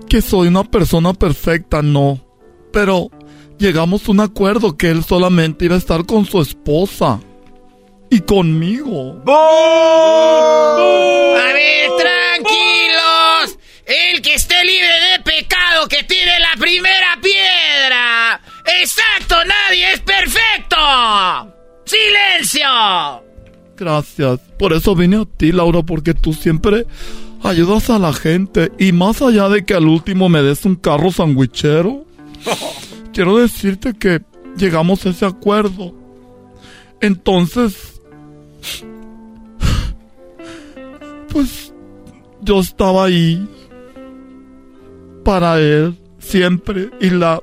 que soy una persona perfecta, no. Pero llegamos a un acuerdo que él solamente iba a estar con su esposa. Y conmigo.
A ver, tranquilos. El que esté libre de pecado, que tire la primera piedra. Exacto, nadie es perfecto. Silencio.
Gracias. Por eso vine a ti, Laura, porque tú siempre ayudas a la gente. Y más allá de que al último me des un carro sandwichero, quiero decirte que llegamos a ese acuerdo. Entonces, pues yo estaba ahí para él siempre y la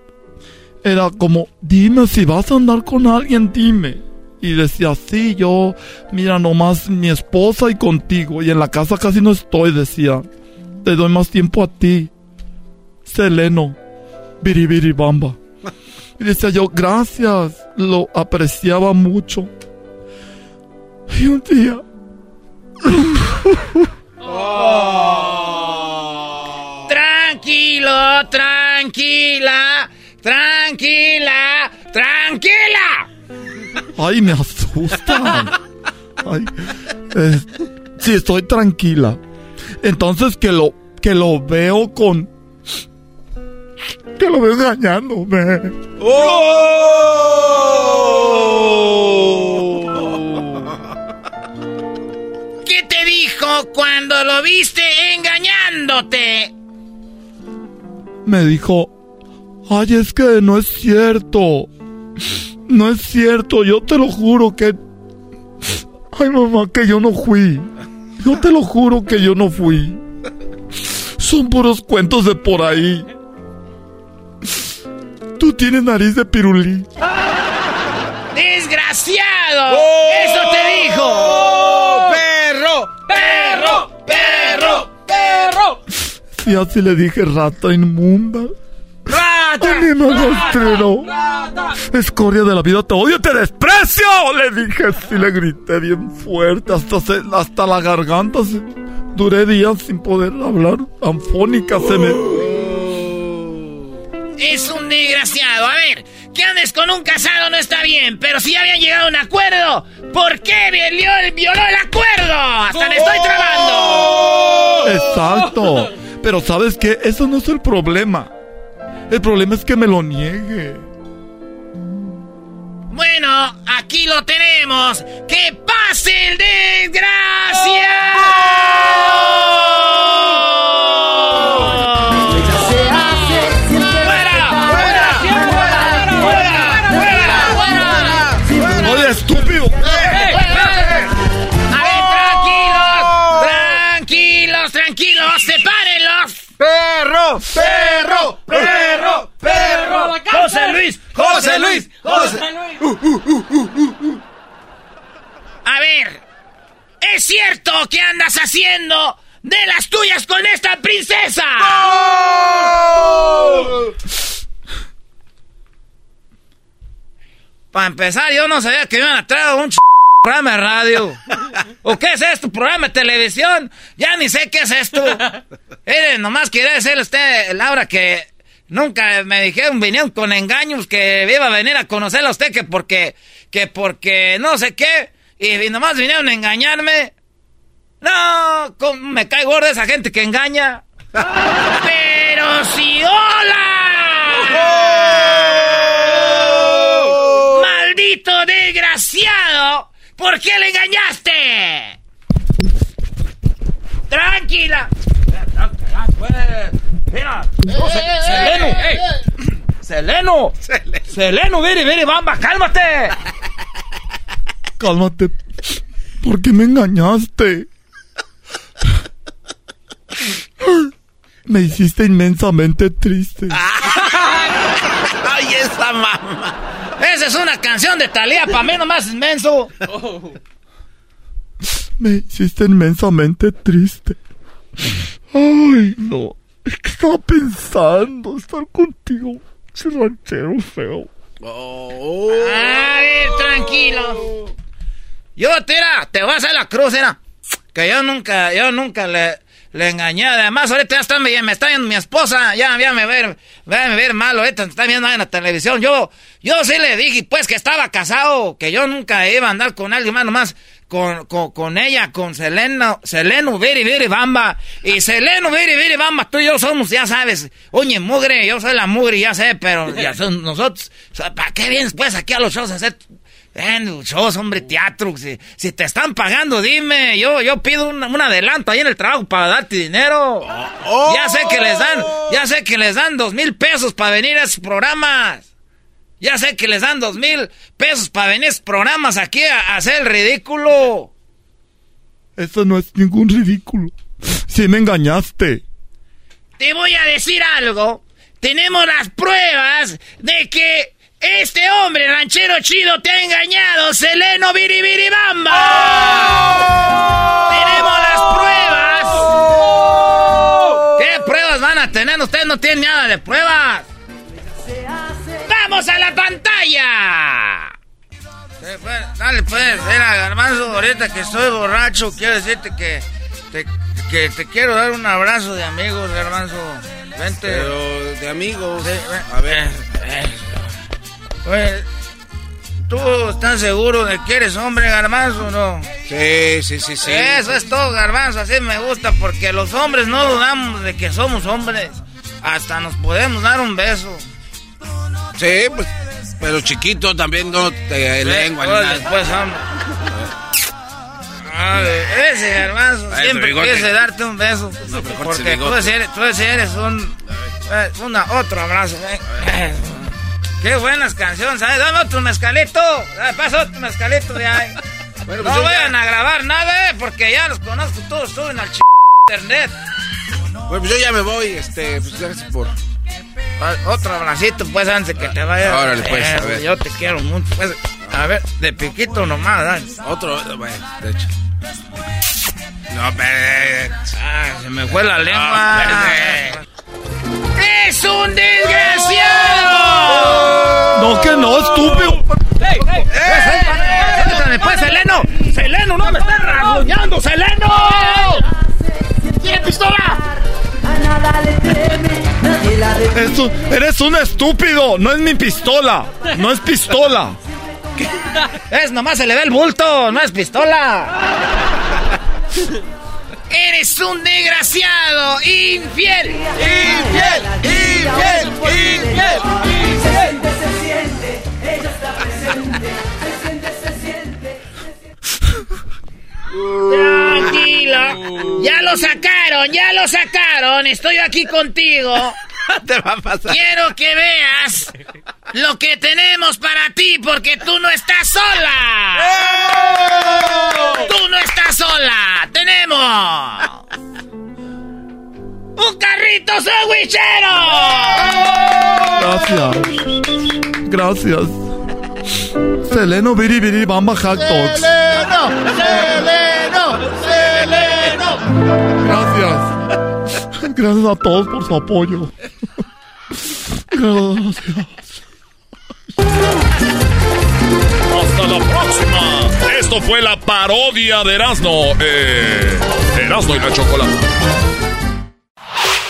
era como dime si vas a andar con alguien dime y decía sí yo mira nomás mi esposa y contigo y en la casa casi no estoy decía te doy más tiempo a ti Seleno biribiri bamba y decía yo gracias lo apreciaba mucho y un día
tranquila, tranquila, tranquila.
Ay, me asustan. Ay, eh, sí, estoy tranquila. Entonces que lo, que lo veo con... Que lo veo engañándome.
¿Qué dijo cuando lo viste engañándote?
Me dijo, ay, es que no es cierto. No es cierto, yo te lo juro que... Ay, mamá, que yo no fui. Yo te lo juro que yo no fui. Son puros cuentos de por ahí. Tú tienes nariz de pirulí.
¡Desgraciado!
¡Oh!
¡Eso te dijo!
¡Oh,
perro! ¡Perro!
Sí, así le dije rata inmunda.
¡Rata!
¡Anima rastrero! ¡Escoria de la vida, te odio, te desprecio! Le dije, sí, le grité bien fuerte, hasta, se- hasta la garganta. se- duré días sin poder hablar. Anfónica se me...
Es un desgraciado. A ver, que andes con un casado no está bien, pero si ya habían llegado a un acuerdo, ¿por qué violó el, violó el acuerdo? ¡Hasta le estoy trabando!
Exacto. Pero ¿sabes qué? Eso no es el problema. El problema es que me lo niegue.
Bueno, aquí lo tenemos. ¡Que pase el desgraciado! José Luis,
José Luis, José.
A ver, ¿es cierto que andas haciendo de las tuyas con esta princesa? Para empezar, yo no sabía que me iban a traer un ch... programa de radio. ¿O qué es esto? ¿Programa de televisión? Ya ni sé qué es esto. Miren, nomás quería decirle a usted, Laura, que nunca me dijeron, vinieron con engaños, que iba a venir a conocerla a usted, que porque, que porque no sé qué, y nomás vinieron a engañarme. No, cómo me cae gorda esa gente que engaña. Pero si hola. ¡Maldito desgraciado! ¿Por qué le engañaste? Tranquila. Mira, no, Se- Seleno, ey. Seleno, Seleno, vere, vere, bamba, cálmate.
Cálmate. ¿Por qué me engañaste? Me hiciste inmensamente triste.
Ay, esa mamá. Esa es una canción de Talía, para mí nomás inmenso.
Me hiciste inmensamente triste. Ay, no. Es que estaba pensando estar contigo. Ese ranchero feo.
A ver, tranquilo. Yo, tira, te voy a la cruz, era. Que yo nunca, yo nunca le, le engañé. Además, ahorita ya está, me, me está viendo mi esposa. Ya, ya me ver, a ver mal ahorita, me está viendo en la televisión. Yo, yo sí le dije, pues, que estaba casado, que yo nunca iba a andar con alguien más, nomás con, con, con ella, con Seleno, Seleno, Viri, Viri, Bamba. Y Seleno, Viri, Viri, Bamba, tú y yo somos, ya sabes, oye, mugre, yo soy la mugre, ya sé, pero ya son nosotros, ¿para qué vienes, pues, aquí a los shows a hacer Ven, shows, hombre, teatro. Si, si te están pagando, dime. Yo, yo pido un, un adelanto ahí en el trabajo para darte dinero. Ya sé que les dan, ya sé que les dan dos mil pesos para venir a esos programas. Ya sé que les dan dos mil pesos para venir programas aquí a, hacer el ridículo.
Eso no es ningún ridículo. Sí me engañaste.
Te voy a decir algo. Tenemos las pruebas de que este hombre ranchero chido te ha engañado, Seleno Biribiribamba. Tenemos las pruebas. ¿Qué pruebas van a tener? Ustedes no tienen nada de pruebas. ¡Vamos a la Dale pues, mira, Garbanzo, ahorita que estoy borracho, quiero decirte que te, que te quiero dar un abrazo de amigos, Garbanzo. Vente.
Pero de amigos.
A ver. Oye, ¿tú estás seguro de que eres hombre, Garbanzo, o no?
Sí, sí, sí, sí.
Eso es todo, Garbanzo. Así me gusta porque los hombres no dudamos de que somos hombres. Hasta nos podemos dar un beso.
Sí, pues, pero chiquito también no te lengua ni nada.
pues, hombre. A ver, ese garbanzo siempre quise darte un beso.
No,
porque tú eres, tú eres un. eh, Una, otro abrazo. eh. Qué buenas canciones, ¿sabes? Dame otro mezcalito. Pasa otro mezcalito de ahí.
Bueno,
no
pues yo
vayan
ya-
a grabar nada, eh, porque ya los conozco todos, suben al ch internet.
Bueno, pues yo ya me voy, este, pues gracias por...
Otro abracito, pues, antes que te vayas.
Órale, pues, a
Eh,
ver.
Yo te quiero mucho, pues. A ver, de piquito nomás, dale.
Otro, bueno, de hecho. No, pero...
Ah, se me fue la lengua.
No,
¡Es un desgraciado!
No, que no, estúpido.
¡Ey, ey! ¡Suéltame, pues, Seleno! ¡Seleno, no me estás rasguñando, Seleno! ¡Tiene pistola!
Es un- eres un estúpido. No es mi pistola. No es pistola.
Es nomás se le ve el bulto, no es pistola. Eres un desgraciado, infiel. Infiel, infiel, infiel.
Se siente, ella está presente.
Tranquilo. Ya lo sacaron, ya lo sacaron. Estoy aquí contigo.
Te va a pasar.
Quiero que veas lo que tenemos para ti porque tú no estás sola. Tú no estás sola. Tenemos un carrito sandwichero.
Gracias. Gracias. Seleno Biri Biri Bamba Hot Dogs.
¡Seleno! ¡Seleno!
Gracias. Gracias a todos por su apoyo. Gracias.
Hasta la próxima. Esto fue la parodia de Erasmo. Eh, Erasmo y la chocolate.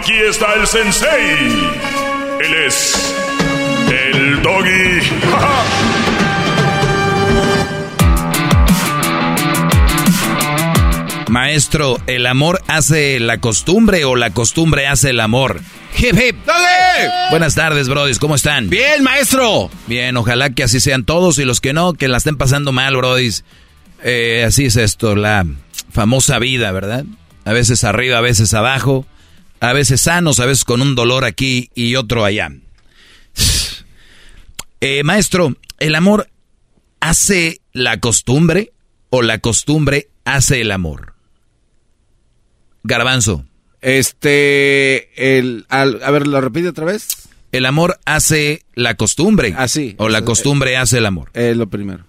Aquí está el sensei. Él es. El doggy.
Maestro, ¿el amor hace la costumbre o la costumbre hace el amor? Hip, hip. Buenas tardes, brodis, ¿cómo están?
Bien, maestro.
Bien, ojalá que así sean todos y los que no, que la estén pasando mal, brodis. Eh, así es esto, la famosa vida, ¿verdad? A veces arriba, a veces abajo, a veces sanos, a veces con un dolor aquí y otro allá. Eh, maestro, ¿el amor hace la costumbre o la costumbre hace el amor? Garbanzo.
Este, el, al- a ver, ¿lo repite otra vez?
El amor hace la costumbre.
Así.
O la costumbre hace el amor.
Eh, lo primero.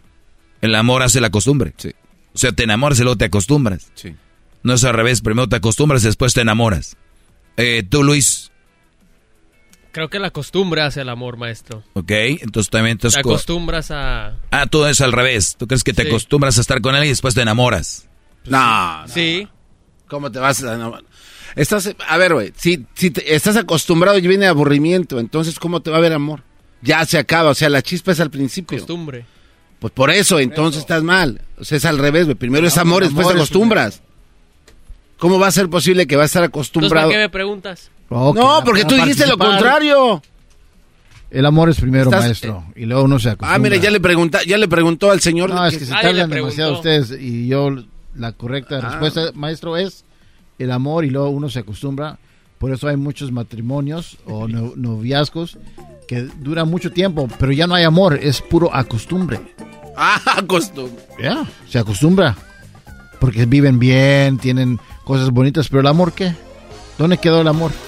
El amor hace la costumbre.
Sí.
O sea, te enamoras y luego te acostumbras.
Sí.
No es al revés, primero te acostumbras y después te enamoras. Eh, tú, Luis,
Creo que la costumbre hace el amor, maestro.
ok, entonces también...
Te acostumbras a...
ah, tú es al revés. Tú crees que te
Sí.
acostumbras a estar con él y después te enamoras.
No,
Sí.
¿Cómo te vas a.? no, estás, a ver, güey, si, si te- estás acostumbrado y viene aburrimiento, entonces, ¿cómo te va a ver amor? Ya se acaba, o sea, la chispa es al principio.
Costumbre.
Pues por eso, entonces estás mal. O sea, es al revés, güey. Primero es amor, después te
es
acostumbras. ¿Cómo va a ser posible que va a estar acostumbrado?
¿para qué me preguntas?
Ok,
No, porque tú dijiste lo contrario.
El amor es primero,
Estás-
maestro. Y luego uno se acostumbra.
Ah, mire, ya le pregunta, ya le preguntó al señor.
No, es que se
le
tardan demasiado ustedes. Y yo, la correcta
Ah.
respuesta, maestro, es el amor y luego uno se acostumbra. Por eso hay muchos matrimonios o no- noviazgos que duran mucho tiempo, pero ya no hay amor, es puro acostumbre.
Ah, acostumbre.
Ya, se acostumbra. Porque viven bien, tienen cosas bonitas, pero el amor, ¿qué? ¿Dónde quedó el amor?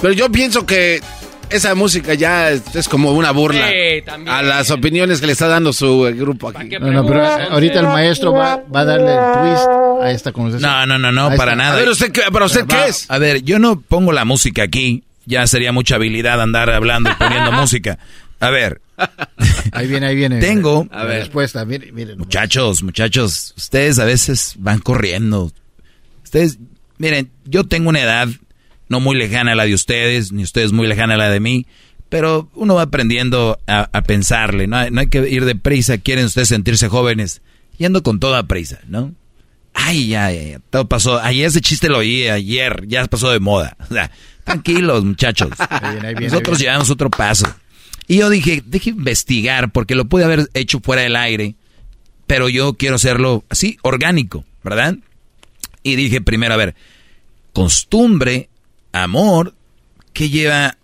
Pero yo pienso que esa música ya es, es como una burla
Sí,
a las opiniones que le está dando su eh, grupo aquí.
No, no, pero ahorita el maestro va, va a darle el twist a esta conversación.
No, no, no, no, para nada.
A ver, ¿usted qué- para usted qué
Va,
es?
A ver, yo no pongo la música aquí. Ya sería mucha habilidad andar hablando y poniendo música. A ver,
Ahí viene, ahí viene.
Tengo-
respuesta. Mire, mire.
muchachos, muchachos, ustedes a veces van corriendo. Ustedes, miren, yo tengo una edad no muy lejana a la de ustedes, ni ustedes muy lejana a la de mí, pero uno va aprendiendo a, a pensarle, ¿no? Hay- no hay que ir deprisa, quieren ustedes sentirse jóvenes, yendo con toda prisa, ¿no? Ay, ya, ya, todo pasó. Ayer ese chiste lo oí, ayer, ya pasó de moda. O sea, tranquilos, muchachos.
Ahí viene, ahí viene,
Nosotros llevamos otro paso. Y yo dije, deje investigar, porque lo pude haber hecho fuera del aire, pero yo quiero hacerlo así, orgánico, ¿verdad? Y dije primero, a ver, costumbre, amor, ¿qué lleva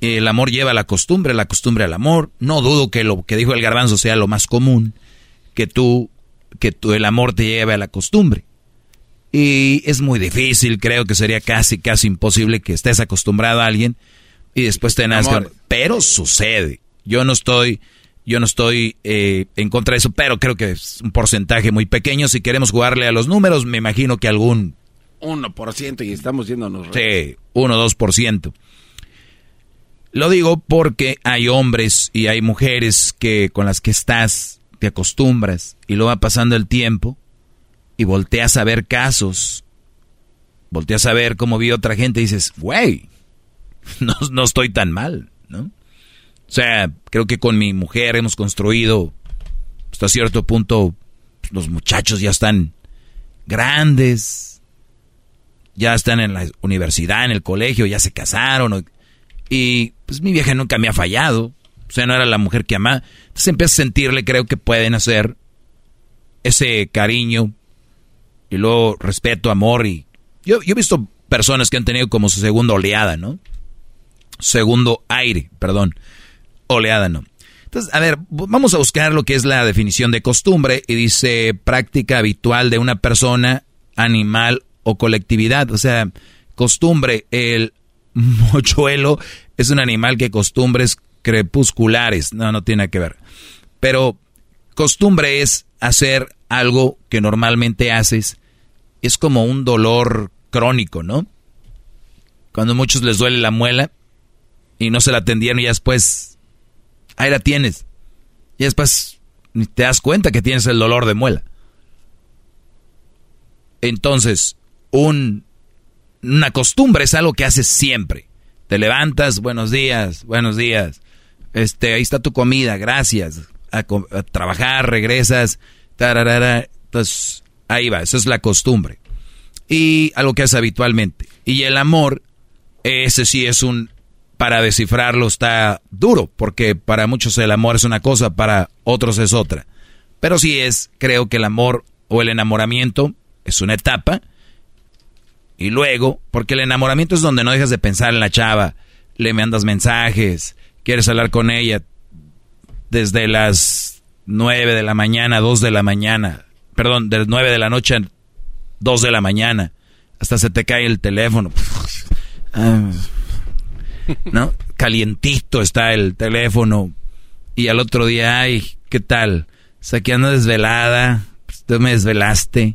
el amor lleva a la costumbre, la costumbre al amor? No dudo que lo que dijo el garbanzo sea lo más común, que tú, que tú, el amor te lleve a la costumbre. Y es muy difícil, creo que sería casi, casi imposible que estés acostumbrado a alguien y después te nazca.
Amor.
Pero sucede. Yo no estoy, yo no estoy eh, en contra de eso, pero creo que es un porcentaje muy pequeño. Si queremos jugarle a los números, me imagino que algún
1% y estamos yéndonos.
Sí, 1 2%. Lo digo porque hay hombres y hay mujeres que con las que estás, te acostumbras y luego va pasando el tiempo y volteas a ver casos, volteas a ver cómo vi otra gente y dices, güey, no, no estoy tan mal, ¿no? O sea, creo que con mi mujer hemos construido hasta cierto punto, los muchachos ya están grandes, ya están en la universidad, en el colegio, ya se casaron. y pues mi vieja nunca me ha fallado. O sea, no era la mujer que amaba. Entonces empiezo a sentirle, creo que pueden hacer ese cariño y luego respeto, amor. y Yo, yo he visto personas que han tenido como su segunda oleada, ¿no? Segundo aire, perdón. Oleada, no. Entonces, a ver, vamos a buscar lo que es la definición de costumbre y dice práctica habitual de una persona, animal o colectividad. O sea, costumbre, el mochuelo es un animal que costumbres crepusculares. No, no tiene que ver. Pero costumbre es hacer algo que normalmente haces. Es como un dolor crónico, ¿no? Cuando a muchos les duele la muela y no se la atendieron y después, ahí la tienes. Y después te das cuenta que tienes el dolor de muela. Entonces, un, una costumbre es algo que haces siempre. Te levantas, buenos días, buenos días. Este, ahí está tu comida, gracias. A trabajar, regresas. tararara. Entonces, ahí va, esa es la costumbre. Y algo que haces habitualmente. Y el amor, ese sí es un, para descifrarlo está duro, porque para muchos el amor es una cosa, para otros es otra. Pero sí es, creo que el amor o el enamoramiento es una etapa. Y luego, porque el enamoramiento es donde no dejas de pensar en la chava, le mandas mensajes, quieres hablar con ella desde las 9 de la mañana, 2 de la mañana, perdón, de 9 de la noche a 2 de la mañana, hasta se te cae el teléfono. Ah, ¿No? Calientito está el teléfono. Y al otro día, ay, ¿qué tal? O sea, que ando desvelada, pues, tú me desvelaste.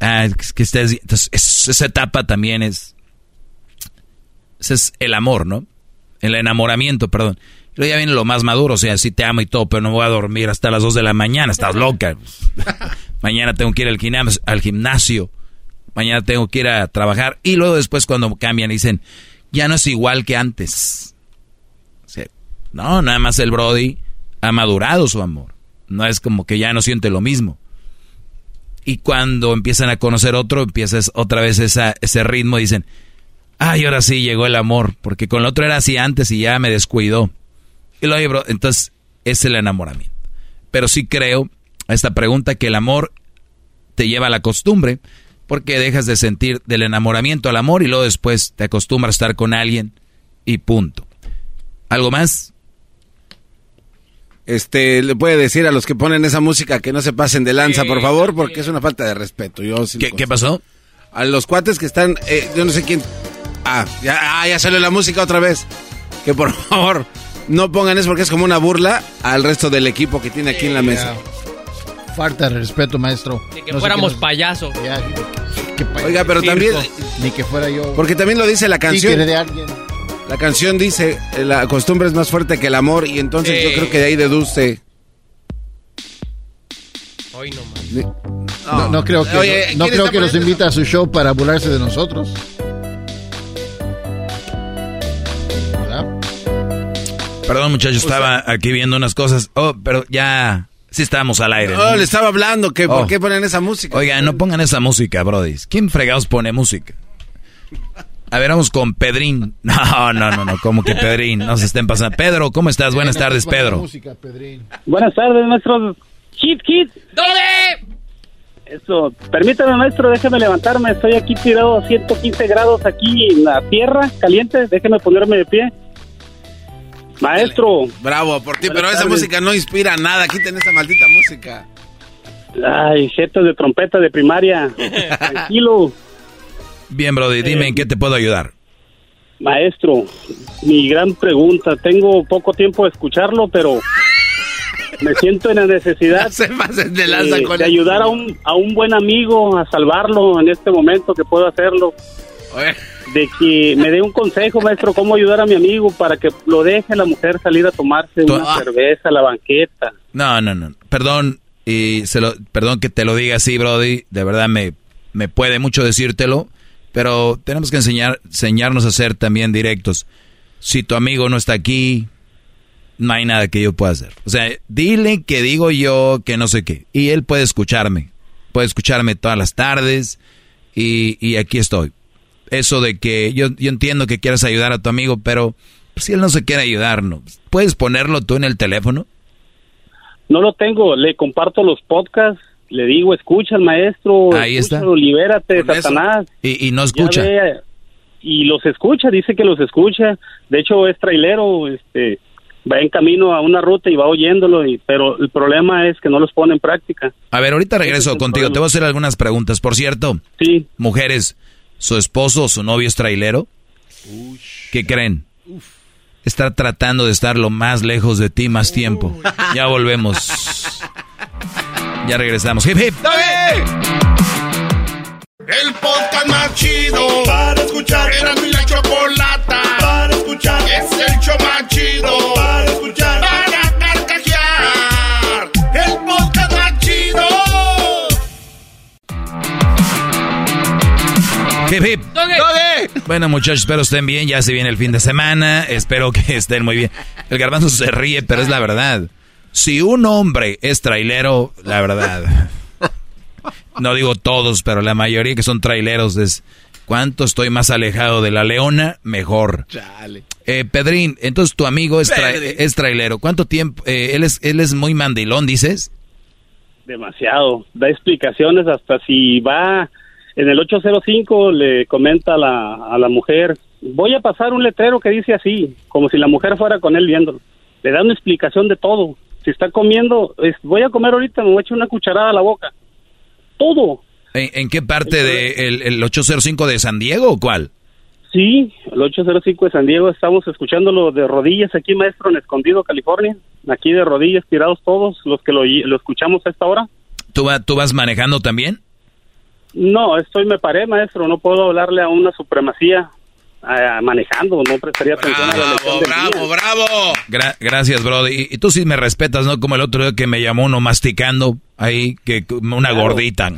Ah, es que estés... Entonces, es- esa etapa también es... Ese es el amor, ¿no? El enamoramiento, perdón. Luego ya viene lo más maduro, o sea, sí te amo y todo, pero no voy a dormir hasta las 2 de la mañana, estás loca. Mañana tengo que ir al gimnasio, al gimnasio. Mañana tengo que ir a trabajar. Y luego después cuando cambian dicen, ya no es igual que antes. No, nada más el Brody ha madurado su amor. No es como que ya no siente lo mismo. Y cuando empiezan a conocer otro, empiezas otra vez ese ritmo dicen, ay, ahora sí llegó el amor, porque con el otro era así antes y ya me descuidó. Y lo bro, entonces es el enamoramiento. Pero sí creo a esta pregunta que el amor te lleva a la costumbre, porque dejas de sentir del enamoramiento al amor y luego después te acostumbras a estar con alguien y punto. ¿Algo más?
Este, le puede decir a los que ponen esa música que no se pasen de lanza, por favor, porque es una falta de respeto. Yo sí
¿Qué, qué pasó?
A los cuates que están, eh, yo no sé quién. Ah, ya, ah, ya salió la música otra vez. Que por favor no pongan eso porque es como una burla al resto del equipo que tiene aquí en la mesa.
Falta de respeto, maestro.
Ni que
No
fuéramos
nos-
payasos.
Ya, qué pa-
Oiga, pero
circo.
también-
Ni que fuera yo.
Porque también lo dice la canción.
Títere de alguien.
La canción dice, la costumbre es más fuerte que el amor y entonces yo creo que de ahí deduce.
Hoy no más.
No, no creo que,
Oye,
no,
¿quién
creo que los invita a su show para burlarse de nosotros. ¿Verdad?
Perdón, muchachos, estaba aquí viendo unas cosas. Oh, pero ya. Sí estábamos al aire.
Oh,
¿no?
le estaba hablando que
Oh.
por qué ponen esa música.
Oigan, no pongan esa música, Brody. ¿Quién fregados pone música? A ver, vamos con Pedrín. No, no, no, no, como que Pedrín. No se estén pasando. Pedro, ¿cómo estás? Buenas tardes, Pedro.
Música, Pedrín.
Buenas tardes, maestro. Kit, Kit.
¿Dónde?
Eso, permítame, maestro, déjeme levantarme. Estoy aquí tirado a 115 grados aquí en la tierra caliente. Déjeme ponerme de pie. Maestro.
Bravo por ti,
Buenas
pero esa
tardes.
música no inspira nada. Quiten esa maldita música.
Ay, jetas de trompeta de primaria. Tranquilo.
Bien, Brody, dime en qué te puedo ayudar.
Maestro, mi gran pregunta. Tengo poco tiempo de escucharlo, pero me siento en la necesidad
de lanza
de,
con
de
eso.
ayudar a un, a un buen amigo a salvarlo en este momento que puedo hacerlo. De que me dé un consejo, maestro, cómo ayudar a mi amigo para que lo deje la mujer salir a tomarse una
Ah.
cerveza a la banqueta.
No, no, no. Perdón, y se lo, perdón que te lo diga así, Brody. De verdad me, me puede mucho decírtelo, pero tenemos que enseñar, enseñarnos a ser también directos. Si tu amigo no está aquí, no hay nada que yo pueda hacer. O sea, dile que digo yo que no sé qué. Y él puede escucharme. Puede escucharme todas las tardes y, y aquí estoy. Eso de que yo, yo entiendo que quieras ayudar a tu amigo, pero si él no se quiere ayudar, ¿no? ¿puedes ponerlo tú en el teléfono?
No lo tengo, le comparto los podcasts, le digo, escucha al maestro,
Ahí está.
libérate,
Con.
Satanás.
Y, y no escucha.
ve, y los escucha, dice que los escucha. De hecho, es trailero, este, va en camino a una ruta y va oyéndolo, y, pero el problema es que no los pone en práctica.
A ver, ahorita regreso
es
contigo. Te voy a hacer algunas preguntas. Por cierto,
sí.
mujeres, ¿su esposo o su novio es trailero? ¿Qué creen? Está tratando de estar lo más lejos de ti más tiempo. Ya volvemos. Ya regresamos. Hip, hip.
El podcast más chido para escuchar. Era mi la chocolata para escuchar. Es el show más chido para escuchar.
Bueno, muchachos, espero estén bien. Ya se viene el fin de semana. Espero que estén muy bien. El garbanzo se ríe, pero es la verdad. Si un hombre es trailero, la verdad. No digo todos, pero la mayoría que son traileros es. ¿Cuánto estoy más alejado de la leona? Mejor. Eh, Pedrín, entonces tu amigo es, tra-
Pedrín.
es trailero. ¿Cuánto tiempo? eh, él, es, él es muy mandilón, dices.
Demasiado. Da explicaciones hasta si va en el 805 le comenta a la, a la mujer, voy a pasar un letrero que dice así, como si la mujer fuera con él viéndolo. Le da una explicación de todo. Si está comiendo, es, voy a comer ahorita, me voy a echar una cucharada a la boca. Todo.
¿En, en qué parte de el, el 805 de San Diego o cuál?
Sí, el 805 de San Diego, estamos escuchándolo de rodillas aquí, maestro, en Escondido, California. Aquí de rodillas, tirados todos, los que lo, lo escuchamos a esta hora.
¿Tú, va- ¿Tú vas manejando también?
No, estoy, me paré, maestro, no puedo hablarle a una supremacía manejando, no prestaría atención a la día.
bravo.
Gra- gracias, Brody. Y, y tú sí me respetas, ¿no? Como el otro día que me llamó uno masticando ahí, que una
Claro.
gordita.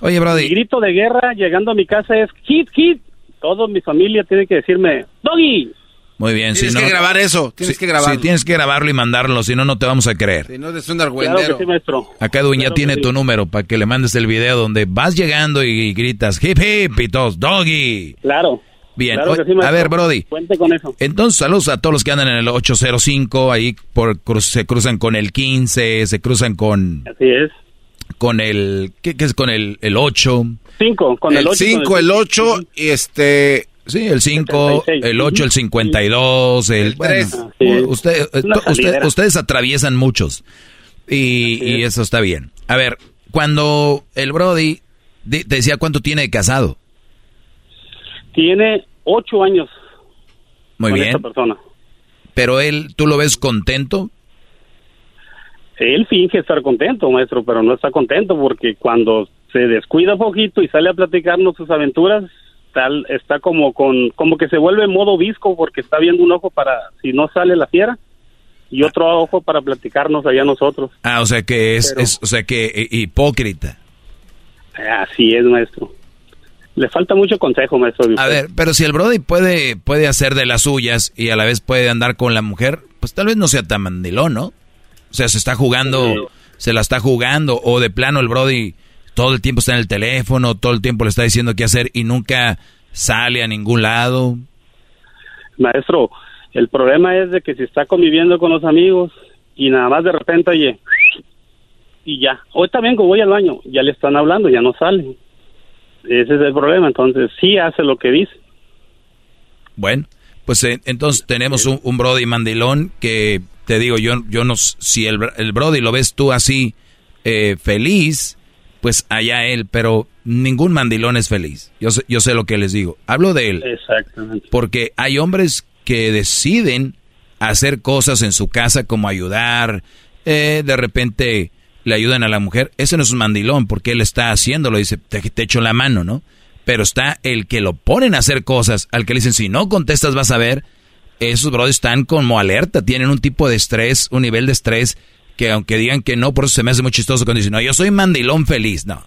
Oye,
Mi
Brody,
grito de guerra llegando a mi casa es hit, hit. Toda mi familia tiene que decirme, doggy.
Muy bien.
Tienes
si
que
no-
grabar eso, tienes
Sí,
que grabarlo.
Sí, tienes que grabarlo y mandarlo, si no, no te vamos a creer.
Si no, es un argüendero.
Claro que sí, maestro.
Acá Edwin ya
Claro que
tiene
sí.
tu número para que le mandes el video donde vas llegando y gritas hip hip y todos, doggy.
Claro.
Bien,
Claro que sí, maestro.
a ver, Brody.
Cuente con eso.
Entonces, saludos a todos los que andan en el 805, ahí por, se cruzan con el 15, se cruzan con,
Así es.
con el, ¿qué, qué es con el, el 8?
Cinco, con el,
el
ocho, con
5, el 8 y este...
Sí, el 5,
76.
el 8, el 52, el... bueno,
tres.
Así es.
usted- eh, usted- ustedes atraviesan muchos y, y eso está bien. A ver, cuando el Brody te decía cuánto tiene de casado.
Tiene ocho años
Muy
con
bien.
esta persona.
Pero él, ¿tú lo ves contento?
Él finge estar contento, maestro, pero no está contento porque cuando se descuida poquito y sale a platicarnos sus aventuras, tal, está como con, como que se vuelve modo visco porque está viendo un ojo para si no sale la fiera y otro ojo para platicarnos allá nosotros.
Ah, o sea que es,
Pero-
es- o sea que eh, hipócrita.
Así es, maestro. Le falta mucho consejo, maestro.
A ver, pero si el Brody puede, puede hacer de las suyas y a la vez puede andar con la mujer, pues tal vez no sea tan mandilón, ¿no? O sea, se está jugando, se la está jugando, o de plano el Brody todo el tiempo está en el teléfono, todo el tiempo le está diciendo qué hacer y nunca sale a ningún lado.
Maestro, el problema es de que si está conviviendo con los amigos y nada más de repente, oye, y ya, ahorita vengo, voy al baño, ya le están hablando, ya no sale. Ese es el problema, entonces sí hace lo que dice.
Bueno, pues eh, entonces tenemos un, un Brody mandilón que te digo, yo, yo no, si el, el Brody lo ves tú así eh, feliz, pues allá él, pero ningún mandilón es feliz. Yo sé, yo sé lo que les digo. Hablo de él.
Exactamente.
Porque hay hombres que deciden hacer cosas en su casa como ayudar, eh, de repente le ayudan a la mujer. Ese no es un mandilón porque él está haciéndolo, dice, te, te echo la mano, ¿no? Pero está el que lo ponen a hacer cosas, al que le dicen, si no contestas vas a ver, esos brothers están como alerta, tienen un tipo de estrés, un nivel de estrés que aunque digan que no, por eso se me hace muy chistoso cuando dicen, no, yo soy mandilón feliz. No,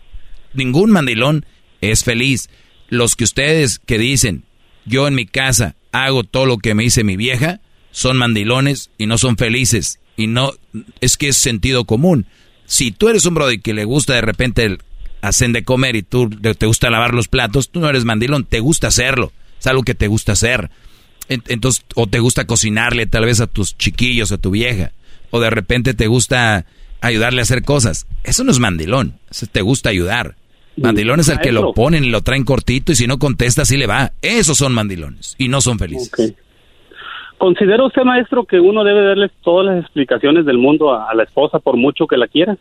ningún mandilón es feliz. Los que ustedes que dicen, yo en mi casa hago todo lo que me dice mi vieja, son mandilones y no son felices. Y no, es que es sentido común. Si tú eres un brody que le gusta de repente el hacen de comer y tú te gusta lavar los platos, tú no eres mandilón, te gusta hacerlo. Es algo que te gusta hacer. En- Entonces, o te gusta cocinarle tal vez a tus chiquillos, a tu vieja, o de repente te gusta ayudarle a hacer cosas. Eso no es mandilón, eso te gusta ayudar. Mandilón es el que lo ponen y lo traen cortito y si no contesta así le va. Esos son mandilones y no son felices.
¿Considera usted, maestro, que uno debe darle todas las explicaciones del mundo a, a la esposa por mucho que la quiera?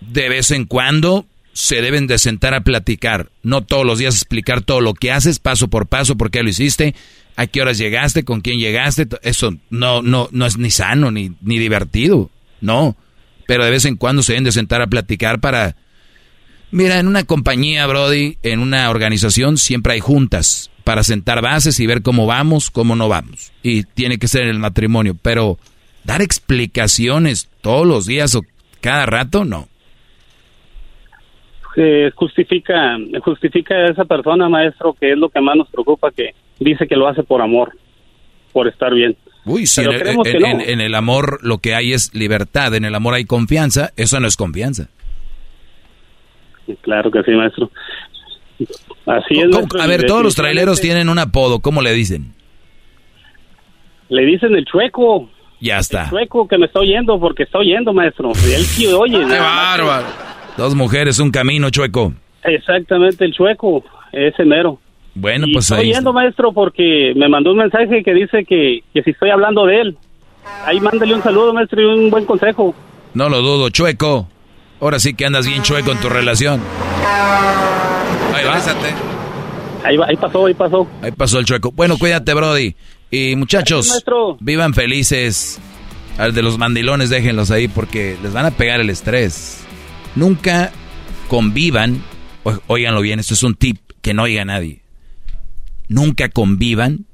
De vez en cuando se deben de sentar a platicar, no todos los días explicar todo lo que haces paso por paso, por qué lo hiciste, a qué horas llegaste, con quién llegaste, eso no no no es ni sano ni ni divertido, no. Pero de vez en cuando se deben de sentar a platicar para Mira, en una compañía, Brody, en una organización siempre hay juntas para sentar bases y ver cómo vamos, cómo no vamos. Y tiene que ser en el matrimonio, pero dar explicaciones todos los días o cada rato, no.
Eh, justifica, justifica a esa persona, maestro, que es lo que más nos preocupa, que dice que lo hace por amor, por estar bien.
Uy, si
Pero
en el,
creemos que
en-
no.
en- en el amor lo que hay es libertad, en el amor hay confianza, eso no es confianza.
Claro que sí, maestro. Así es.
¿Cómo-
maestro,
a ver, todos los traileros tienen un apodo, ¿cómo le dicen?
Le dicen el chueco.
Ya está.
Chueco que me está oyendo, porque está oyendo, maestro. Y él sí oye.
¡Qué bárbaro! Dos mujeres, un camino, chueco.
Exactamente, el chueco, ese mero.
Bueno,
Y
pues
estoy
ahí está.
oyendo, maestro, porque me mandó un mensaje que dice que, que si estoy hablando de él. Ahí mándale un saludo, maestro, y un buen consejo.
No lo dudo, chueco. Ahora sí que andas bien chueco en tu relación. Ahí va.
Ahí, va, ahí pasó, ahí pasó.
Ahí pasó el chueco. Bueno, cuídate, Brody. Y muchachos,
Gracias, maestro.
vivan felices. Al de los mandilones, déjenlos ahí porque les van a pegar el estrés. Nunca convivan. o- Óiganlo bien, esto es un tip que no oiga nadie. Nunca convivan.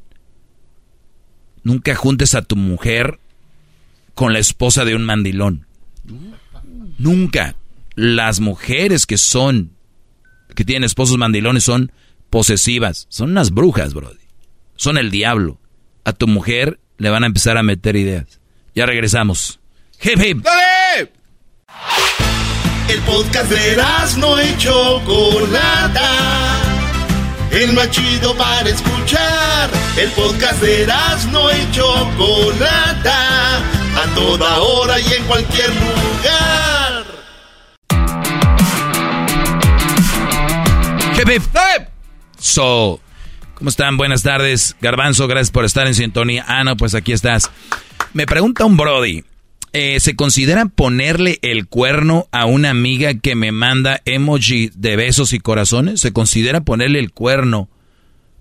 Nunca juntes a tu mujer con la esposa de un mandilón. Nunca. Las mujeres que son, que tienen esposos mandilones son posesivas. Son unas brujas, Brody. Son el diablo. A tu mujer le van a empezar a meter ideas. Ya regresamos. Hip hip.
El podcast de no y Chocolata. El más chido para escuchar. El podcast de no y Chocolata. A toda hora y en cualquier lugar.
So, ¿cómo están? Buenas tardes. Garbanzo, gracias por estar en sintonía. Ah, no, pues aquí estás. Me pregunta un Brody. Eh, ¿Se considera ponerle el cuerno a una amiga que me manda emoji de besos y corazones? ¿Se considera ponerle el cuerno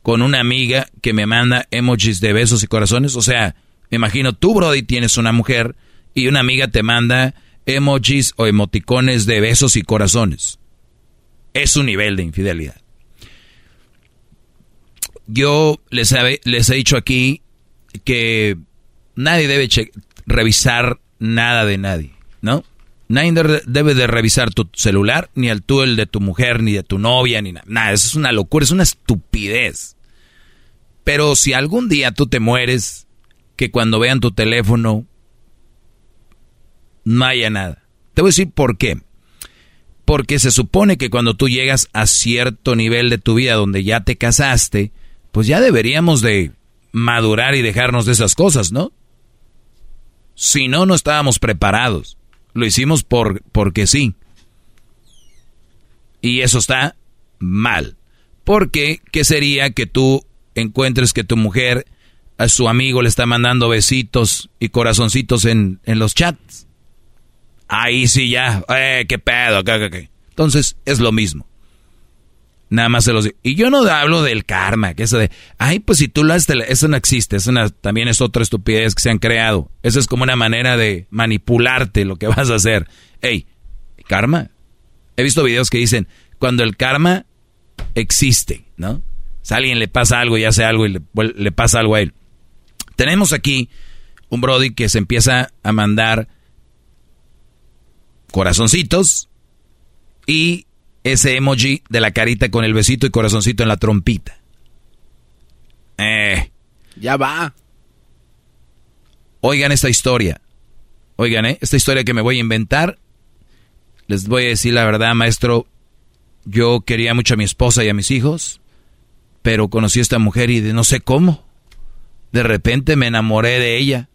con una amiga que me manda emojis de besos y corazones. O sea, me imagino tú, Brody, tienes una mujer y una amiga te manda emojis o emoticones de besos y corazones. Es un nivel de infidelidad. Yo les he, les he dicho aquí que nadie debe revisar nada de nadie, ¿no? Nadie debe de revisar tu celular, ni el tú, el de tu mujer, ni de tu novia, ni nada. Nada, eso es una locura, es una estupidez. Pero si algún día tú te mueres, que cuando vean tu teléfono no haya nada. Te voy a decir por qué. Porque se supone que cuando tú llegas a cierto nivel de tu vida donde ya te casaste, pues ya deberíamos de madurar y dejarnos de esas cosas, ¿no? Si no, no estábamos preparados. Lo hicimos por, porque sí. Y eso está mal. Porque, ¿qué sería que tú encuentres que tu mujer a su amigo le está mandando besitos y corazoncitos en, en los chats? Ahí sí ya, eh, qué pedo, qué, qué, Entonces, es lo mismo. Nada más se los digo. Y yo no hablo del karma, que eso de, ay, pues si tú lo haces, eso no existe, eso también es otra estupidez que se han creado. Eso es como una manera de manipularte lo que vas a hacer. Ey, karma. He visto videos que dicen, cuando el karma existe, ¿no? Si a alguien le pasa algo y hace algo y le pasa algo a él. Tenemos aquí un Brody que se empieza a mandar corazoncitos y ese emoji de la carita con el besito y corazoncito en la trompita. Eh.
Ya va.
Oigan esta historia. Oigan, ¿eh? Esta historia que me voy a inventar. Les voy a decir la verdad, maestro. Yo quería mucho a mi esposa y a mis hijos, pero conocí a esta mujer y de no sé cómo. De repente me enamoré de ella.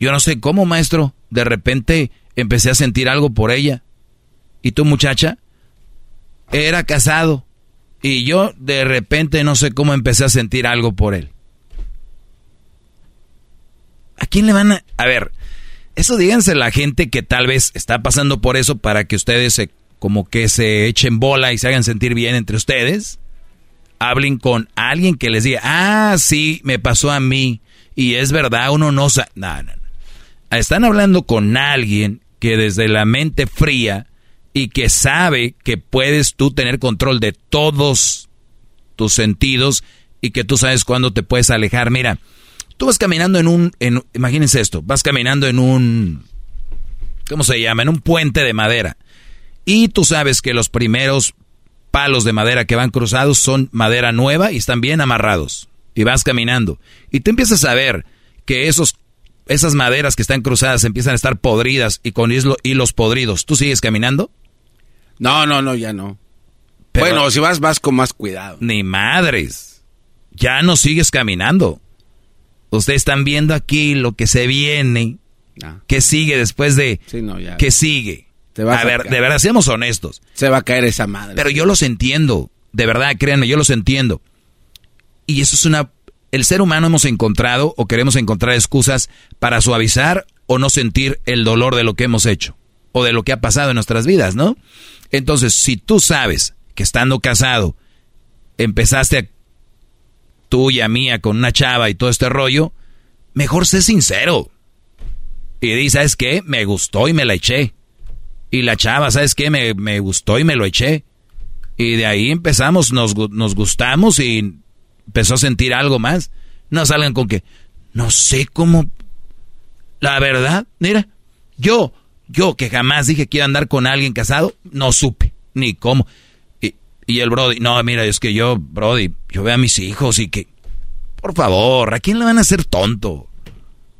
Yo no sé cómo, maestro. De repente empecé a sentir algo por ella. ¿Y tú, muchacha? Era casado y yo de repente no sé cómo empecé a sentir algo por él. ¿A quién le van a...? A ver, eso díganse la gente que tal vez está pasando por eso para que ustedes se, como que se echen bola y se hagan sentir bien entre ustedes. Hablen con alguien que les diga, ah, sí, me pasó a mí. Y es verdad, uno no sabe... No, no, no. Están hablando con alguien que desde la mente fría y que sabe que puedes tú tener control de todos tus sentidos y que tú sabes cuándo te puedes alejar. Mira, tú vas caminando en un, en, imagínense esto, vas caminando en un, ¿cómo se llama? En un puente de madera. Y tú sabes que los primeros palos de madera que van cruzados son madera nueva y están bien amarrados. Y vas caminando. Y tú empiezas a ver que esos, esas maderas que están cruzadas empiezan a estar podridas y con hilos podridos. ¿Tú sigues caminando?
No, no, no, ya no. bueno, si vas, vas con más cuidado.
Ni madres. Ya no sigues caminando. Ustedes están viendo aquí lo que se viene. Ah. ¿Qué sigue después de...
Sí, no, ya.
¿Qué sigue? a, ver, de verdad, seamos honestos.
Se va a caer esa madre.
Pero yo los entiendo. De verdad, créanme, yo los entiendo. Y eso es una... El ser humano hemos encontrado o queremos encontrar excusas para suavizar o no sentir el dolor de lo que hemos hecho o de lo que ha pasado en nuestras vidas, ¿no? Entonces, si tú sabes que estando casado empezaste a, tuya mía con una chava y todo este rollo, mejor sé sincero. Y di, ¿sabes qué? Me gustó y me la eché. Y la chava, ¿sabes qué? Me, me gustó y me lo eché. Y de ahí empezamos, nos, nos gustamos y empezó a sentir algo más. No salgan con que, no sé cómo... La verdad, mira, yo yo que jamás dije que iba a andar con alguien casado, no supe, ni cómo. Y, y el Brody, no, mira, es que yo, Brody, yo veo a mis hijos y que, por favor, ¿a quién le van a hacer tonto?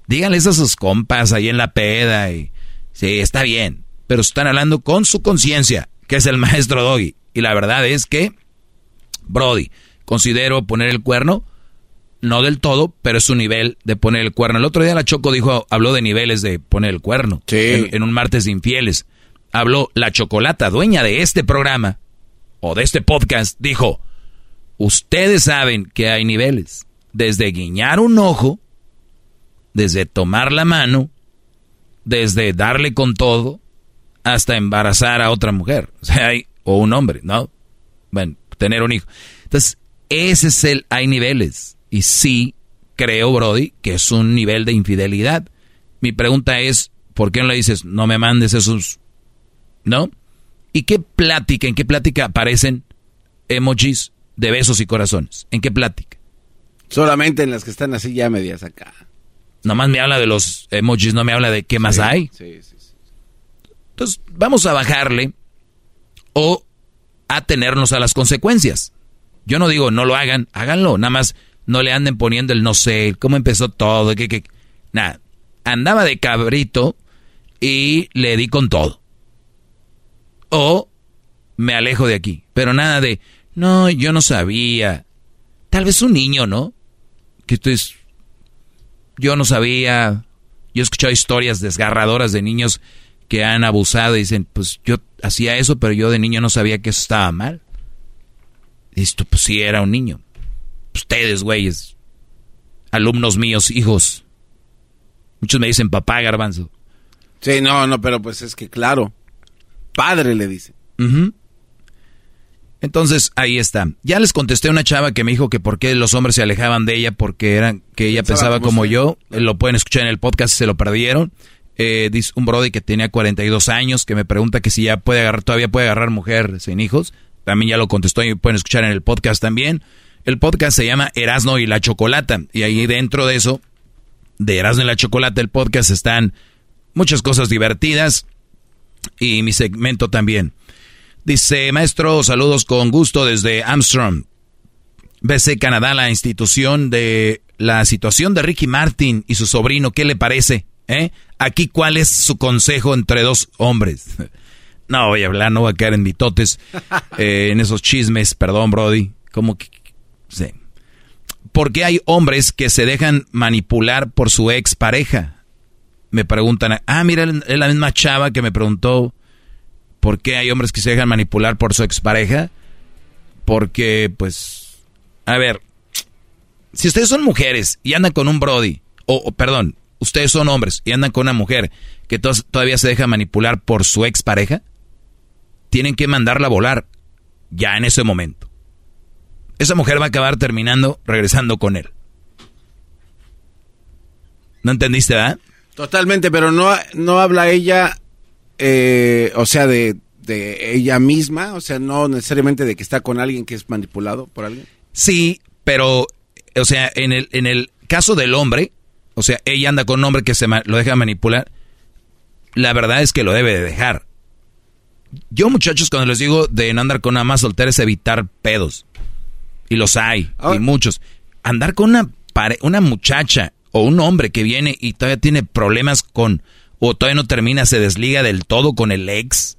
Díganles a sus compas ahí en la peda y, sí, está bien, pero están hablando con su conciencia, que es el maestro Doggy. Y la verdad es que, Brody, considero poner el cuerno no del todo, pero es un nivel de poner el cuerno. El otro día la Choco dijo, habló de niveles de poner el cuerno.
Sí.
En, un martes de infieles. Habló la Chocolata, dueña de este programa o de este podcast, dijo, ustedes saben que hay niveles. Desde guiñar un ojo, desde tomar la mano, desde darle con todo, hasta embarazar a otra mujer. O sea, hay, o un hombre, ¿no? Bueno, tener un hijo. Entonces, Ese es el, hay niveles. Y sí, creo, Brody, que es un nivel de infidelidad. Mi pregunta es, ¿por qué no le dices, no me mandes esos, ¿no? ¿Y qué plática, en qué plática aparecen emojis de besos y corazones? ¿En qué plática?
Solamente en las que están así ya medias acá.
Nomás me habla de los emojis, no me habla de qué más hay.
Sí, sí, sí.
Entonces, vamos a bajarle o atenernos a las consecuencias. Yo no digo no lo hagan, háganlo, nada más no le anden poniendo el no sé, cómo empezó todo, que, que, nada. Andaba de cabrito y le di con todo. O me alejo de aquí, pero nada de, no, yo no sabía. Tal vez un niño, ¿no? Que esto es, yo no sabía. Yo he escuchado historias desgarradoras de niños que han abusado y dicen, pues yo hacía eso, pero yo de niño no sabía que eso estaba mal. Esto, pues sí, era un niño. Ustedes, güeyes, alumnos míos, hijos. Muchos me dicen papá, garbanzo.
Sí, no, no, pero pues es que claro. Padre le dice.
Entonces, ahí está. Ya les contesté a una chava que me dijo que por qué los hombres se alejaban de ella porque eran que ella
Pensaba
pensaba
como
yo. Eh, Lo pueden escuchar en el podcast si se lo perdieron. Eh, dice un brody que tenía 42 años que me pregunta que si ya puede agarrar, todavía puede agarrar mujer sin hijos. También ya lo contestó y pueden escuchar en el podcast también. El podcast se llama Erasno y la Chocolata. Y ahí dentro de eso, de Erasno y la Chocolata, el podcast están muchas cosas divertidas y mi segmento también. Dice, maestro, saludos con gusto desde Armstrong. BC Canadá, la institución de la situación de Ricky Martin y su sobrino, ¿qué le parece? ¿Eh? Aquí, ¿cuál es su consejo entre dos hombres? No voy a hablar, no voy a caer en mitotes, eh, en esos chismes, perdón, Brody. Como que, sí. ¿Por qué hay hombres que se dejan manipular por su ex pareja? Me preguntan, ah, mira, es la misma chava que me preguntó por qué hay hombres que se dejan manipular por su expareja. Porque, pues, a ver, si ustedes son mujeres y andan con un Brody, o, perdón, ustedes son hombres y andan con una mujer que todavía se deja manipular por su expareja, tienen que mandarla a volar ya en ese momento. Esa mujer va a acabar terminando regresando con él. ¿No entendiste, verdad?
Totalmente, pero no, no habla ella, eh, o sea, de, de ella misma, o sea, no necesariamente de que está con alguien que es manipulado por alguien.
Sí, pero, o sea, en el, en el caso del hombre, o sea, ella anda con un hombre que se lo deja manipular, la verdad es que lo debe de dejar. Yo, muchachos, cuando les digo de no andar con una más soltera es evitar pedos. Y los hay, y muchos. Andar con una, pare- una muchacha o un hombre que viene y todavía tiene problemas con, o todavía no termina, se desliga del todo con el ex.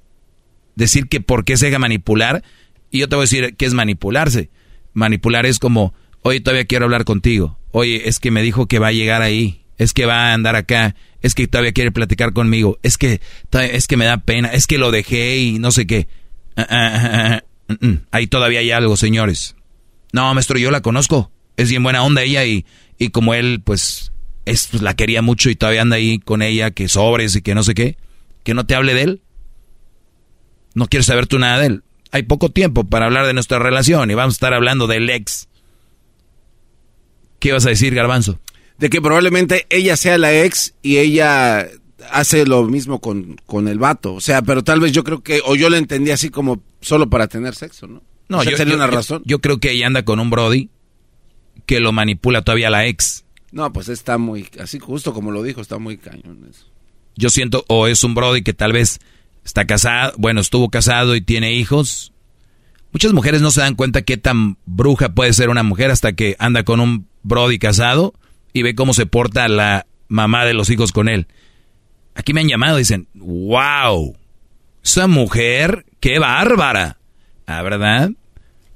Decir que por qué se deja manipular. Y yo te voy a decir qué es manipularse. Manipular es como, oye, todavía quiero hablar contigo. Oye, es que me dijo que va a llegar ahí. Es que va a andar acá. Es que todavía quiere platicar conmigo. Es que, es que me da pena. Es que lo dejé y no sé qué. Ah, ah, ah, mm, mm. Ahí todavía hay algo, señores. No, maestro, yo la conozco. Es bien buena onda ella y, y como él, pues, es, pues, la quería mucho y todavía anda ahí con ella, que sobres y que no sé qué. Que no te hable de él. No quieres saber tú nada de él. Hay poco tiempo para hablar de nuestra relación y vamos a estar hablando del ex. ¿Qué vas a decir, Garbanzo?
De que probablemente ella sea la ex y ella hace lo mismo con, con el vato. O sea, pero tal vez yo creo que, o yo lo entendí así como solo para tener sexo, ¿no?
No,
O sea,
yo,
una
yo-
razón.
yo creo que ella anda con un Brody que lo manipula todavía la ex.
No, pues está muy, así justo como lo dijo, está muy cañón eso.
Yo siento, o es un Brody que tal vez está casado, bueno, estuvo casado y tiene hijos. Muchas mujeres no se dan cuenta qué tan bruja puede ser una mujer hasta que anda con un Brody casado y ve cómo se porta la mamá de los hijos con él. Aquí me han llamado y dicen, wow, esa mujer, qué bárbara. Ah, ¿verdad?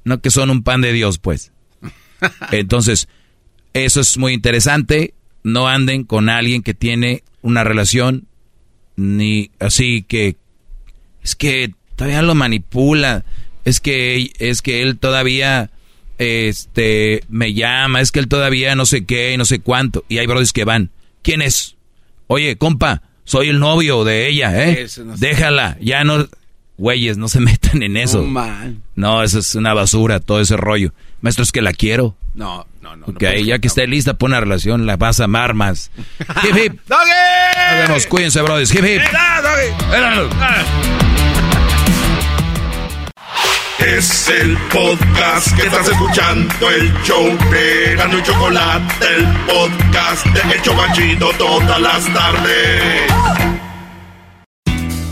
No que son un pan de Dios, pues. Entonces, eso es muy interesante. No anden con alguien que tiene una relación ni así que es que todavía lo manipula, es que es que él todavía este me llama, es que él todavía no sé qué, no sé cuánto y hay brothers que van. ¿Quién es? Oye, compa, soy el novio de ella, ¿eh?
No.
Déjala, ya no Güeyes, no se metan en eso.
No, man.
No, eso es una basura, todo ese rollo. Maestro, es que la quiero.
No, no, no.
Ok, ya que esté lista para una relación, la vas a amar más. hip hip.
¡Doggy!
Nos vemos, cuídense, brothers. Hip hip.
Es el podcast que estás escuchando, el show de Gano y Chocolate, el podcast de El Chobachito todas las tardes.